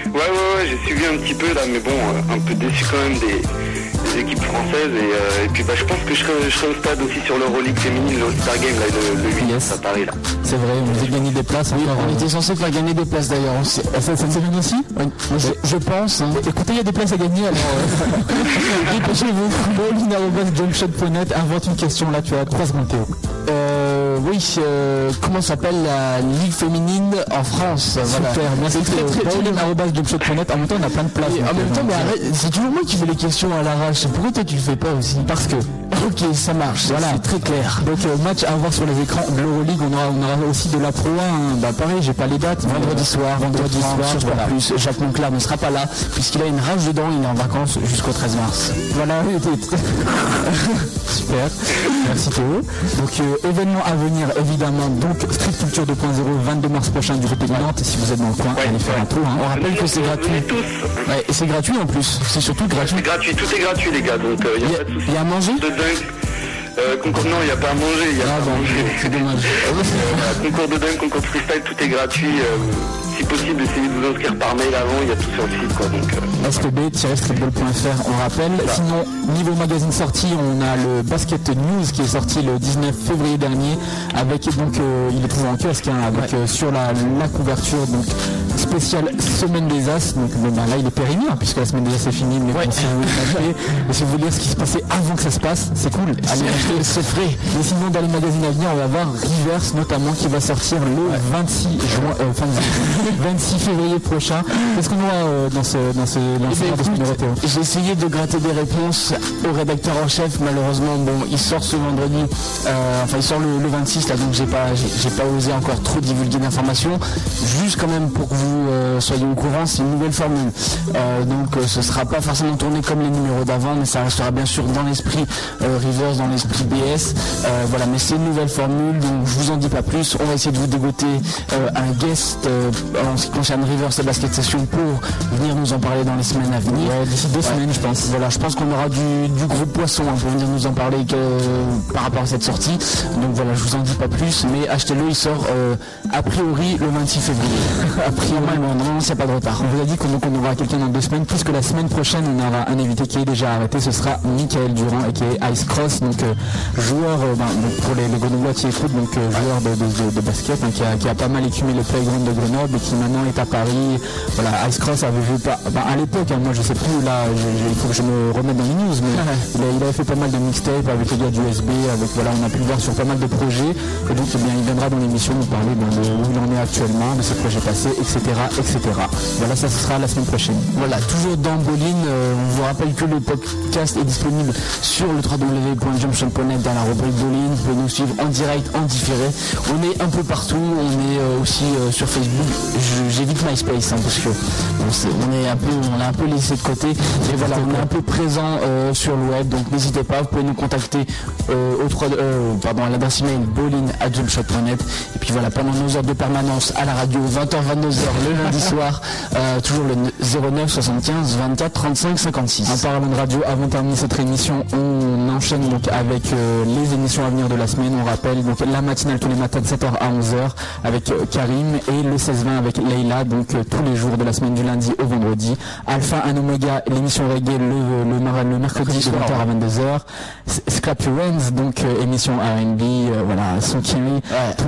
Ouais, ouais, ouais, j'ai suivi un petit peu là, mais bon, un peu déçu quand même des, des équipes françaises. Et, euh, et puis bah, je pense que je serai, je serai au stade aussi sur l'Euroleague féminine, le All-Star Game, là, le, le 8 Yes. à Paris. Là. C'est vrai, on vous a gagné des places. encore, On euh, était censé faire gagner des places d'ailleurs. on ça s'est gagné aussi Je, je pense. hein. Écoutez, il y a des places à gagner, alors euh, (laughs) dépêchez-vous. Bowling.net, invente une question, là tu as 3 secondes Théo. Euh, oui, euh, comment s'appelle la Ligue féminine en France? Voilà. Super, merci Théo. très, très bien. Bowling.jumpshot.net, en même temps on a plein de places. Donc, en même euh, temps, mais donc, arrête, c'est toujours moi qui fais les questions à l'arrache. Pourquoi toi tu le fais pas aussi Parce que, Ok, ça marche. Voilà. c'est très clair. donc euh, match à voir sur les écrans de l'Euroleague, on aura, on aura aussi de la Pro 1, hein. bah pareil, j'ai pas les dates. Vendredi euh, soir, vendredi soir, sur voilà. Plus. Jacques Monclar ne sera pas là puisqu'il a une rage dedans. Il est en vacances jusqu'au 13 mars. Voilà, (laughs) super. Merci Théo. Donc euh, événement à venir évidemment, donc Street Culture 2.0, 22 mars prochain du côté de Nantes. Si vous êtes dans le coin, Ouais, allez faire ouais. un tour. hein. On rappelle que c'est gratuit. tous. Ouais, et c'est gratuit en plus. C'est surtout gratuit. C'est gratuit, tout est gratuit les gars, donc il Il n'y y a a, pas de soucis. il y a à manger De dingue. Euh, concours, non, il n'y a pas à manger, il y a Ah pas à bon, manger. c'est dommage. (laughs) Concours de dingue, concours de freestyle, tout est gratuit. Si possible, essayez de vous inscrire par mail avant, il y a tout sur le site. Quoi, donc, euh, spb-streetball.fr on rappelle. Sinon, niveau magazine sorti, on a le Basket News qui est sorti le 19 février dernier avec donc euh, il est toujours en kiosque hein, avec euh, sur la, la couverture donc spéciale semaine des As. Donc bon, bah, là il est périmé hein, puisque la semaine des As est finie, mais bon, si vous voulez et si (laughs) vous voulez lire ce qui se passait avant que ça se passe, c'est cool. Allez acheter, c'est frais. Mais sinon dans les magazines à venir, on va voir Reverse notamment qui va sortir le 26 juin, euh, fin de- 26 février prochain. Qu'est-ce qu'on aura euh, dans ce dans ce Eh lancement de Théo J'ai essayé de gratter des réponses au rédacteur en chef. Malheureusement, bon, il sort ce vendredi. euh, enfin, il sort le, le 26 là, donc j'ai pas, j'ai pas osé encore trop divulguer d'informations. Juste quand même pour que vous euh, soyez au courant, c'est une nouvelle formule. Euh, donc, ce sera pas forcément tourné comme les numéros d'avant, mais ça restera bien sûr dans l'esprit Rivers, dans l'esprit BS. Voilà, mais c'est une nouvelle formule, donc je vous en dis pas plus. On va essayer de vous dégoter un guest en ce qui concerne Rivers et Basket Session pour venir nous en parler dans les semaines à venir. Ouais, D'ici deux semaines, je pense. Voilà, je pense qu'on aura du, du gros poisson hein, pour venir nous en parler que- par rapport à cette sortie. Donc voilà, je vous en dis pas plus, mais achetez-le, il sort euh, a priori le 26 février. (laughs) a priori, n'y a pas de retard. On vous a dit qu'on aura quelqu'un dans deux semaines, puisque la semaine prochaine on aura un invité qui est déjà arrêté, ce sera Michael Durand et qui est Ice Cross, donc euh, joueur euh, ben, donc, pour les, les Grenoblois qui écoutent, donc euh, joueur de, de- de- de basket, hein, qui, a, qui a pas mal écumé le playground de Grenoble et qui maintenant est à Paris. Voilà, Ice Cross avait vu pas, ben, à l'époque, hein, moi je sais plus là, il faut que je me remette dans les news, mais (laughs) il, a- il avait fait pas mal de mixtapes avec les gars du USB, avec voilà, on a pu le voir sur pas mal de projets, et donc eh bien, il viendra dans l'émission nous parler ben, de où il en est actuellement, de ses projets passés, etc., etc. Voilà, ça ce sera la semaine prochaine. Voilà, toujours dans Bolin, euh, on vous rappelle que le podcast est disponible sur le www.jumpshot.net dans la rubrique Bolin. Vous pouvez nous suivre en direct, en différé. On est un peu partout, on est euh, aussi euh, sur Facebook. J'évite MySpace hein, parce que bon, on est un peu, on l'a un peu laissé de côté. Mais voilà, on est un peu présent euh, sur le web, donc n'hésitez pas, vous pouvez nous contacter euh, au 3, euh, pardon, à l'adresse email bolin@jumpshot.net. Et puis voilà, pendant nos heures de permanence à la radio, 20h, 22h le (laughs) lundi soir, euh, toujours le 09 75 24 35 56. En parlant de radio, avant de terminer cette émission, on enchaîne donc avec les émissions à venir de la semaine. On rappelle donc la matinale tous les matins de 7h à 11h avec Karim et le 16-20 avec Leïla, donc euh, tous les jours de la semaine du lundi au vendredi. Alpha and Omega, l'émission reggae le, le, mercredi de 20h à 22h. S- Scrap Your Hands, donc euh, émission R&B, euh, voilà, son tous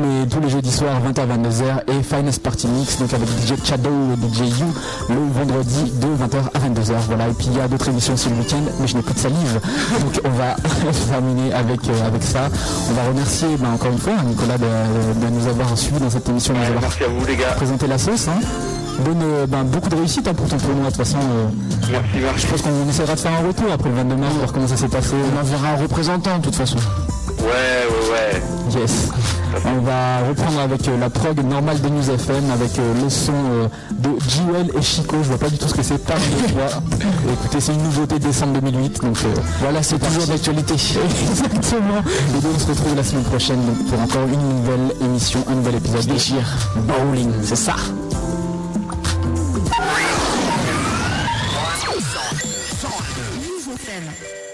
les tous les jeudis soirs 20h 22h et Finest Party Mix donc avec DJ Chado et DJ You le vendredi de 20h à 22h voilà. Et puis il y a d'autres émissions aussi le week-end mais je n'ai plus de salive. (laughs) Donc on va (laughs) terminer avec euh, avec ça. On va remercier ben, encore une fois Nicolas de, de nous avoir suivis dans cette émission de nous avoir Merci à vous les gars. présenté la sauce hein. Bonne, euh, ben, beaucoup de réussite hein, pour ton tournoi de toute façon euh, Merci, merci. je pense qu'on essaiera de faire un retour après le 22 mars voir comment ça s'est passé On enverra un représentant de toute façon. Ouais, ouais, ouais. Yes. On va reprendre avec euh, la prog normale de News FM avec euh, le son euh, de Jewel et Chico. Je vois pas du tout ce que c'est. Parle de toi. Écoutez, c'est une nouveauté décembre 2008. Donc euh, voilà, c'est toujours d'actualité. (laughs) Exactement. Et donc on se retrouve la semaine prochaine donc, pour encore une nouvelle émission, un nouvel épisode de Déchire. Bowling, c'est ça. News FM.